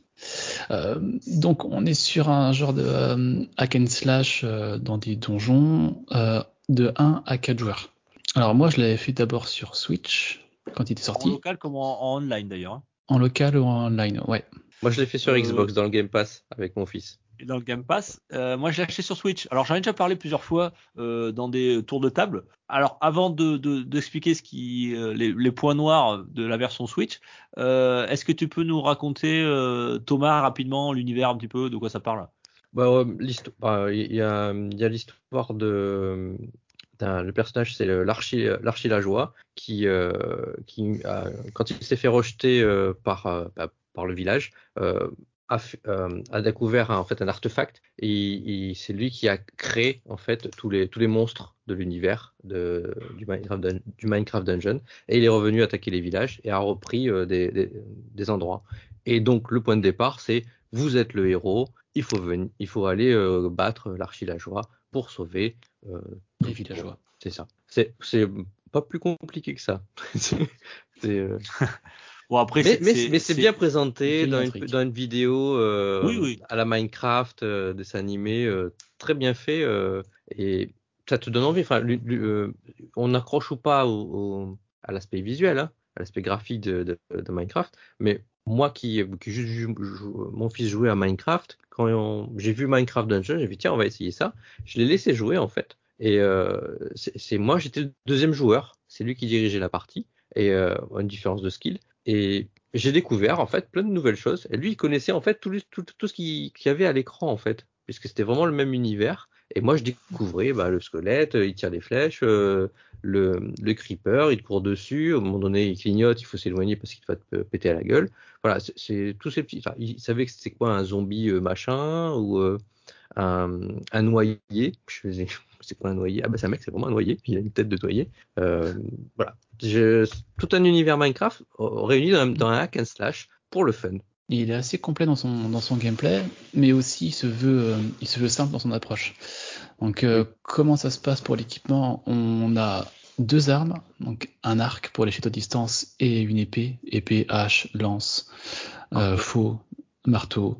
Euh, donc on est sur un genre de euh, hack and slash euh, dans des donjons euh, de 1 à 4 joueurs. Alors moi je l'avais fait d'abord sur Switch quand il était En sorti, local comme en, en online d'ailleurs. hein. en local ou en online, ouais. Moi je l'ai fait sur Euh, Xbox dans le Game Pass avec mon fils. Dans le Game Pass. Euh, moi, je l'ai acheté sur Switch. Alors, j'en ai déjà parlé plusieurs fois euh, dans des tours de table. Alors, avant de de- d'expliquer ce qui euh, les, les points noirs de la version Switch, est-ce que tu peux nous raconter Thomas rapidement l'univers un petit peu de quoi ça parle? Bah, bah, il y a, y a l'histoire de le personnage, c'est le- l'archi l'archilageois qui euh, qui a- quand il s'est fait rejeter euh, par bah, par le village. euh, a, euh, a découvert un- en fait un artefact et, c'est lui qui a créé en fait tous les tous les monstres de l'univers de du du Minecraft Dungeon et il est revenu attaquer les villages et a repris euh, des, des, des endroits et donc le point de départ c'est vous êtes le héros il faut venir il faut aller euh, battre l'archilageois pour sauver euh, Les villageois. c'est ça c'est pas plus compliqué que ça c'est c'est, euh, Bon, après, mais, c'est- mais, c'est- mais c'est c'est- bien présenté dans une, intrigue. dans une vidéo euh, Oui, oui. à la Minecraft, euh, dessin animé, euh, très bien fait euh, et ça te donne envie. Enfin, on accroche ou pas au, au- à l'aspect visuel, hein, à l'aspect graphique de, de, de Minecraft, mais moi qui, qui juste joue- joue- mon fils jouait à Minecraft, quand j'ai vu Minecraft Dungeon, j'ai dit tiens on va essayer ça. Je l'ai laissé jouer en fait et c'est c'est- moi j'étais le deuxième joueur, c'est lui qui dirigeait la partie et euh, une différence de skill. Et j'ai découvert en fait plein de nouvelles choses. Et lui, il connaissait en fait tout, tout, tout ce qu'il qu'il y avait à l'écran en fait, puisque c'était vraiment le même univers. Et moi, je découvrais bah, le squelette, euh, il tire des flèches, euh, le, le creeper, il court dessus. Au moment donné, il clignote, il faut s'éloigner parce qu'il va te péter à la gueule. Voilà, c'est- tous ces petits. Il savait que c'était quoi un zombie euh, machin ou un, un noyer. Je faisais, c'est quoi un noyer? Ah bah c'est un mec, c'est vraiment un noyer. Il a une tête de noyer. Euh, voilà, Je- tout un univers Minecraft euh, réuni dans, un- dans un hack and slash pour le fun. Il est assez complet dans son, dans son gameplay, mais aussi il se veut, euh, il se veut simple dans son approche. Donc, euh, comment ça se passe pour l'équipement? On a deux armes, donc un arc pour les chutes à distance et une épée, épée, hache, lance, euh, faux, marteau,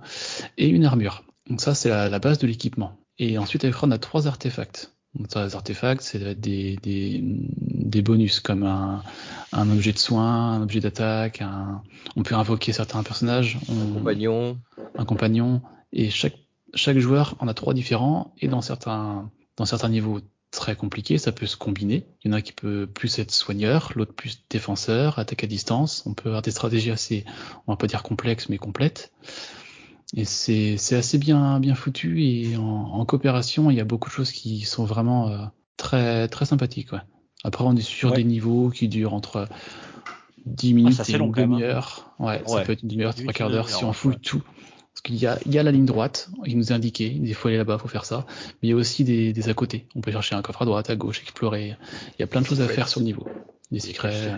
et une armure. Donc ça, c'est la, la base de l'équipement. Et ensuite, avec on a trois artefacts. Donc, ça, les artefacts, c'est des, des, des bonus comme un, un objet de soin, un objet d'attaque, un... on peut invoquer certains personnages. Un compagnon. Un compagnon. Et chaque, chaque joueur en a trois différents et dans certains, dans certains niveaux très compliqués, ça peut se combiner. Il y en a qui peut plus être soigneur, l'autre plus défenseur, attaque à distance. On peut avoir des stratégies assez, on va pas dire complexes, mais complètes. Et c'est, c'est assez bien, bien foutu et en, en, coopération, il y a beaucoup de choses qui sont vraiment euh, très, très sympathiques. Ouais. Après, on est sur Ouais. des niveaux qui durent entre 10 minutes ça, c'est et une hein. demi-heure. Ouais, ça peut être une demi-heure, trois minutes, quarts d'heure si on fouille ouais. tout. Parce qu'il y a, il y a la ligne droite, il nous est indiqué, il faut aller là-bas, faut faire ça. Mais il y a aussi des, des à côté. On peut chercher un coffre à droite, à gauche, explorer. Il y a plein de choses à faire sur le niveau. Des secrets.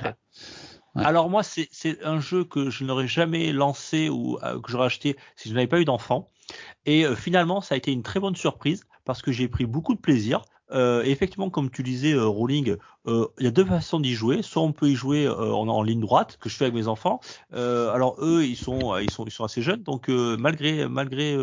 Alors moi, c'est un jeu que je n'aurais jamais lancé ou euh, que j'aurais acheté si je n'avais pas eu d'enfant. Et euh, finalement, ça a été une très bonne surprise parce que j'ai pris beaucoup de plaisir. Euh, effectivement, comme tu disais, euh, Rolling, euh, il y a deux façons d'y jouer. Soit on peut y jouer euh, en, en ligne droite, que je fais avec mes enfants. Euh, alors eux, ils sont, ils sont, ils sont assez jeunes, donc malgré, malgré,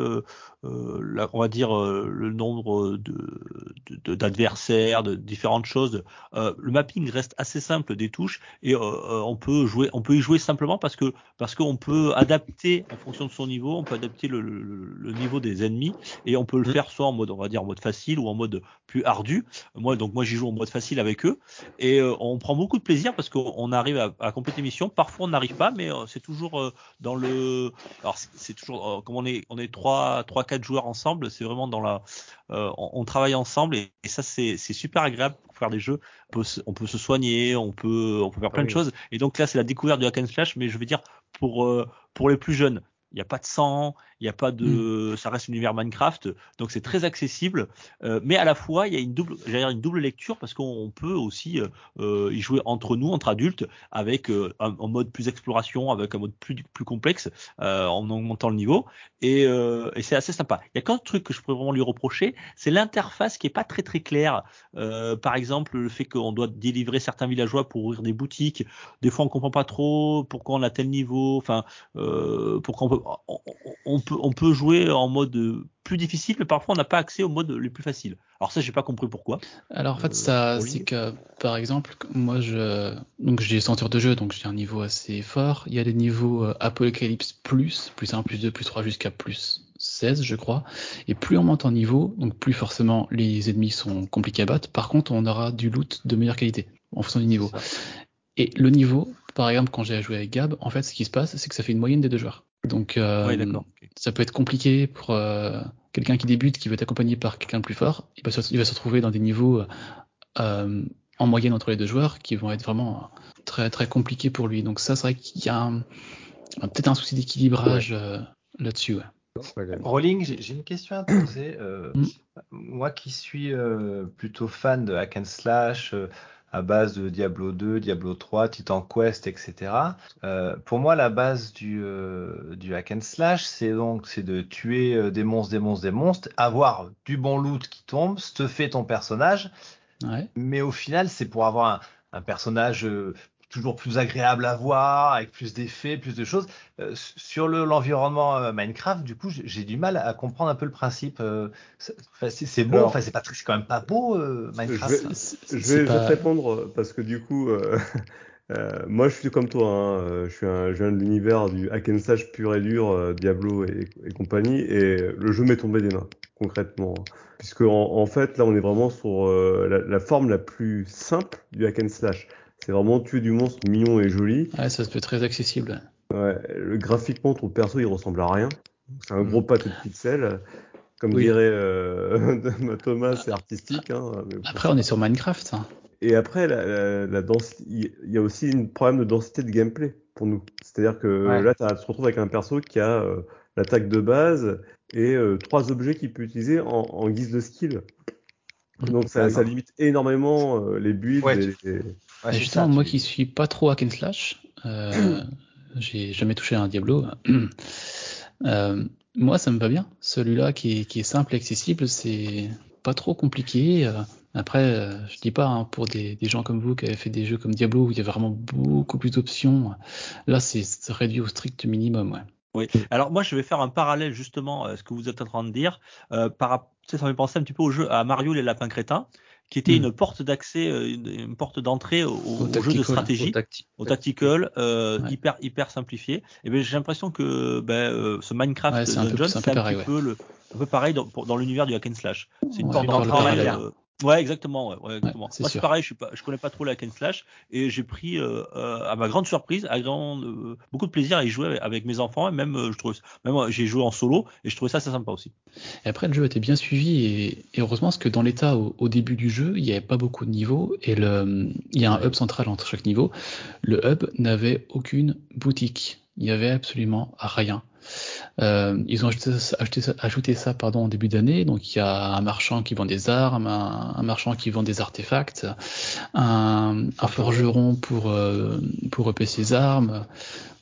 la- on va dire le nombre de d'adversaires, de, différentes choses, le mapping reste assez simple des touches et on peut jouer, on peut y jouer simplement parce que parce qu'on peut adapter en fonction de son niveau, on peut adapter le, le, le niveau des ennemis et on peut le faire soit en mode, on va dire en mode facile ou en mode plus ardu. Moi, donc moi j'y joue en mode facile avec eux et euh, on prend beaucoup de plaisir parce qu'on on arrive à, à compléter mission. Parfois on n'arrive pas, mais euh, c'est toujours euh, dans le, alors c'est- toujours comme on est on est trois trois quatre joueurs ensemble, c'est vraiment dans la, on, on travaille ensemble et, et ça c'est super agréable pour faire des jeux. On peut, se, on peut se soigner, on peut on peut faire plein de choses et donc là c'est la découverte du hack and slash, mais je veux dire pour pour les plus jeunes. Il n'y a pas de sang, il n'y a pas de, ça reste l'univers Minecraft, donc c'est très accessible. Euh, mais à la fois, il y a une double, j'allais dire une double lecture parce qu'on on peut aussi euh, euh, y jouer entre nous, entre adultes, avec euh, un, un mode plus exploration, avec un mode plus plus complexe, en augmentant le niveau. Et, et c'est assez sympa. Il y a qu'un truc que je pourrais vraiment lui reprocher, c'est l'interface qui est pas très très claire. Par exemple, le fait qu'on doit délivrer certains villageois pour ouvrir des boutiques. Des fois, on comprend pas trop pourquoi on a tel niveau. Enfin, pourquoi on peut, on, peut on peut jouer en mode plus difficile, mais parfois on n'a pas accès au mode les plus faciles. Alors ça, j'ai pas compris pourquoi. Alors en fait, Euh, ça, c'est que par exemple, moi je, donc j'ai 100 heures de jeu, donc j'ai un niveau assez fort. Il y a des niveaux euh, Apocalypse plus, plus 1, plus 2, plus 3 jusqu'à plus 16, je crois. Et plus on monte en niveau, donc plus forcément les ennemis sont compliqués à battre. Par contre, on aura du loot de meilleure qualité en fonction du niveau. Et le niveau, par exemple, quand j'ai joué avec Gab, en fait, ce qui se passe, c'est que ça fait une moyenne des deux joueurs. Donc, euh, Ouais, ça peut être compliqué pour euh, quelqu'un qui débute, qui veut être accompagné par quelqu'un de plus fort. Il va, se, il va se retrouver dans des niveaux euh, en moyenne entre les deux joueurs qui vont être vraiment très très compliqués pour lui. Donc ça, c'est vrai qu'il y a un- peut-être un souci d'équilibrage euh, là-dessus. ouais. Rolling, j'ai j'ai une question à te poser. Euh, Mm. Moi qui suis euh, plutôt fan de hack and slash euh, à base de Diablo 2, Diablo 3, Titan Quest, etc. euh, pour moi, la base du, euh, du hack and slash, c'est donc c'est de tuer euh, des monstres, des monstres, des monstres, avoir du bon loot qui tombe, stuffer ton personnage, Ouais. mais au final, c'est pour avoir un, un personnage euh, toujours plus agréable à voir, avec plus d'effets, plus de choses. Euh, sur le- l'environnement euh, Minecraft, du coup, j'ai du mal à comprendre un peu le principe. euh, c'est beau, Alors, enfin, c'est pas c'est quand même pas beau euh, Minecraft. je vais, je vais pas- te répondre parce que du coup, euh, euh, moi je suis comme toi, hein, je suis un, je viens de l'univers du hack and slash pur et dur, euh, Diablo et, et compagnie, et le jeu m'est tombé des mains, concrètement. Puisque en, en fait, là on est vraiment sur euh, la, la forme la plus simple du hack and slash. C'est vraiment tuer du monstre mignon et joli. Ouais, ça peut être très accessible. Ouais, graphiquement, ton perso il ressemble à rien. C'est un gros pâté de pixels. Comme Oui. dirait euh, Thomas, c'est artistique. Hein. Après, on est sur Minecraft. hein. Et après, la, la, la densité, il y a aussi un problème de densité de gameplay pour nous. C'est-à-dire que Ouais. là, tu te retrouves avec un perso qui a euh, l'attaque de base et euh, trois objets qu'il peut utiliser en, en guise de skill. Donc ça, ça limite énormément euh, les builds. Ouais, et- tu- et- Ouais, Et c'est justement, ça, moi tu- qui suis pas trop hack and slash, euh, j'ai jamais touché à un Diablo. Euh, moi, ça me va bien. Celui-là qui est, qui est simple et accessible, c'est pas trop compliqué. Après, je dis pas hein, pour des, des gens comme vous qui avez fait des jeux comme Diablo où il y a vraiment beaucoup plus d'options. Là, c'est réduit au strict minimum. Ouais. Oui. Alors moi, je vais faire un parallèle justement à ce que vous êtes en train de dire. Euh, par, sais, ça me fait penser un petit peu au jeu à Mario les lapins crétins, qui était Hmm. une porte d'accès, euh, une, une porte d'entrée au, au jeu de stratégie, Au tacti- au tactical, euh, Ouais. hyper hyper simplifié. Et ben j'ai l'impression que ben, euh, ce Minecraft Ouais, c'est un peu- c'est un un, pareil, petit ouais. peu le, un peu pareil dans, dans l'univers du hack and slash. C'est une porte d'entrée. Ouais, exactement. Ouais, ouais, exactement. c'est Moi, c'est pareil. Je suis pas, je connais pas trop hack and slash et j'ai pris, euh, euh, à ma grande surprise, à grand, euh, beaucoup de plaisir à y jouer avec, avec mes enfants et même, euh, je trouve, même euh, j'ai joué en solo et je trouvais ça assez sympa aussi. Et après, le jeu était bien suivi et, et heureusement parce que dans l'état au, au début du jeu, il n'y avait pas beaucoup de niveaux et le, il y a un hub central entre chaque niveau. Le hub n'avait aucune boutique. Il y avait absolument rien. Euh, ils ont ajouté, ça- ajouté ça, ajouté ça pardon, en début d'année. Donc il y a un marchand qui vend des armes, un, un marchand qui vend des artefacts, un, un forgeron pour, euh, pour repérer ses armes.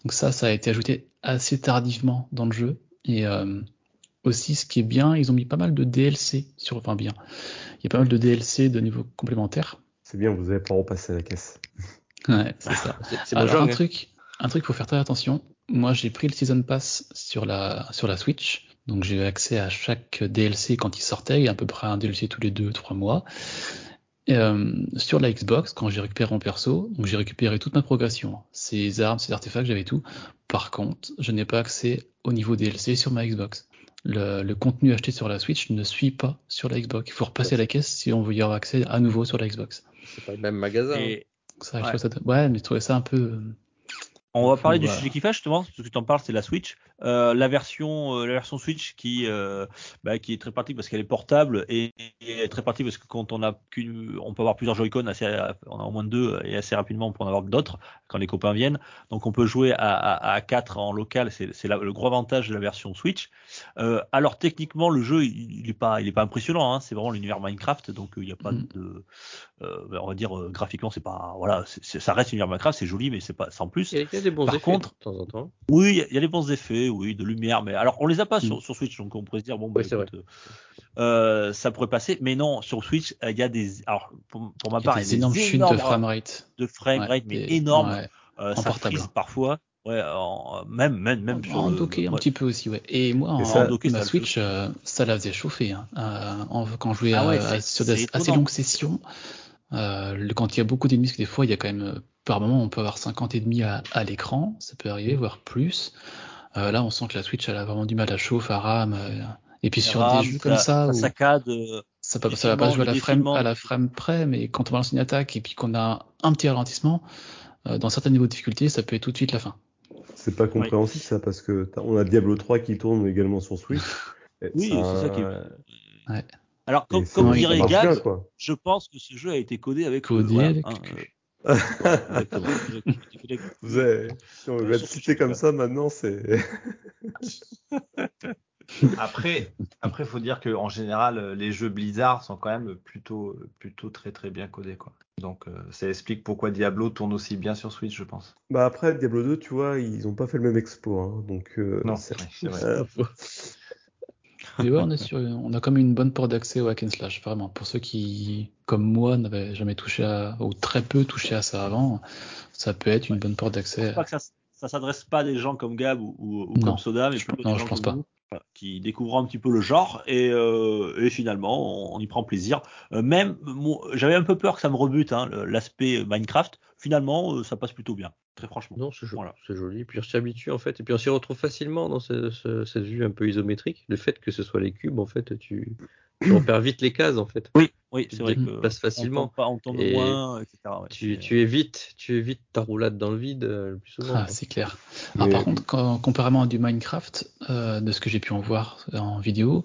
Donc ça, ça a été ajouté assez tardivement dans le jeu. Et euh, aussi, ce qui est bien, ils ont mis pas mal de DLC sur, enfin bien, il y a pas mal de DLC de niveau complémentaire. C'est bien, vous avez pas repassé la caisse. Ouais, c'est ça. C'est- c'est Alors, Mojang, un hein. truc, un truc, faut faire très attention. Moi, j'ai pris le Season Pass sur la, sur la Switch. Donc, j'ai eu accès à chaque DLC quand il sortait, et à peu près un DLC tous les deux, trois mois. Et, euh, sur la Xbox, quand j'ai récupéré mon perso, donc j'ai récupéré toute ma progression. Ces armes, ces artefacts, j'avais tout. Par contre, je n'ai pas accès au niveau DLC sur ma Xbox. Le, le contenu acheté sur la Switch ne suit pas sur la Xbox. Il faut repasser à la caisse si on veut y avoir accès à nouveau sur la Xbox. C'est pas le même magasin. hein. Et Donc ça, je Ouais. trouve ça- ouais, mais je trouvais ça un peu. On va parler du sujet qui fâche justement, parce que tu en parles, c'est la Switch. Euh, la version, euh, la version Switch qui, euh, bah, qui est très pratique parce qu'elle est portable et, et très pratique parce que quand on a qu'une, on peut avoir plusieurs Joy-Con assez, on a au moins deux et assez rapidement on peut en avoir d'autres quand les copains viennent. Donc on peut jouer à, à, à 4 en local, c'est, c'est le gros avantage de la version Switch. Alors techniquement le jeu il, il est pas, il est pas impressionnant, hein, c'est vraiment l'univers Minecraft, donc il n'y a pas Mhm. de, euh, on va dire graphiquement c'est pas, voilà, ça reste l'univers Minecraft, c'est joli mais c'est pas sans plus. Il y a- des bons Par effets contre, de temps en temps. oui, il y a- il y, a des bons effets, oui, de lumière, mais alors on les a pas sur, sur Switch, donc on pourrait se dire bon, bah, Oui, écoute, euh, ça pourrait passer, mais non, sur Switch, euh, il y a des, alors pour, pour ma Il y a part, des énormes chutes de framerate. de framerate, Ouais, mais énormes, ouais, euh, ça frise parfois, ouais, en- même même même sur en le, docké un ouais. petit peu aussi, ouais. Et moi, en, ça- docké, ma ça Switch, euh, ça la faisait chauffer. Hein. Euh, en- quand je jouais Ah ouais, sur des assez longues sessions, euh, le- quand il y a beaucoup d'ennemis, parce que des fois, il y a quand même, euh, par moment, on peut avoir 50 ennemis à, à l'écran, ça peut arriver, voire plus. Euh, là, on sent que la Switch, elle a vraiment du mal à chauffer, à rame. euh, et puis sur des jeux comme ça- ça, ça où saccade, euh, ça, peut- ça va pas jouer à la, frame, défilement. à la frame près, mais quand on balance une attaque et puis qu'on a un petit ralentissement, euh, dans certains niveaux de difficulté, ça peut être tout de suite la fin. C'est pas compréhensible ça parce que on a Diablo 3 qui tourne également sur Switch. Et Oui, ça- c'est ça qui est- Ouais. Alors comme, dirait quoi. je pense que ce jeu a été codé avec le- Codé voilà, avec hein, le. Vous avez- si on Euh, va sur citer comme ça maintenant, c'est. Après, après, faut dire que en général, euh, les jeux Blizzard sont quand même plutôt, plutôt très très bien codés, quoi. Donc, euh, ça explique pourquoi Diablo tourne aussi bien sur Switch, je pense. Bah après Diablo 2, tu vois, ils ont pas fait le même exploit. hein, donc. euh, Non, c'est vrai. Mais ouais, on, est sur, on a comme une bonne porte d'accès au hack and slash, vraiment. Pour ceux qui, comme moi, n'avaient jamais touché à, ou très peu touché à ça avant, ça peut être une bonne porte Je d'accès. pense pas que ça, ça s'adresse pas à des gens comme Gab ou, ou, ou Non, comme Soda, mais je- plutôt non, des je gens pense comme pas. qui découvrent un petit peu le genre et, euh, et finalement on, on y prend plaisir. Euh, même j'avais un peu peur que ça me rebute hein, l'aspect Minecraft. Finalement, euh, ça passe plutôt bien, très franchement. Non, c'est joli. Voilà. C'est joli. Puis on s'y habitue en fait. Et puis on s'y retrouve facilement dans ce- ce- cette vue un peu isométrique. Le fait que ce soit les cubes, en fait, tu, tu repères vite les cases en fait. Oui, oui, c'est vrai que déplaces on facilement. tombe, pas, on tombe Et moins, etc. ouais, Tu, tu évites, tu évites ta roulade dans le vide euh, le plus souvent. Ah, c'est clair. Alors, Mais- par contre, quand- comparément à du Minecraft, euh, de ce que j'ai pu en voir en vidéo,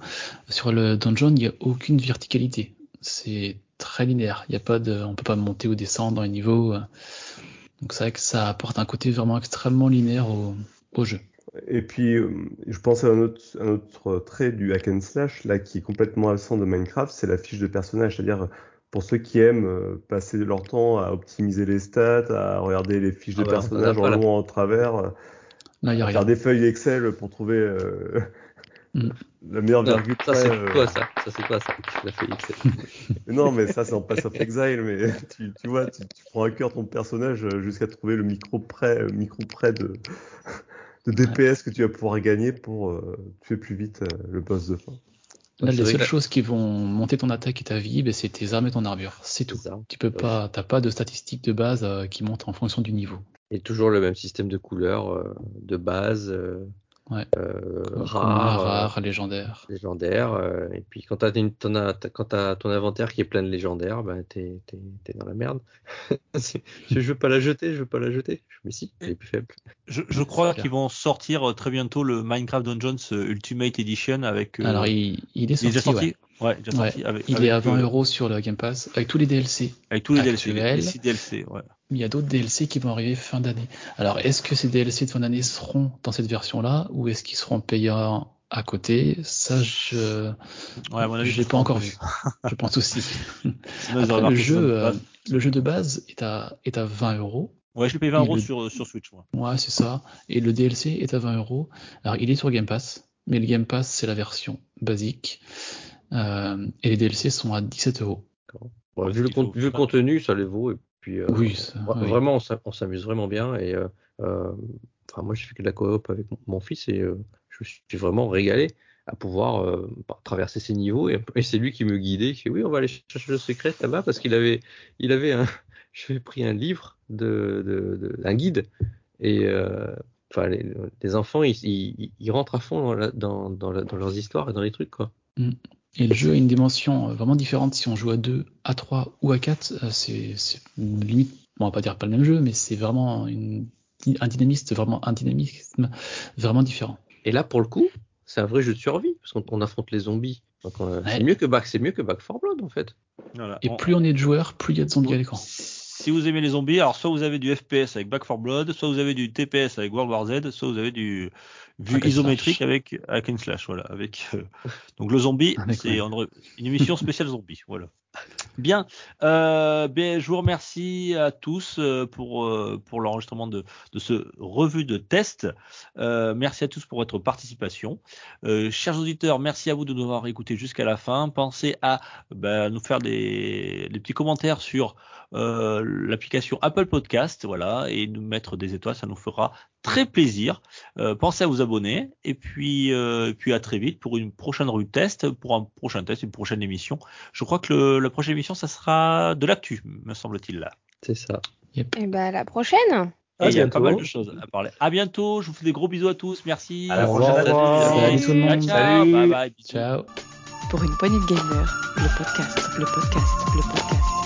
sur le dungeon, il n'y a aucune verticalité. C'est très linéaire. Il y a pas de, on peut pas monter ou descendre dans les niveaux. euh. Donc c'est vrai que ça apporte un côté vraiment extrêmement linéaire au, au jeu. Et puis, euh, je pense à un autre, un autre trait du hack and slash, là, qui est complètement absent de Minecraft, c'est la fiche de personnage. C'est-à-dire, pour ceux qui aiment euh, passer leur temps à optimiser les stats, à regarder les fiches de Ah bah, on personnages en long, en travers, euh, y a à rien. faire des feuilles Excel pour trouver euh, Mm. La meilleure Non, virgule ça c'est euh, quoi ça Ça c'est quoi ça non, mais ça, c'est en Pass of Exile, mais tu, tu vois, tu, tu prends à cœur ton personnage euh, jusqu'à trouver le micro près, euh, micro près de, de DPS que tu vas pouvoir gagner pour euh, tuer plus vite euh, le boss de fin. Là, les seules que- choses qui vont monter ton attaque et ta vie, ben, c'est tes armes et ton armure. C'est tout. ça. Tu peux pas, t'as pas de statistiques de base euh, qui montent en fonction du niveau. Et toujours le même système de couleurs euh, de base, euh, Ouais. euh, rare, euh, rare, légendaire. légendaire. euh, et puis quand t'as une- t'en as- t'as- quand t'as ton inventaire qui est plein de légendaires, ben t'es t'es- t'es dans la merde. Je, veux pas la jeter, je veux pas la jeter. Mais si, elle est plus faible. Je, je crois qu'ils vont sortir très bientôt le Minecraft Dungeons Ultimate Edition avec. euh, Alors, il, il est il est déjà sorti, sorti. Ouais, déjà ouais. sorti. Avec, Il avec, est à 20 euh, euros sur le Game Pass, avec tous les DLC. Avec tous les DLC, actuels. les 6 DLC. Ouais. Il y a d'autres DLC qui vont arriver fin d'année. Alors, est-ce que ces DLC de fin d'année seront dans cette version-là, ou est-ce qu'ils seront payants à côté? Ça, je Ouais, à mon avis, je l'ai pas encore vu. je pense aussi. Sinon, Après, le jeu, euh, le jeu de base est à, est à 20 euros. Ouais, je l'ai payé 20 il euros le- sur, sur Switch, moi. Ouais, c'est ça. Et le DLC est à 20 euros. Alors, il est sur Game Pass, mais le Game Pass, c'est la version basique. Euh, et les DLC sont à 17 euros. Bon, vu, le, il faut- con- vu le contenu, ça les vaut. Et puis, euh, Oui, ça, vra- oui. vraiment, on s'a- on s'amuse vraiment bien. Et euh, enfin, moi, j'ai fait que de la coop avec mon, fils et je me suis vraiment régalé à pouvoir euh, par- traverser ces niveaux. Et, et c'est lui qui me guidait. Fait oui, on va aller chercher le secret là-bas parce qu'il avait, il avait un, j'avais pris un livre de, de, de- un guide et euh, enfin les, les enfants ils, ils, ils rentrent à fond dans, la- dans, dans, la- dans leurs histoires et dans les trucs quoi. Et le jeu a une dimension euh, vraiment différente si on joue à 2, à 3 ou à 4. euh, C'est limite, bon, on va pas dire pas le même jeu, mais c'est vraiment une, un dynamisme, vraiment un dynamisme vraiment différent. Et là, pour le coup, c'est un vrai jeu de survie, parce qu'on on affronte les zombies. Ouais. c'est mieux que Back, c'est mieux que Back 4 Blood, en fait. Voilà. Et On- plus on est de joueurs, plus il y a de zombies à l'écran. Si vous aimez les zombies, alors soit vous avez du FPS avec Back 4 Blood, soit vous avez du TPS avec World War Z, soit vous avez du vue isométrique slash. avec Hack and Slash, voilà. Avec euh, donc le zombie, Avec, c'est une émission spéciale zombie, voilà. Bien, euh, bien, je vous remercie à tous euh, pour euh, pour l'enregistrement de de ce revue de test. Euh, merci à tous pour votre participation. Euh, chers auditeurs, merci à vous de nous avoir écoutés jusqu'à la fin. Pensez à ben, nous faire des, des petits commentaires sur euh, l'application Apple Podcast, voilà, et nous mettre des étoiles, ça nous fera très plaisir. Euh, pensez à vous abonner et puis euh, et puis à très vite pour une prochaine de test, pour un prochain test, une prochaine émission. Je crois que le, la prochaine émission, ça sera de l'actu, me semble-t-il là. C'est ça. Et ben à la prochaine. Et À il y a pas mal de choses à parler. À bientôt. Je vous fais des gros bisous à tous. Merci. À la prochaine. revoir. Salut tout le monde. Ciao. Bye bye. Ciao. Pour une poignée de gamers, le podcast, le podcast, le podcast.